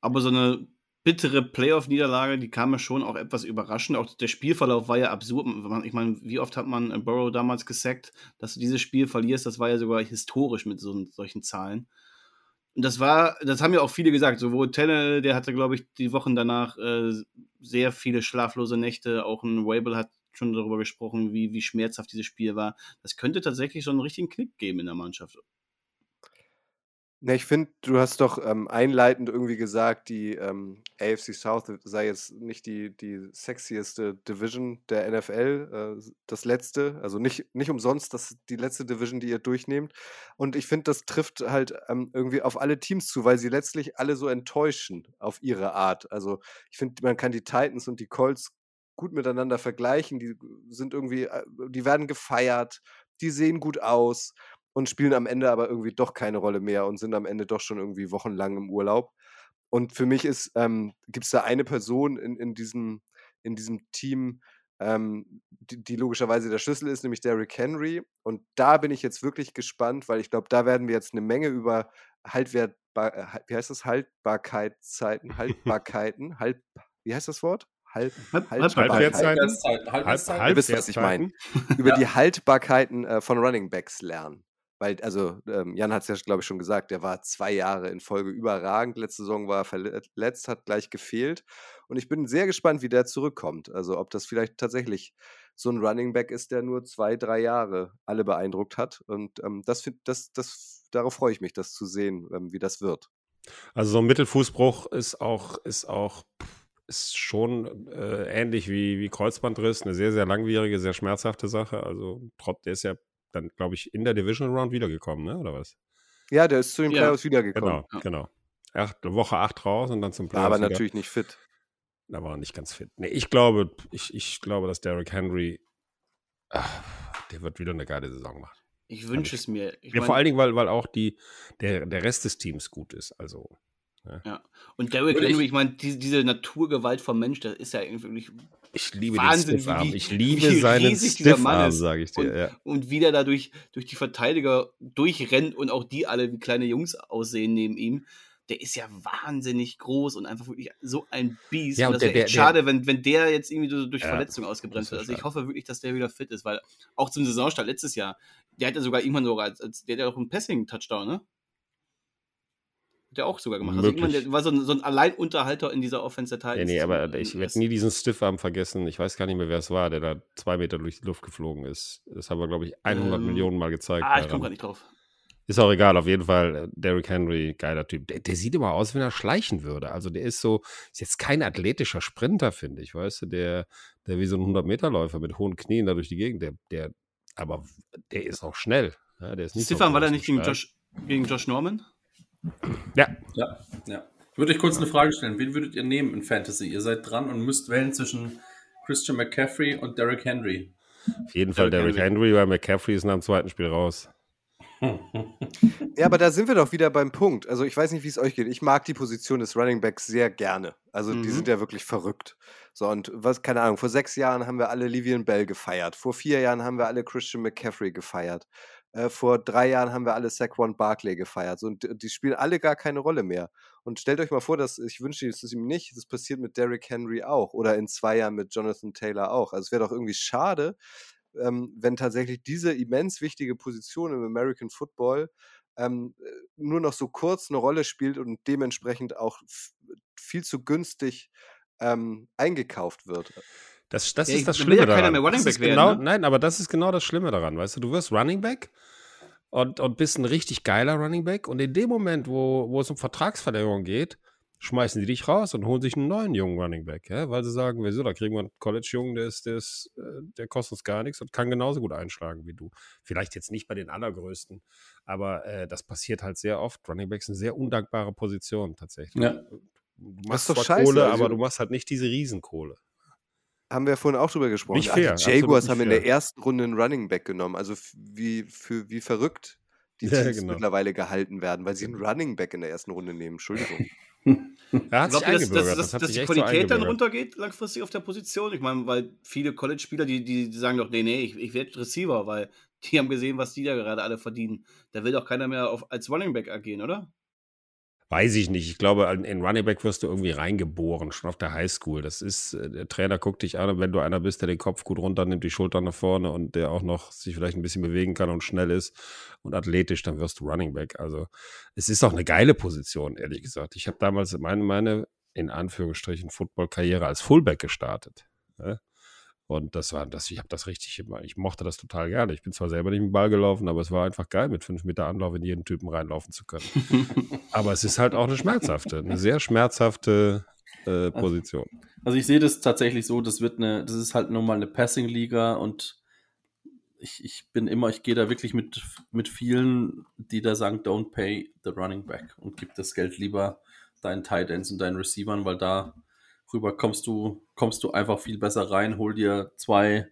Aber so eine bittere Playoff-Niederlage, die kam mir schon auch etwas überraschend. Auch der Spielverlauf war ja absurd. Ich meine, wie oft hat man äh, Burrow damals gesackt, dass du dieses Spiel verlierst? Das war ja sogar historisch mit so, solchen Zahlen. Und das war, das haben ja auch viele gesagt. Sowohl Tenne, der hatte, glaube ich, die Wochen danach äh, sehr viele schlaflose Nächte. Auch ein Wable hat schon darüber gesprochen, wie, wie schmerzhaft dieses Spiel war. Das könnte tatsächlich so einen richtigen Knick geben in der Mannschaft. Ne, ich finde, du hast doch ähm, einleitend irgendwie gesagt, die ähm, AFC South sei jetzt nicht die, die sexieste Division der NFL, äh, das letzte, also nicht, nicht umsonst das die letzte Division, die ihr durchnehmt. Und ich finde, das trifft halt ähm, irgendwie auf alle Teams zu, weil sie letztlich alle so enttäuschen auf ihre Art. Also ich finde, man kann die Titans und die Colts gut miteinander vergleichen. Die sind irgendwie, äh, die werden gefeiert, die sehen gut aus und spielen am Ende aber irgendwie doch keine Rolle mehr und sind am Ende doch schon irgendwie wochenlang im Urlaub. Und für mich ist, ähm, gibt es da eine Person in, in, diesem, in diesem Team, ähm, die, die, logischerweise der Schlüssel ist, nämlich Derrick Henry. Und da bin ich jetzt wirklich gespannt, weil ich glaube, da werden wir jetzt eine Menge über Haltwertbar, äh, wie heißt das? Haltbarkeitszeiten, Haltbarkeiten, halt, wie heißt das Wort? Halt, Haltbarkeiten. Haltbarkeiten. Ihr wisst, was ich meine. Über die Haltbarkeiten äh, von Running Backs lernen. Weil, also, ähm, Jan hat es ja, glaube ich, schon gesagt, der war zwei Jahre in Folge überragend. Letzte Saison war er verletzt, hat gleich gefehlt. Und ich bin sehr gespannt, wie der zurückkommt. Also, ob das vielleicht tatsächlich so ein Running Back ist, der nur zwei, drei Jahre alle beeindruckt hat. Und ähm, das, das, das, darauf freue ich mich, das zu sehen, ähm, wie das wird. Also, so ein Mittelfußbruch ist auch, ist auch ist schon äh, ähnlich wie, wie Kreuzbandriss, eine sehr, sehr langwierige, sehr schmerzhafte Sache. Also, der ist ja dann, glaube ich, in der Division Round wiedergekommen, ne? oder was? Ja, der ist zu den ja. Playoffs wiedergekommen. Genau, genau. Acht, Woche 8 raus und dann zum Playoffs. Aber natürlich nicht fit. Da war er nicht ganz fit. Nee, ich glaube, ich, ich glaube, dass Derrick Henry, ach, der wird wieder eine geile Saison machen. Ich wünsche es mir. Ich ja, mein, vor allen Dingen, weil, weil auch die, der, der Rest des Teams gut ist. Also. Ja. ja. Und Derrick Henry, ich, ich meine, die, diese Naturgewalt vom Mensch, das ist ja irgendwie ich liebe Wahnsinn, den Stiffarm. Ich liebe seinen Stiffarm, sage ich dir. Und, ja. und wie der da durch, durch die Verteidiger durchrennt und auch die alle wie kleine Jungs aussehen neben ihm. Der ist ja wahnsinnig groß und einfach wirklich so ein Biest. Ja, und, und das wäre echt der, schade, wenn, wenn der jetzt irgendwie so durch ja, Verletzung ausgebremst wird. Also ich hoffe wirklich, dass der wieder fit ist, weil auch zum Saisonstart letztes Jahr, der hat ja sogar irgendwann sogar als, als der hat ja auch einen Passing-Touchdown, ne? Der auch sogar gemacht. Also Möglich. Also der war so ein, so ein Alleinunterhalter in dieser Offense der Nee, nee, aber ich werde nie diesen Stiffarm vergessen. Ich weiß gar nicht mehr, wer es war, der da zwei Meter durch die Luft geflogen ist. Das haben wir, glaube ich, 100 ähm, Millionen Mal gezeigt. Ah, ich komme gar nicht drauf. Ist auch egal, auf jeden Fall. Äh, Derrick Henry, geiler Typ. Der, der, sieht immer aus, wenn er schleichen würde. Also der ist so, ist jetzt kein athletischer Sprinter, finde ich, weißt du, der, der wie so ein 100-Meter-Läufer mit hohen Knien da durch die Gegend, der, der, aber der ist auch schnell. Ja, der ist nicht Stiffan, so war der nicht gegen Josh, gegen Josh Norman? Ja. Ja, ja. Ich würde euch kurz eine Frage stellen. Wen würdet ihr nehmen in Fantasy? Ihr seid dran und müsst wählen zwischen Christian McCaffrey und Derrick Henry. Auf jeden Fall Derrick Henry, weil McCaffrey ist nach dem zweiten Spiel raus. Ja, aber da sind wir doch wieder beim Punkt. Also ich weiß nicht, wie es euch geht. Ich mag die Position des Running Backs sehr gerne. Also mhm. die sind ja wirklich verrückt. So, und was, keine Ahnung, vor sechs Jahren haben wir alle Livian Bell gefeiert. Vor vier Jahren haben wir alle Christian McCaffrey gefeiert. Äh, vor drei Jahren haben wir alle Saquon Barkley gefeiert. So, und die spielen alle gar keine Rolle mehr. Und stellt euch mal vor, dass ich wünsche es ihm nicht, das passiert mit Derrick Henry auch oder in zwei Jahren mit Jonathan Taylor auch. Also es wäre doch irgendwie schade, ähm, wenn tatsächlich diese immens wichtige Position im American Football ähm, äh, nur noch so kurz eine Rolle spielt und dementsprechend auch viel zu günstig ähm, eingekauft wird. Das, das ja, ist das Schlimme ja daran. Werden, genau, ne? Nein, aber das ist genau das Schlimme daran, weißt du, du wirst Running Back und, und bist ein richtig geiler Running Back und in dem Moment, wo, wo es um Vertragsverlängerung geht, schmeißen die dich raus und holen sich einen neuen jungen Running Back, ja? weil sie sagen, wieso, da kriegen wir einen College-Jungen, der, ist, der, ist, äh, der kostet uns gar nichts und kann genauso gut einschlagen wie du. Vielleicht jetzt nicht bei den allergrößten, aber äh, das passiert halt sehr oft. Running Backs sind sehr undankbare Position tatsächlich. Ja. Du machst zwar scheiße, Kohle, also, aber du machst halt nicht diese Riesenkohle haben wir vorhin auch drüber gesprochen. Nicht fair, die Jaguars haben in der ersten Runde einen Running Back genommen. Also wie, für, wie verrückt die ja, Teams genau. mittlerweile gehalten werden, weil sie einen Running Back in der ersten Runde nehmen. Entschuldigung. Er hat Glaubt ihr, dass, dass, dass, das dass die Qualität so dann runtergeht langfristig auf der Position? Ich meine, weil viele College-Spieler, die, die, die, sagen doch, nee, nee, ich, ich werde Receiver, weil die haben gesehen, was die da gerade alle verdienen. Da will doch keiner mehr auf, als Running Back agieren, oder? Weiß ich nicht. Ich glaube, in Running Back wirst du irgendwie reingeboren, schon auf der Highschool. Das ist, äh, der Trainer guckt dich an und wenn du einer bist, der den Kopf gut runter nimmt, die Schultern nach vorne und der auch noch sich vielleicht ein bisschen bewegen kann und schnell ist und athletisch, dann wirst du Running Back. Also es ist auch eine geile Position, ehrlich gesagt. Ich habe damals meine, meine, in Anführungsstrichen, Football-Karriere als Fullback gestartet. Ja? Und das war, das, ich habe das richtig, ich mochte das total gerne. Ich bin zwar selber nicht mit dem Ball gelaufen, aber es war einfach geil, mit fünf Meter Anlauf in jeden Typen reinlaufen zu können. aber es ist halt auch eine schmerzhafte, eine sehr schmerzhafte äh, Position. Also ich sehe das tatsächlich so, das wird eine, das ist halt nun mal eine Passing-Liga und ich, ich bin immer, ich gehe da wirklich mit, mit vielen, die da sagen, don't pay the running back und gib das Geld lieber deinen Tight Ends und deinen Receivern, weil da rüber kommst du, kommst du einfach viel besser rein, hol dir zwei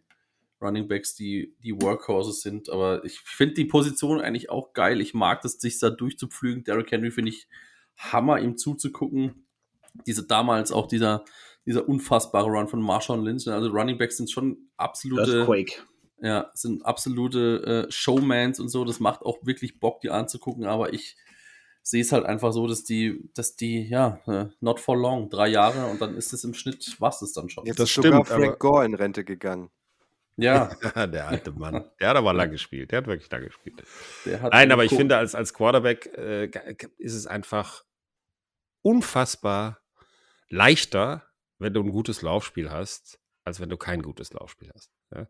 Running Backs, die, die Workhorses sind. Aber ich finde die Position eigentlich auch geil. Ich mag das, sich da durchzupflügen. Derrick Henry finde ich Hammer, ihm zuzugucken. Diese damals auch dieser, dieser unfassbare Run von Marshawn Lynch. Also Running Backs sind schon absolute. Earthquake. Ja, sind absolute äh, Showmans und so. Das macht auch wirklich Bock, die anzugucken. Aber ich sehe es halt einfach so, dass die, dass die, ja, äh, not for long, drei Jahre und dann ist es im Schnitt, was es dann schon. Jetzt das ist sogar stimmt, Frank Gore in Rente gegangen. Ja. der alte Mann. Der hat aber lang gespielt. Der hat wirklich lang gespielt. Nein, aber ich finde, als, als Quarterback äh, ist es einfach unfassbar leichter, wenn du ein gutes Laufspiel hast, als wenn du kein gutes Laufspiel hast. Ja?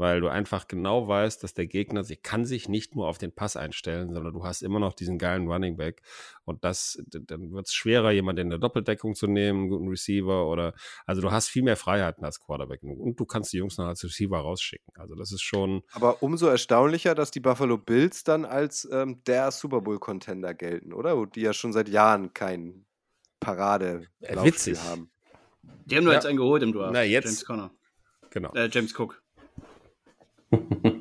Weil du einfach genau weißt, dass der Gegner sich kann sich nicht nur auf den Pass einstellen, sondern du hast immer noch diesen geilen Running Back und das dann wird es schwerer, jemanden in der Doppeldeckung zu nehmen, einen guten Receiver oder also du hast viel mehr Freiheiten als Quarterback und du kannst die Jungs noch als Receiver rausschicken. Also das ist schon. Aber umso erstaunlicher, dass die Buffalo Bills dann als ähm, der Super Bowl Contender gelten, oder? Die ja schon seit Jahren kein Parade äh, witzig haben. Die haben nur ja. jetzt einen geholt im Draft. Na, jetzt. James Conner. Genau. Äh, James Cook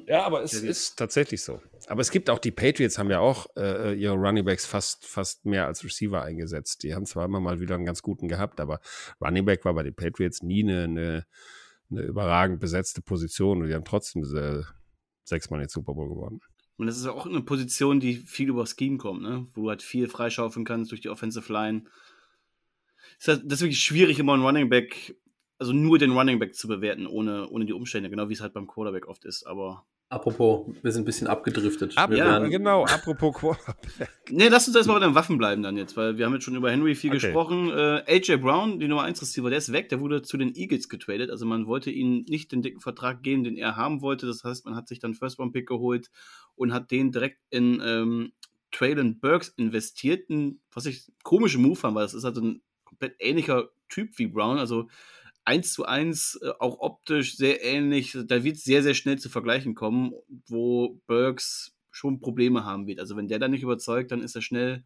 ja, aber es ist tatsächlich so. Aber es gibt auch, die Patriots haben ja auch äh, ihre Runningbacks fast, fast mehr als Receiver eingesetzt. Die haben zwar immer mal wieder einen ganz guten gehabt, aber Runningback war bei den Patriots nie eine, eine, eine überragend besetzte Position und die haben trotzdem diese sechsmal den Super Bowl gewonnen. Und das ist auch eine Position, die viel über Scheme kommt, ne? wo du halt viel freischaufeln kannst durch die Offensive Line. Das ist, das ist wirklich schwierig, immer einen Running Back also nur den Running Back zu bewerten, ohne, ohne die Umstände, genau wie es halt beim Quarterback oft ist. Aber Apropos, wir sind ein bisschen abgedriftet. Ab, ja, genau, apropos Quarterback. nee, lass uns erstmal bei den Waffen bleiben dann jetzt, weil wir haben jetzt schon über Henry viel okay. gesprochen. Äh, AJ Brown, die Nummer 1 Receiver, der ist weg, der wurde zu den Eagles getradet. Also man wollte ihm nicht den dicken Vertrag geben, den er haben wollte. Das heißt, man hat sich dann First Round Pick geholt und hat den direkt in ähm, Traylon Burks investiert. Was ich komische Move fand, weil das ist halt ein komplett ähnlicher Typ wie Brown. Also eins zu eins, äh, auch optisch sehr ähnlich. Da wird es sehr, sehr schnell zu vergleichen kommen, wo Burks schon Probleme haben wird. Also wenn der da nicht überzeugt, dann ist er schnell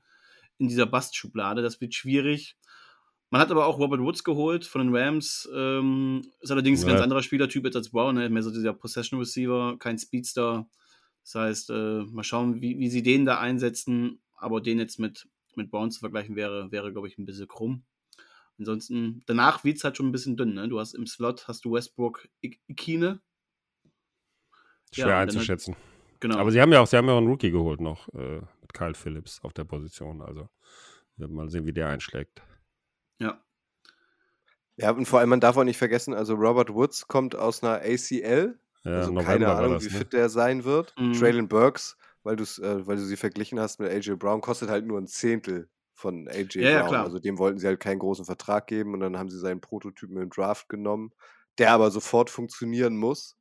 in dieser Bastschublade. Das wird schwierig. Man hat aber auch Robert Woods geholt von den Rams. Ähm, ist allerdings ja. ein ganz anderer Spielertyp als Brown. Ne? Mehr so dieser Possession Receiver, kein Speedster. Das heißt, äh, mal schauen, wie, wie sie den da einsetzen. Aber den jetzt mit, mit Brown zu vergleichen wäre, wäre glaube ich, ein bisschen krumm. Ansonsten, danach wird es halt schon ein bisschen dünn. Ne? Du hast im Slot hast du Westbrook Ikine. Schwer ja, einzuschätzen. Halt, genau. Aber sie haben ja auch, sie haben ja auch einen Rookie geholt noch, äh, mit Kyle Phillips auf der Position. Also mal sehen, wie der einschlägt. Ja. Ja, und vor allem, man darf auch nicht vergessen, also Robert Woods kommt aus einer ACL. Ja, also keine Ahnung, das, wie ne? fit der sein wird. Mhm. Traylon Burks, weil, äh, weil du sie verglichen hast mit AJ Brown, kostet halt nur ein Zehntel von AJ ja, Brown. Ja, also dem wollten sie halt keinen großen Vertrag geben und dann haben sie seinen Prototypen im Draft genommen, der aber sofort funktionieren muss.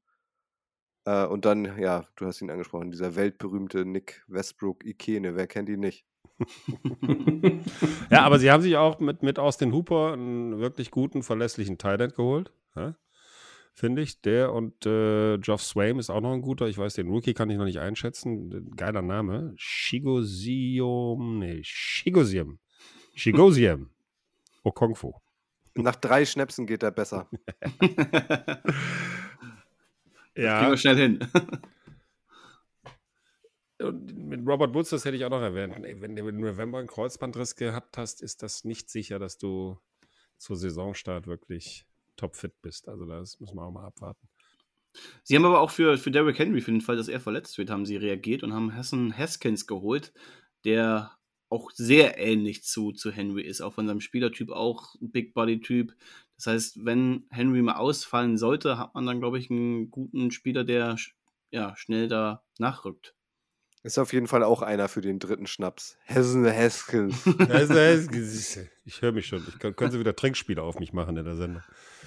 Äh, und dann, ja, du hast ihn angesprochen, dieser weltberühmte Nick Westbrook Ikene, wer kennt ihn nicht? ja, aber sie haben sich auch mit, mit Austin Hooper einen wirklich guten, verlässlichen Thailand geholt. Ja? Finde ich. Der und äh, Geoff Swaim ist auch noch ein guter. Ich weiß, den Rookie kann ich noch nicht einschätzen. Geiler Name. Shigosium. Nee, Shigosium. Shigosium. Okongfu. Nach drei Schnäpsen geht er besser. ja. Gehen wir schnell hin. Und mit Robert Woods, das hätte ich auch noch erwähnt. Wenn du im November einen Kreuzbandriss gehabt hast, ist das nicht sicher, dass du zur Saisonstart wirklich topfit bist. Also das müssen wir auch mal abwarten. Sie haben aber auch für, für Derrick Henry, für den Fall, dass er verletzt wird, haben sie reagiert und haben Hassan Haskins geholt, der auch sehr ähnlich zu, zu Henry ist, auch von seinem Spielertyp auch Big Body-Typ. Das heißt, wenn Henry mal ausfallen sollte, hat man dann, glaube ich, einen guten Spieler, der ja, schnell da nachrückt. Ist auf jeden Fall auch einer für den dritten Schnaps. Hessen Haskins. Ich höre mich schon. Ich kann, können Sie wieder Trinkspiele auf mich machen in der Sendung.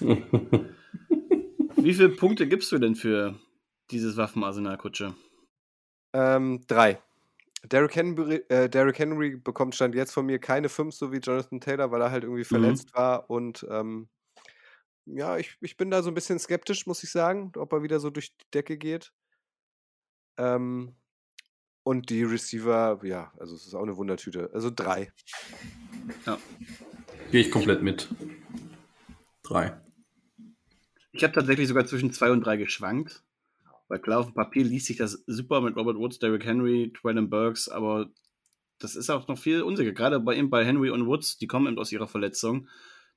Wie viele Punkte gibst du denn für dieses Waffenarsenal, Kutsche? Ähm, drei. Derrick Henry, äh, Derrick Henry bekommt Stand jetzt von mir keine fünf, so wie Jonathan Taylor, weil er halt irgendwie Mhm. verletzt war. Und ähm, ja, ich, ich bin da so ein bisschen skeptisch, muss ich sagen, ob er wieder so durch die Decke geht. Ähm, und die Receiver, ja, also es ist auch eine Wundertüte. Also drei. Gehe ich komplett mit. Drei. Ich habe tatsächlich sogar zwischen zwei und drei geschwankt. Weil klar, auf dem Papier liest sich das super mit Robert Woods, Derrick Henry, Traylon Burks, aber das ist auch noch viel unsicher. Gerade bei ihm, bei Henry und Woods, die kommen eben aus ihrer Verletzung.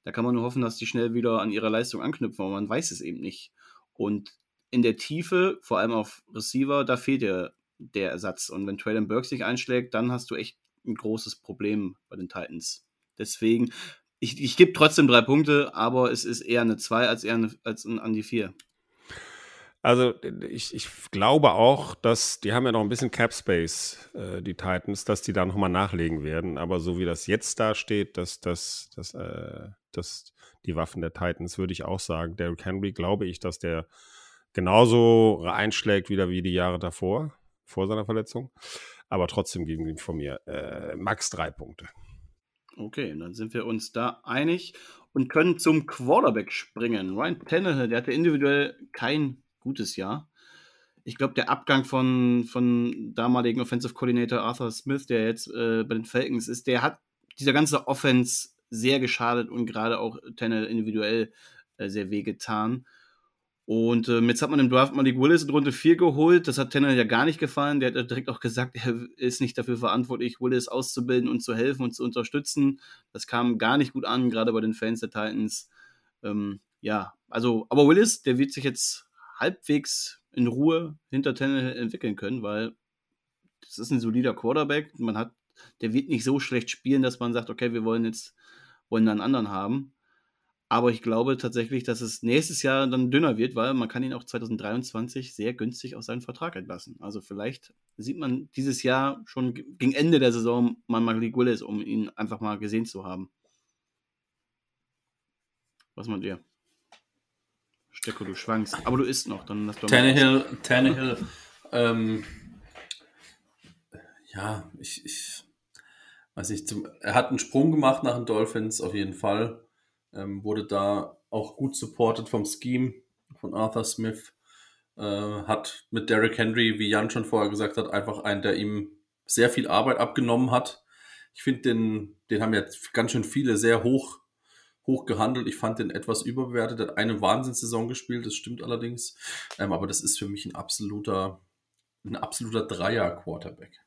Da kann man nur hoffen, dass die schnell wieder an ihre Leistung anknüpfen, aber man weiß es eben nicht. Und in der Tiefe, vor allem auf Receiver, da fehlt dir der Ersatz. Und wenn Traylon Burks nicht einschlägt, dann hast du echt ein großes Problem bei den Titans. Deswegen, ich, ich gebe trotzdem drei Punkte, aber es ist eher eine 2 als eher eine, als ein, an die 4. Also ich, ich glaube auch, dass die haben ja noch ein bisschen Cap Space, äh, die Titans, dass die da nochmal nachlegen werden. Aber so wie das jetzt da steht, dass, dass, dass, äh, dass die Waffen der Titans, würde ich auch sagen, Derrick Henry, glaube ich, dass der genauso einschlägt wieder wie die Jahre davor, vor seiner Verletzung. Aber trotzdem gegen ihn von mir äh, max drei Punkte. Okay, dann sind wir uns da einig und können zum Quarterback springen. Ryan Tannehill, der hatte individuell kein gutes Jahr. Ich glaube, der Abgang von, von damaligen Offensive Coordinator Arthur Smith, der jetzt äh, bei den Falcons ist, der hat dieser ganze Offense sehr geschadet und gerade auch Tannehill individuell äh, sehr wehgetan. Und ähm, jetzt hat man im Draft Malik Willis in Runde 4 geholt. Das hat Tannehill ja gar nicht gefallen. Der hat direkt auch gesagt, er ist nicht dafür verantwortlich, Willis auszubilden und zu helfen und zu unterstützen. Das kam gar nicht gut an, gerade bei den Fans der Titans. Ähm, ja, also, aber Willis, der wird sich jetzt halbwegs in Ruhe hinter Tannehill entwickeln können, weil das ist ein solider Quarterback. Man hat, der wird nicht so schlecht spielen, dass man sagt, okay, wir wollen jetzt wollen einen anderen haben. Aber ich glaube tatsächlich, dass es nächstes Jahr dann dünner wird, weil man kann ihn auch 2023 sehr günstig aus seinem Vertrag entlassen. Also vielleicht sieht man dieses Jahr schon gegen Ende der Saison mal Malik Willis, um ihn einfach mal gesehen zu haben. Was meint ihr? Stecko, du schwankst. Aber du isst noch, dann lass doch Tannehill, Tannehill, ähm, ja, ich, ich weiß nicht, zum, er hat einen Sprung gemacht nach den Dolphins, auf jeden Fall. Ähm, wurde da auch gut supported vom Scheme von Arthur Smith. Äh, hat mit Derrick Henry, wie Jan schon vorher gesagt hat, einfach einen, der ihm sehr viel Arbeit abgenommen hat. Ich finde, den, den haben jetzt ganz schön viele sehr hoch, hoch gehandelt. Ich fand den etwas überbewertet. Er hat eine Wahnsinnssaison gespielt, das stimmt allerdings. Ähm, aber das ist für mich ein absoluter, ein absoluter Dreier-Quarterback.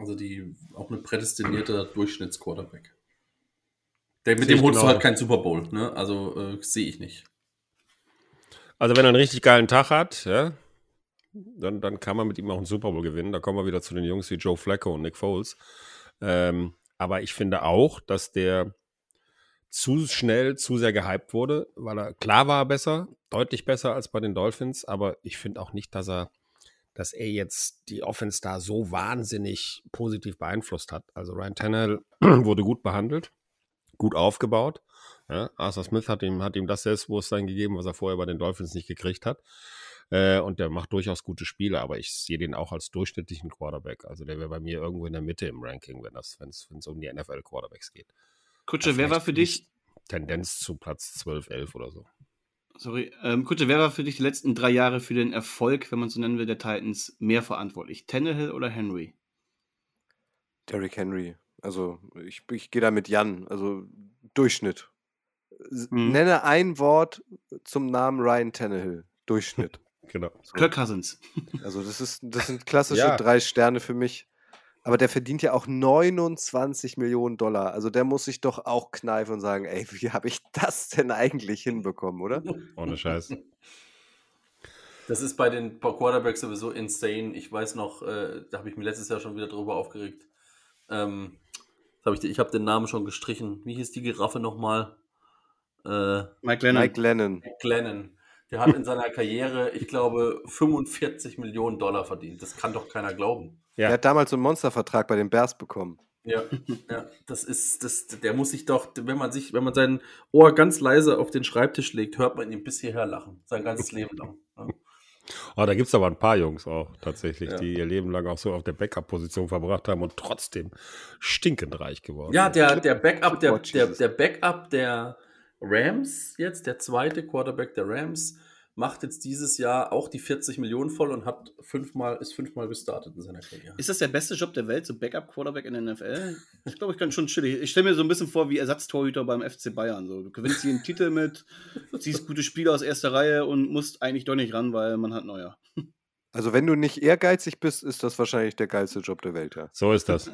Also die auch eine prädestinierte Durchschnittsquarterback. Der, mit dem holst du halt keinen Super Bowl, ne? Also äh, sehe ich nicht. Also wenn er einen richtig geilen Tag hat, ja, dann, dann kann man mit ihm auch einen Super Bowl gewinnen. Da kommen wir wieder zu den Jungs wie Joe Flacco und Nick Foles. Ähm, aber ich finde auch, dass der zu schnell, zu sehr gehypt wurde, weil er klar war er besser, deutlich besser als bei den Dolphins, aber ich finde auch nicht, dass er, dass er jetzt die Offense da so wahnsinnig positiv beeinflusst hat. Also Ryan Tannehill wurde gut behandelt, gut aufgebaut. Ja, Arthur Smith hat ihm, hat ihm das Selbstbewusstsein gegeben, was er vorher bei den Dolphins nicht gekriegt hat. Äh, und der macht durchaus gute Spiele, aber ich sehe den auch als durchschnittlichen Quarterback. Also der wäre bei mir irgendwo in der Mitte im Ranking, wenn es um die NFL-Quarterbacks geht. Kutsche, wer war für dich, Tendenz zu Platz 12, 11 oder so. sorry, ähm, Kutsche, wer war für dich die letzten drei Jahre für den Erfolg, wenn man so nennen will, der Titans mehr verantwortlich? Tannehill oder Henry? Derrick Henry. Also ich, ich gehe da mit Jan. Also Durchschnitt. Mhm. Nenne ein Wort zum Namen Ryan Tannehill. Durchschnitt. Genau. So. Kirk Cousins. Also das ist, das sind klassische Ja. drei Sterne für mich. Aber der verdient ja auch 29 Millionen Dollar. Also der muss sich doch auch kneifen und sagen, ey, wie habe ich das denn eigentlich hinbekommen, oder? Ohne Scheiß. Das ist bei den Quarterbacks sowieso insane. Ich weiß noch, äh, da habe ich mir letztes Jahr schon wieder drüber aufgeregt. Ähm, hab ich ich habe den Namen schon gestrichen. Wie hieß die Giraffe nochmal? Äh, Mike Lennon. Mike Lennon. Glennon. Der hat in seiner Karriere, ich glaube, 45 Millionen Dollar verdient. Das kann doch keiner glauben. Ja, hat damals so einen Monstervertrag bei den Bears bekommen. Ja, ja, das ist, das, der muss sich doch, wenn man sich, wenn man sein Ohr ganz leise auf den Schreibtisch legt, hört man ihn bis hierher lachen, sein ganzes Leben lang. Ja. Oh, da gibt es aber ein paar Jungs auch tatsächlich, Ja. die ihr Leben lang auch so auf der Backup-Position verbracht haben und trotzdem stinkend reich geworden Ja, sind. der, der Backup, der, der, der Backup der Rams jetzt, der zweite Quarterback der Rams, macht jetzt dieses Jahr auch die 40 Millionen voll und hat fünfmal, ist fünfmal gestartet in seiner Karriere. Ist das der beste Job der Welt, so Backup-Quarterback in der NFL? Ich glaube, ich kann schon chillig. Ich stelle mir so ein bisschen vor wie Ersatztorhüter beim FC Bayern. So. Du gewinnst hier einen Titel mit, ziehst gute Spieler aus erster Reihe und musst eigentlich doch nicht ran, weil man hat neuer. Also wenn du nicht ehrgeizig bist, ist das wahrscheinlich der geilste Job der Welt, ja. So ist das.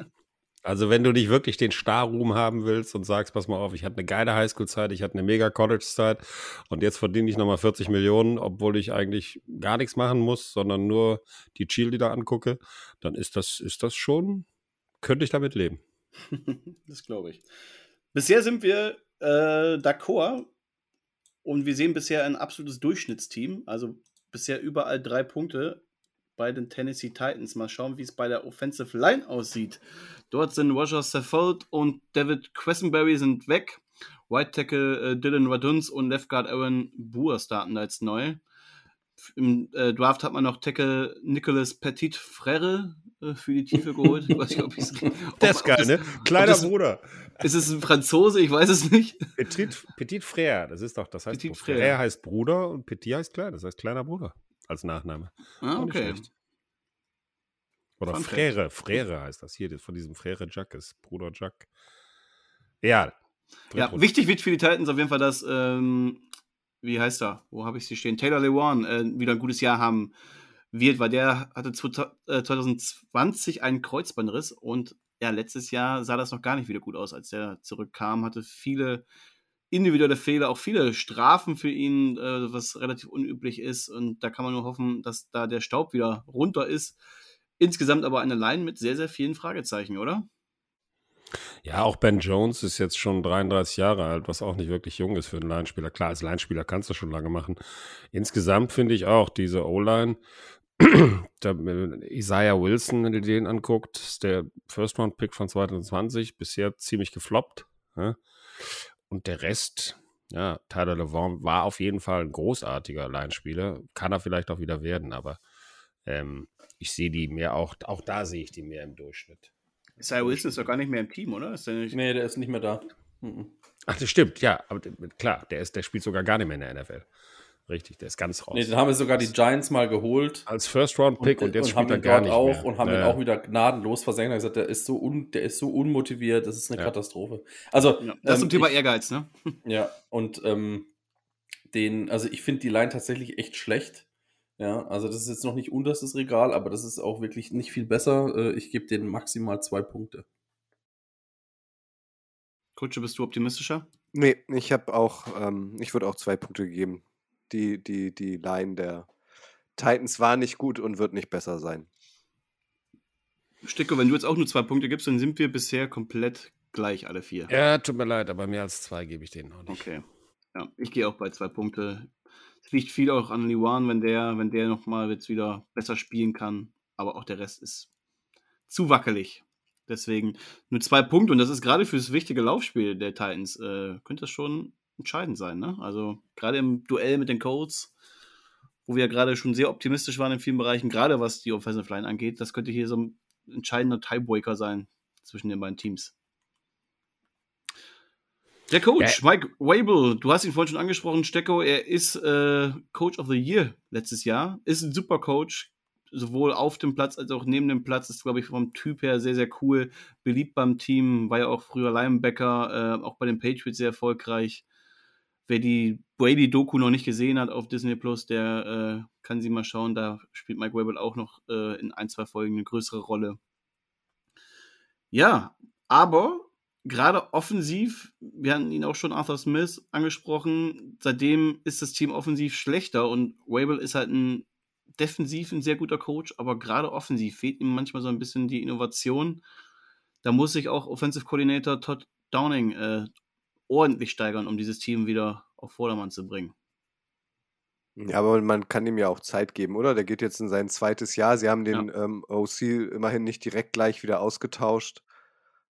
Also wenn du nicht wirklich den Starruhm haben willst und sagst, pass mal auf, ich hatte eine geile Highschool-Zeit, ich hatte eine mega College-Zeit und jetzt verdiene ich nochmal 40 Millionen, obwohl ich eigentlich gar nichts machen muss, sondern nur die Cheerleader angucke, dann ist das, ist das schon, könnte ich damit leben. das glaube ich. Bisher sind wir äh, d'accord und wir sehen bisher ein absolutes Durchschnittsteam. Also bisher überall drei Punkte bei den Tennessee Titans. Mal schauen, wie es bei der Offensive Line aussieht. Dort sind Roger Saffold und David Quessenberry sind weg. White Tackle äh, Dylan Raduns und Left Guard Aaron Boer starten da jetzt neu. Im äh, Draft hat man noch Tackle Nicolas Petit Frere äh, für die Tiefe geholt. Ich weiß nicht, ob ob- Der ist geil, ne? Kleiner das- Bruder. Ist es ein Franzose? Ich weiß es nicht. Petit, Petit Frère, das ist doch, das heißt, Petit Petit Frère. Frère heißt Bruder und Petit heißt klein, das heißt kleiner Bruder als Nachname. Ah, okay. Oder Fun Fact. Frère, Frère heißt das hier, das von diesem Frère Jacques, Bruder Jack. Ja. Ja, Drittrunden. wichtig wird für die Titans auf jeden Fall, dass, ähm, wie heißt er? Wo habe ich sie stehen? Taylor Lewan äh, wieder ein gutes Jahr haben wird, weil der hatte zwo- äh, 2020 einen Kreuzbandriss und ja, letztes Jahr sah das noch gar nicht wieder gut aus, als der zurückkam, hatte viele individuelle Fehler, auch viele Strafen für ihn, äh, was relativ unüblich ist und da kann man nur hoffen, dass da der Staub wieder runter ist. Insgesamt aber eine Line mit sehr, sehr vielen Fragezeichen, oder? Ja, auch Ben Jones ist jetzt schon 33 Jahre alt, was auch nicht wirklich jung ist für einen Linespieler. Klar, als Linespieler kannst du schon lange machen. Insgesamt finde ich auch diese O-Line, äh, Isaiah Wilson, wenn du den anguckt, ist der First-Round-Pick von 2020, bisher ziemlich gefloppt. Ja? Und der Rest, ja, Tyler LeVon war auf jeden Fall ein großartiger Linespieler. Kann er vielleicht auch wieder werden, aber ähm, ich sehe die mehr auch, auch da sehe ich die mehr im Durchschnitt. Isaiah Wilson ist doch gar nicht mehr im Team, oder? Ist der nicht Nee, der ist nicht mehr da. Mhm. Ach, das stimmt, ja, aber klar, der, ist, der spielt sogar gar nicht mehr in der NFL. Richtig, der ist ganz raus. Nee, den haben wir sogar die Giants mal geholt. Als First-Round-Pick und, jetzt haben spielt er gar nicht auch mehr. und haben Ja, ihn auch wieder gnadenlos versenkt. Er hat gesagt, der ist so un, der ist so unmotiviert, das ist eine Ja. Katastrophe. Also Ja, das ähm, zum Thema ich, Ehrgeiz, ne? Ja, und ähm, den, also ich finde die Line tatsächlich echt schlecht. Ja, also das ist jetzt noch nicht unterstes Regal, aber das ist auch wirklich nicht viel besser. Äh, Ich gebe denen maximal zwei Punkte. Kutsche, bist du optimistischer? Nee, ich habe auch, ähm, ich würde auch zwei Punkte geben. Die, die, die Line der Titans war nicht gut und wird nicht besser sein. Sticko, wenn du jetzt auch nur zwei Punkte gibst, dann sind wir bisher komplett gleich, alle vier. ja, tut mir leid, aber mehr als zwei gebe ich denen noch nicht. Okay. Ja, ich gehe auch bei zwei Punkte. Es liegt viel auch an Liwan, wenn der, wenn der nochmal jetzt wieder besser spielen kann. Aber auch der Rest ist zu wackelig. Deswegen nur zwei Punkte und das ist gerade für das wichtige Laufspiel der Titans, äh, könnte das schon entscheidend sein. Ne? Also gerade im Duell mit den Colts, wo wir ja gerade schon sehr optimistisch waren in vielen Bereichen, gerade was die Offensive Line angeht, das könnte hier so ein entscheidender Tiebreaker sein zwischen den beiden Teams. Der Coach, Mike Wabel, du hast ihn vorhin schon angesprochen, Stecko, er ist äh, Coach of the Year letztes Jahr, ist ein super Coach, sowohl auf dem Platz als auch neben dem Platz, ist, glaube ich, vom Typ her sehr, sehr cool, beliebt beim Team, war ja auch früher Linebacker, äh, auch bei den Patriots sehr erfolgreich. Wer die Brady-Doku noch nicht gesehen hat auf Disney Plus, der äh, kann sie mal schauen, da spielt Mike Wabel auch noch äh, in ein, zwei Folgen eine größere Rolle. Ja, aber gerade offensiv, wir hatten ihn auch schon Arthur Smith angesprochen, seitdem ist das Team offensiv schlechter und Wabel ist halt ein defensiv ein sehr guter Coach, aber gerade offensiv fehlt ihm manchmal so ein bisschen die Innovation. Da muss sich auch Offensive Coordinator Todd Downing äh, ordentlich steigern, um dieses Team wieder auf Vordermann zu bringen. Ja, aber man kann ihm ja auch Zeit geben, oder? Der geht jetzt in sein zweites Jahr. Sie haben den ähm, OC immerhin nicht direkt gleich wieder ausgetauscht.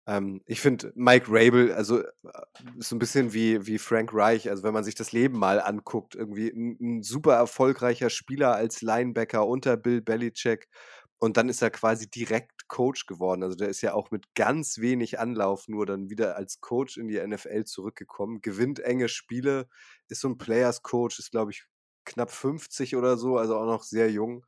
Ähm, ich finde Mike Rabel, also äh, ist so ein bisschen wie, wie Frank Reich. Also wenn man sich das Leben mal anguckt, irgendwie ein, ein super erfolgreicher Spieler als Linebacker unter Bill Belichick. Und dann ist er quasi direkt Coach geworden. Also der ist ja auch mit ganz wenig Anlauf nur dann wieder als Coach in die NFL zurückgekommen, gewinnt enge Spiele, ist so ein Players Coach, ist glaube ich knapp 50 oder so, also auch noch sehr jung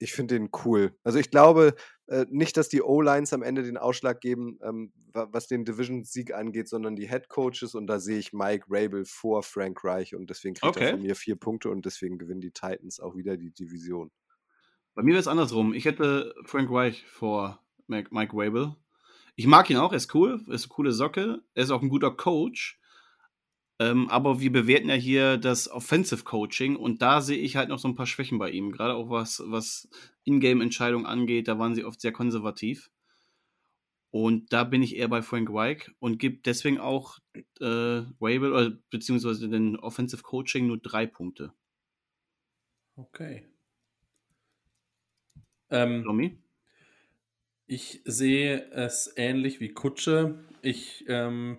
ich finde den cool. Also ich glaube äh, nicht, dass die O-Lines am Ende den Ausschlag geben, ähm, was den Division-Sieg angeht, sondern die Head Coaches und da sehe ich Mike Rabel vor Frank Reich und deswegen kriegt okay. er von mir vier Punkte und deswegen gewinnen die Titans auch wieder die Division. Bei mir wäre es andersrum. Ich hätte Frank Reich vor Mike, Rabel. Ich mag ihn auch, er ist cool, er ist eine coole Socke, er ist auch ein guter Coach. Ähm, aber wir bewerten ja hier das Offensive Coaching und da sehe ich halt noch so ein paar Schwächen bei ihm. Gerade auch was, was Ingame-Entscheidungen angeht, da waren sie oft sehr konservativ. Und da bin ich eher bei Frank Reich und gebe deswegen auch äh, Rabel, oder, beziehungsweise den Offensive Coaching nur drei Punkte. Okay. Ähm, ich sehe es ähnlich wie Kutsche. Ich ähm,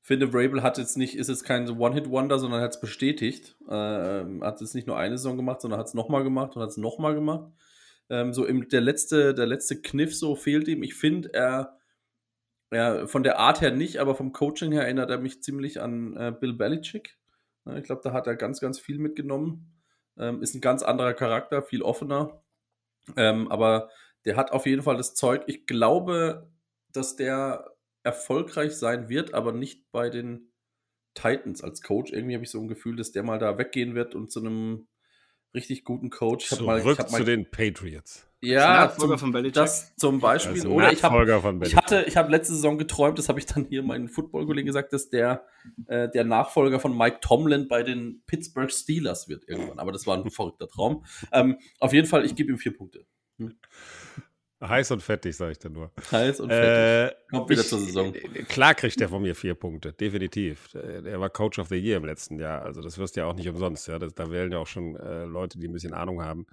finde, Vrabel hat jetzt nicht, ist jetzt kein One-Hit-Wonder, sondern hat es bestätigt. Äh, hat es nicht nur eine Saison gemacht, sondern hat es nochmal gemacht und hat es nochmal gemacht. Ähm, so im, der letzte, der letzte Kniff so fehlt ihm. Ich finde, er, er von der Art her nicht, aber vom Coaching her erinnert er mich ziemlich an äh, Bill Belichick. ich glaube, da hat er ganz, ganz viel mitgenommen. Ähm, ist ein ganz anderer Charakter, viel offener. Ähm, aber der hat auf jeden Fall das Zeug. Ich glaube, dass der erfolgreich sein wird, aber nicht bei den Titans als Coach. Irgendwie habe ich so ein Gefühl, dass der mal da weggehen wird und zu einem richtig guten Coach. Ich Zurück mal, ich zu mal, den Patriots. Ja, zum, von das zum Beispiel. Also Oder ich habe ich hatte, ich habe letzte Saison geträumt, das habe ich dann hier meinen Football-Kollegen gesagt, dass der äh, der Nachfolger von Mike Tomlin bei den Pittsburgh Steelers wird irgendwann. Aber das war ein verrückter Traum. Ähm, auf jeden Fall, ich gebe ihm vier Punkte. Hm. Heiß und fettig, sage ich dir nur. Heiß und fettig. Äh, Kommt wieder ich, zur Saison. Äh, klar kriegt der von mir vier Punkte, definitiv. Er war Coach of the Year im letzten Jahr. Also das wirst du ja auch nicht umsonst. Ja? Das, da wählen ja auch schon äh, Leute, die ein bisschen Ahnung haben.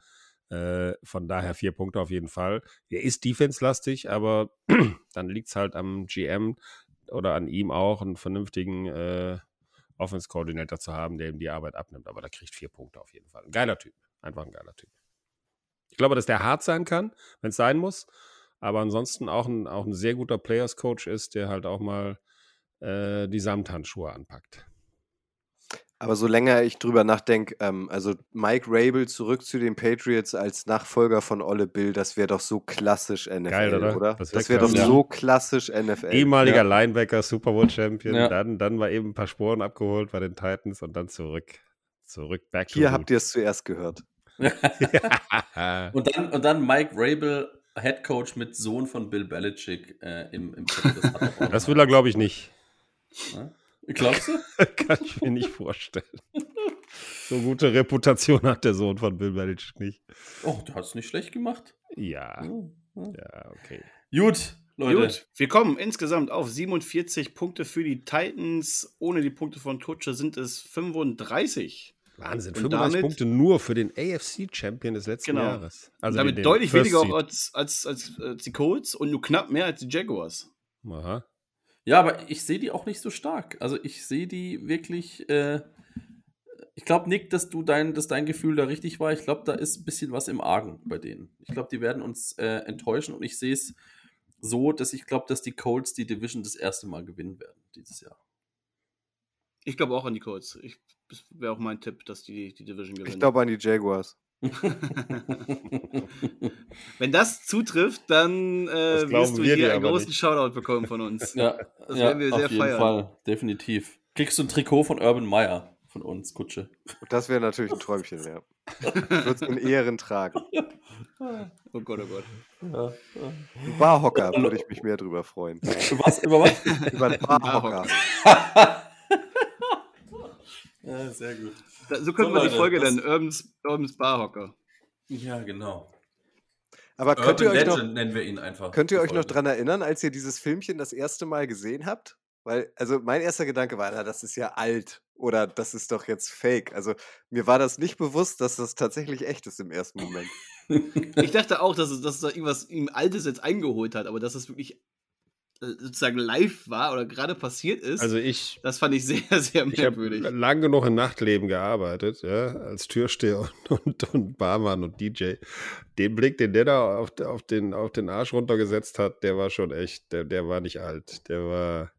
Äh, von daher vier Punkte auf jeden Fall. Er ist defense-lastig, aber dann liegt es halt am GM oder an ihm auch, einen vernünftigen äh, Offense-Coordinator zu haben, der ihm die Arbeit abnimmt. Aber da kriegt vier Punkte auf jeden Fall. Ein geiler Typ. Einfach ein geiler Typ. Ich glaube, dass der hart sein kann, wenn es sein muss. Aber ansonsten auch ein, auch ein sehr guter Players-Coach ist, der halt auch mal äh, die Samthandschuhe anpackt. Aber so länger ich drüber nachdenke, ähm, also Mike Rabel zurück zu den Patriots als Nachfolger von Olle Bill, das wäre doch so klassisch NFL, Geil, oder? oder? Das wäre wär doch ja. so klassisch NFL. Ehemaliger ja. Linebacker, Super Bowl Champion, ja. dann, dann war eben ein paar Sporen abgeholt bei den Titans und dann zurück. Zurück, back Hier habt ihr es zuerst gehört. und, dann, und dann Mike Rabel, Head Coach mit Sohn von Bill Belichick äh, im, im Das, das will er, glaube ich, nicht. Glaubst du? Kann ich mir nicht vorstellen. So gute Reputation hat der Sohn von Bill Belichick nicht. Oh, du hast es nicht schlecht gemacht. Ja. Ja, okay. Gut, Leute. Gut, wir kommen insgesamt auf 47 Punkte für die Titans. Ohne die Punkte von Tutsche sind es 35. Wahnsinn, 35 Punkte nur für den AFC-Champion des letzten genau. Jahres. Also damit deutlich weniger als, als, als, als, die Colts und nur knapp mehr als die Jaguars. Aha. Ja, aber ich sehe die auch nicht so stark. Also ich sehe die wirklich. Äh, ich glaube, Nick, dass du dein, dass dein Gefühl da richtig war. Ich glaube, da ist ein bisschen was im Argen bei denen. Ich glaube, die werden uns äh, enttäuschen und ich sehe es so, dass ich glaube, dass die Colts die Division das erste Mal gewinnen werden dieses Jahr. Ich glaube auch an die Colts. Ich das wäre auch mein Tipp, dass die die Division gewinnen. Ich glaube an die Jaguars. Wenn das zutrifft, dann äh, wirst du hier einen großen nicht. Shoutout bekommen von uns. ja, das ja, werden wir sehr auf jeden feiern. Fall, definitiv. Kriegst du ein Trikot von Urban Meyer von uns, Kutsche. Das wäre natürlich ein Träumchen, ja. Ich würde es in Ehren tragen. Oh Gott, oh Gott. Ja, Ein Barhocker würde ich mich mehr drüber freuen. Was? Über was? Über einen Barhocker. Ja, sehr gut. so können so, wir die Folge dann Urbans, Urbans Barhocker. Ja, genau. Aber könnt ihr, euch noch, nennen wir ihn einfach. könnt ihr euch noch dran erinnern, als ihr dieses Filmchen das erste Mal gesehen habt? Weil, also mein erster Gedanke war, na, das ist ja alt oder das ist doch jetzt fake. Also mir war das nicht bewusst, dass das tatsächlich echt ist im ersten Moment. ich dachte auch, dass, es, dass da irgendwas ihm Altes jetzt eingeholt hat, aber dass es wirklich sozusagen live war oder gerade passiert ist, Also ich, das fand ich sehr, sehr ich habe merkwürdig. lange genug im Nachtleben gearbeitet, ja, als Türsteher und, und, und Barmann und DJ. Den Blick, den der da auf, auf, den, auf den Arsch runtergesetzt hat, der war schon echt, der, der war nicht alt. Der war,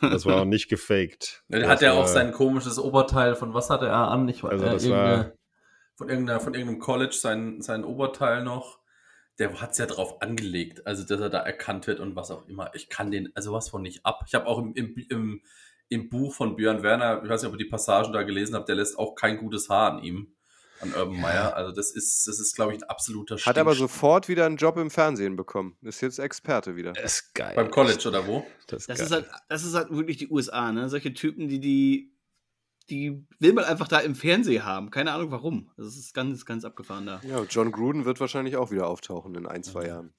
das war auch nicht gefaked. Das hat ja auch war- sein komisches Oberteil von was hatte er an? Ich weiß Also äh, das war- von irgendeiner, von irgendeinem College sein, sein Oberteil noch. Der hat es ja drauf angelegt, also dass er da erkannt wird und was auch immer. Ich kann den also was von nicht ab. Ich habe auch im, im, im, im Buch von Björn Werner, ich weiß nicht, ob ihr die Passagen da gelesen habt, der lässt auch kein gutes Haar an ihm, an Urban Meyer. Also das ist, das ist, glaube ich, ein absoluter Hat aber sofort wieder einen Job im Fernsehen bekommen. Ist jetzt Experte wieder. Das ist geil. beim College oder wo? Das, Das geil. ist, halt, das ist halt wirklich die USA, ne? Solche Typen, die, die, die will man einfach da im Fernsehen haben. Keine Ahnung warum. Das ist ganz, ganz abgefahren da. Ja, John Gruden wird wahrscheinlich auch wieder auftauchen in ein, zwei Jahren.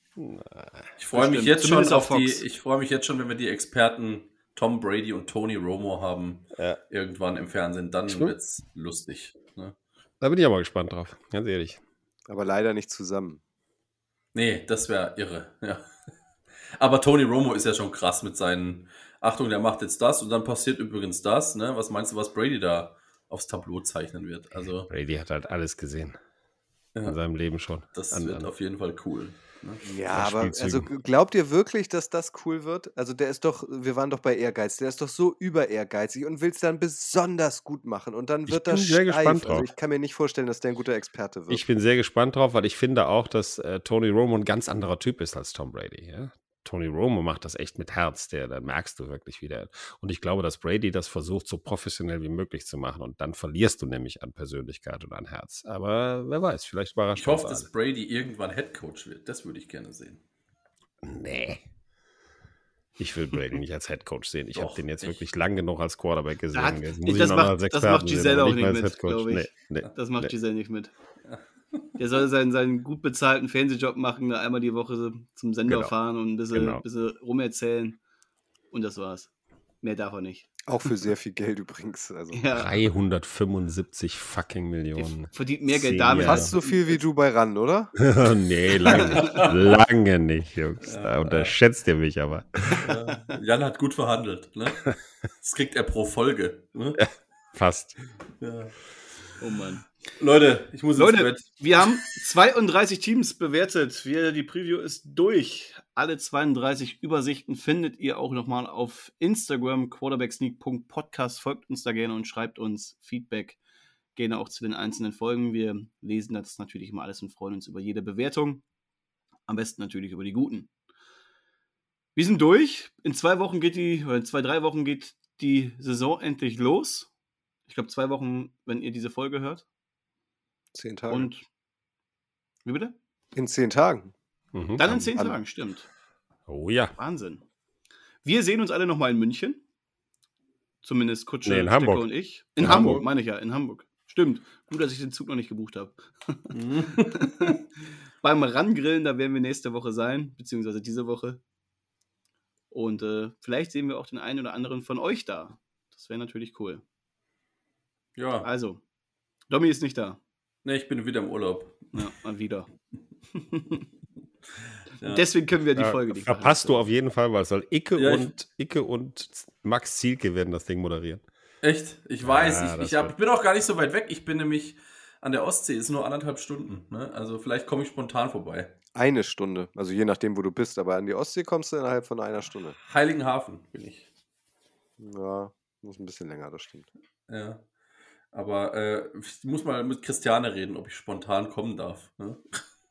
Ich freue mich jetzt schon auf die, ich freue mich jetzt schon, wenn wir die Experten Tom Brady und Tony Romo haben, Ja. irgendwann im Fernsehen, dann Stimmt. wird's lustig. Ne? Da bin ich aber gespannt drauf, ganz ehrlich. Aber leider nicht zusammen. Nee, das wäre irre, ja. Aber Tony Romo ist ja schon krass mit seinen, Achtung, der macht jetzt das und dann passiert übrigens das, ne? Was meinst du, was Brady da aufs Tableau zeichnen wird? Also, Brady hat halt alles gesehen. In ja, seinem Leben schon. das An- wird an- auf jeden Fall cool. Ne? Ja, aber also glaubt ihr wirklich, dass das cool wird? Also der ist doch, wir waren doch bei Ehrgeiz, der ist doch so über ehrgeizig und will es dann besonders gut machen und dann Ich wird bin das sehr steif. gespannt Also drauf. ich kann mir nicht vorstellen, dass der ein guter Experte wird. Ich bin sehr gespannt drauf, weil ich finde auch, dass äh, Tony Romo ein ganz anderer Typ ist als Tom Brady. Ja? Tony Romo macht das echt mit Herz, der, da merkst du wirklich wieder. Und ich glaube, dass Brady das versucht, so professionell wie möglich zu machen. Und dann verlierst du nämlich an Persönlichkeit und an Herz. Aber wer weiß, vielleicht überrascht Ich hoffe, dass. Brady irgendwann Headcoach wird. Das würde ich gerne sehen. Nee. Ich will Brady nicht als Headcoach sehen. Ich habe den jetzt ich- wirklich lang genug als Quarterback gesehen. hat- das macht- das Giselle auch nicht mit, ich. Nee, nee, Das macht nee. Giselle nicht mit. Der soll seinen, seinen gut bezahlten Fernsehjob machen, da einmal die Woche zum Sender Genau. fahren und ein bisschen, Genau. bisschen rumerzählen. Und das war's. Mehr darf er nicht. Auch für sehr viel Geld übrigens. Also Ja, 375 fucking Millionen. der verdient mehr Geld damit. Fast so viel wie du bei RAN, oder? nee, lange nicht. Lange nicht, Jungs. Da Ja. unterschätzt ihr mich aber. Ja, Jan hat gut verhandelt. Ne? Das kriegt er pro Folge. Ne? Fast. Ja. Oh Mann. Leute, ich muss Leute, ins Bett. wir haben 32 Teams bewertet. Wir, die Preview ist durch. Alle 32 Übersichten findet ihr auch nochmal auf Instagram, quarterbacksneak.podcast. Folgt uns da gerne und schreibt uns Feedback gerne auch zu den einzelnen Folgen. Wir lesen das natürlich immer alles und freuen uns über jede Bewertung. Am besten natürlich über die guten. Wir sind durch. In zwei Wochen geht die, oder in zwei, drei Wochen geht die Saison endlich los. Ich glaube, zwei Wochen, wenn ihr diese Folge hört. Zehn Tage. Und wie bitte? in zehn Tagen. Mhm. Dann in zehn an- Tagen, stimmt. Oh ja. Wahnsinn. Wir sehen uns alle nochmal in München. Zumindest Kutsche, Nee, in Hamburg. und ich. In, In Hamburg, Hamburg. meine ich ja, in Hamburg. Stimmt. Gut, dass ich den Zug noch nicht gebucht habe. Mhm. Beim Rangrillen, da werden wir nächste Woche sein, beziehungsweise diese Woche. Und äh, vielleicht sehen wir auch den einen oder anderen von euch da. Das wäre natürlich cool. Ja, Also, Domi ist nicht da. Ne, ich bin wieder im Urlaub. Ja, mal wieder. Ja. Deswegen können wir die Da Folge nicht verpasst du auf jeden Fall, weil es soll Icke Ja, und Icke und Max Zielke werden das Ding moderieren. Echt? Ich weiß, Ja, ich, ich, hab, ich bin auch gar nicht so weit weg. Ich bin nämlich an der Ostsee, ist nur anderthalb Stunden. Ne? Also vielleicht komme ich spontan vorbei. Eine Stunde. Also je nachdem, wo du bist. Aber an die Ostsee kommst du innerhalb von einer Stunde. Heiligenhafen bin ich. Ja, muss ein bisschen länger, das stimmt. Ja. Aber äh, ich muss mal mit Christiane reden, ob ich spontan kommen darf. Ne?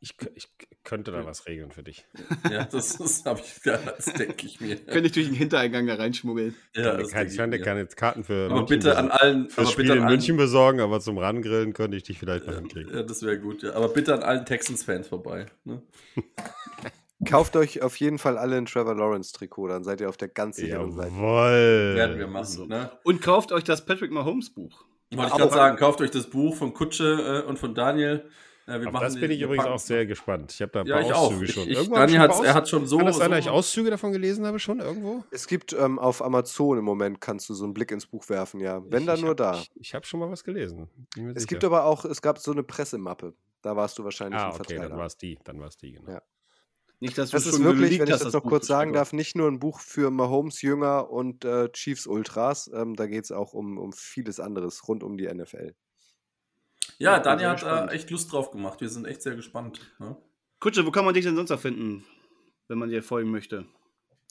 Ich, ich könnte da was regeln für dich. Ja, das, das habe ich, ja, das denke ich mir. Könnte ich durch den Hintereingang da reinschmuggeln. Ja, das kann, ich mir. keine Karten für Aber München bitte an allen, Fürs aber Spiel bitte an in allen, München besorgen, aber zum Rangrillen könnte ich dich vielleicht noch hinkriegen. Ja, das wäre gut, ja. Aber bitte an allen Texans-Fans vorbei. Ne? Kauft euch auf jeden Fall alle ein Trevor Lawrence Trikot, dann seid ihr auf der ganz sicheren Seite. Jawoll. Werden wir machen. so. Ne? Und kauft euch das Patrick Mahomes Buch. Wollte ich gerade sagen, kauft euch das Buch von Kutsche äh, und von Daniel. Äh, wir das bin ich übrigens packen- auch sehr gespannt. Ich habe da ein Ja, paar ich auch. Auszüge Ich, schon. ich, Irgendwo hab Daniel paar er hat schon so. Kann das sein, dass ich so Auszüge davon gelesen habe schon irgendwo? Es gibt ähm, auf Amazon im Moment, kannst du so einen Blick ins Buch werfen, ja. Wenn Ich- dann ich nur hab, da. Ich, ich habe schon mal was gelesen. Es sicher. gibt aber auch, es gab so eine Pressemappe. Da warst du wahrscheinlich Ah, okay, Verteiler. dann war es die. Dann war es die, genau. Ja. Nicht, dass du Das ist wirklich, wenn ich hast, das noch Buch, kurz sagen darf, nicht nur ein Buch für Mahomes Jünger und äh, Chiefs Ultras. Ähm, da geht es auch um, um vieles anderes rund um die NFL. Ja, Ja, Daniel hat da echt Lust drauf gemacht. Wir sind echt sehr gespannt. Ne? Kutsche, wo kann man dich denn sonst noch finden, wenn man dir folgen möchte?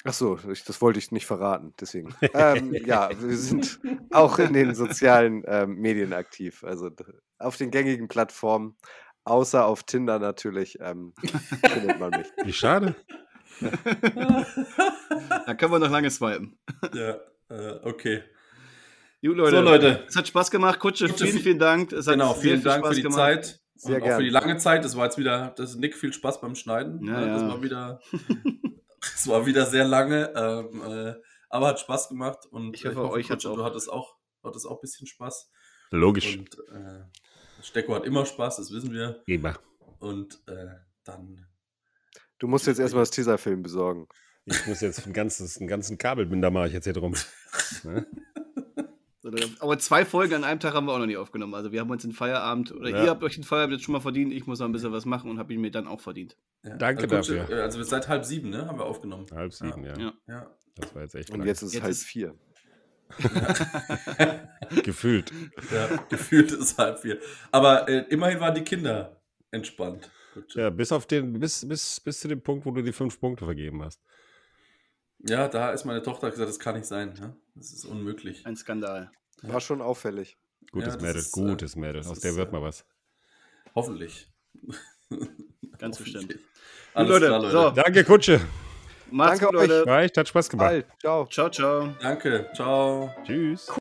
Ach so, ich, das wollte ich nicht verraten, deswegen. ähm, ja, wir sind auch in den sozialen ähm, Medien aktiv, also auf den gängigen Plattformen, außer auf Tinder natürlich, ähm, findet man mich. Wie schade. Da können wir noch lange swipen. Ja, äh, okay. Gut, Leute. So, Leute. Es hat Spaß gemacht. Kutsche, Kutsche, vielen, vi- vielen Dank. Es hat Genau, vielen viel Dank Spaß für die gemacht. Zeit. Sehr und auch gern. für die lange Zeit. Das war jetzt wieder, das ist Nick viel Spaß beim Schneiden. Ja, ne? Das ja. war wieder, es war wieder sehr lange, ähm, äh, aber hat Spaß gemacht und Ich hoffe, euch hat's Kutsche, auch. Du hattest auch, hattest auch ein bisschen Spaß. Logisch. Und äh, Stecko hat immer Spaß, das wissen wir. Immer. Und äh, dann Du musst jetzt erstmal das Teaserfilm besorgen. Ich muss jetzt ein ganzes, einen ganzen Kabelbinder mache ich jetzt hier drum. Ne? Aber zwei Folgen an einem Tag haben wir auch noch nicht aufgenommen. Also wir haben uns den Feierabend, oder Ja. ihr habt euch den Feierabend jetzt schon mal verdient. Ich muss noch ein bisschen was machen und habe ihn mir dann auch verdient. Ja. Danke also, dafür. äh, Also seit halb sieben, ne, haben wir aufgenommen. Halb sieben, ja. Ja. Ja. Das war jetzt echt Und lang. jetzt ist es halb ist- vier. gefühlt. ja. Gefühlt ist es halb vier. Aber äh, immerhin waren die Kinder entspannt. Ja, bis auf den, bis, bis, bis zu dem Punkt, wo du die fünf Punkte vergeben hast. Ja, da ist meine Tochter gesagt, das kann nicht sein. Ne? Das ist unmöglich. Ein Skandal. War schon auffällig. Gutes das Mädel, ist, gutes äh, Mädel. Aus ist, der wird äh, mal was. Hoffentlich. Ganz Hoffentlich. bestimmt. Alles Leute, klar, Leute. so. Danke, Kutsche. Macht's Danke gut, Leute. Reicht, hat Spaß gemacht. Bald. Ciao. Ciao, ciao. Danke. Ciao. Tschüss.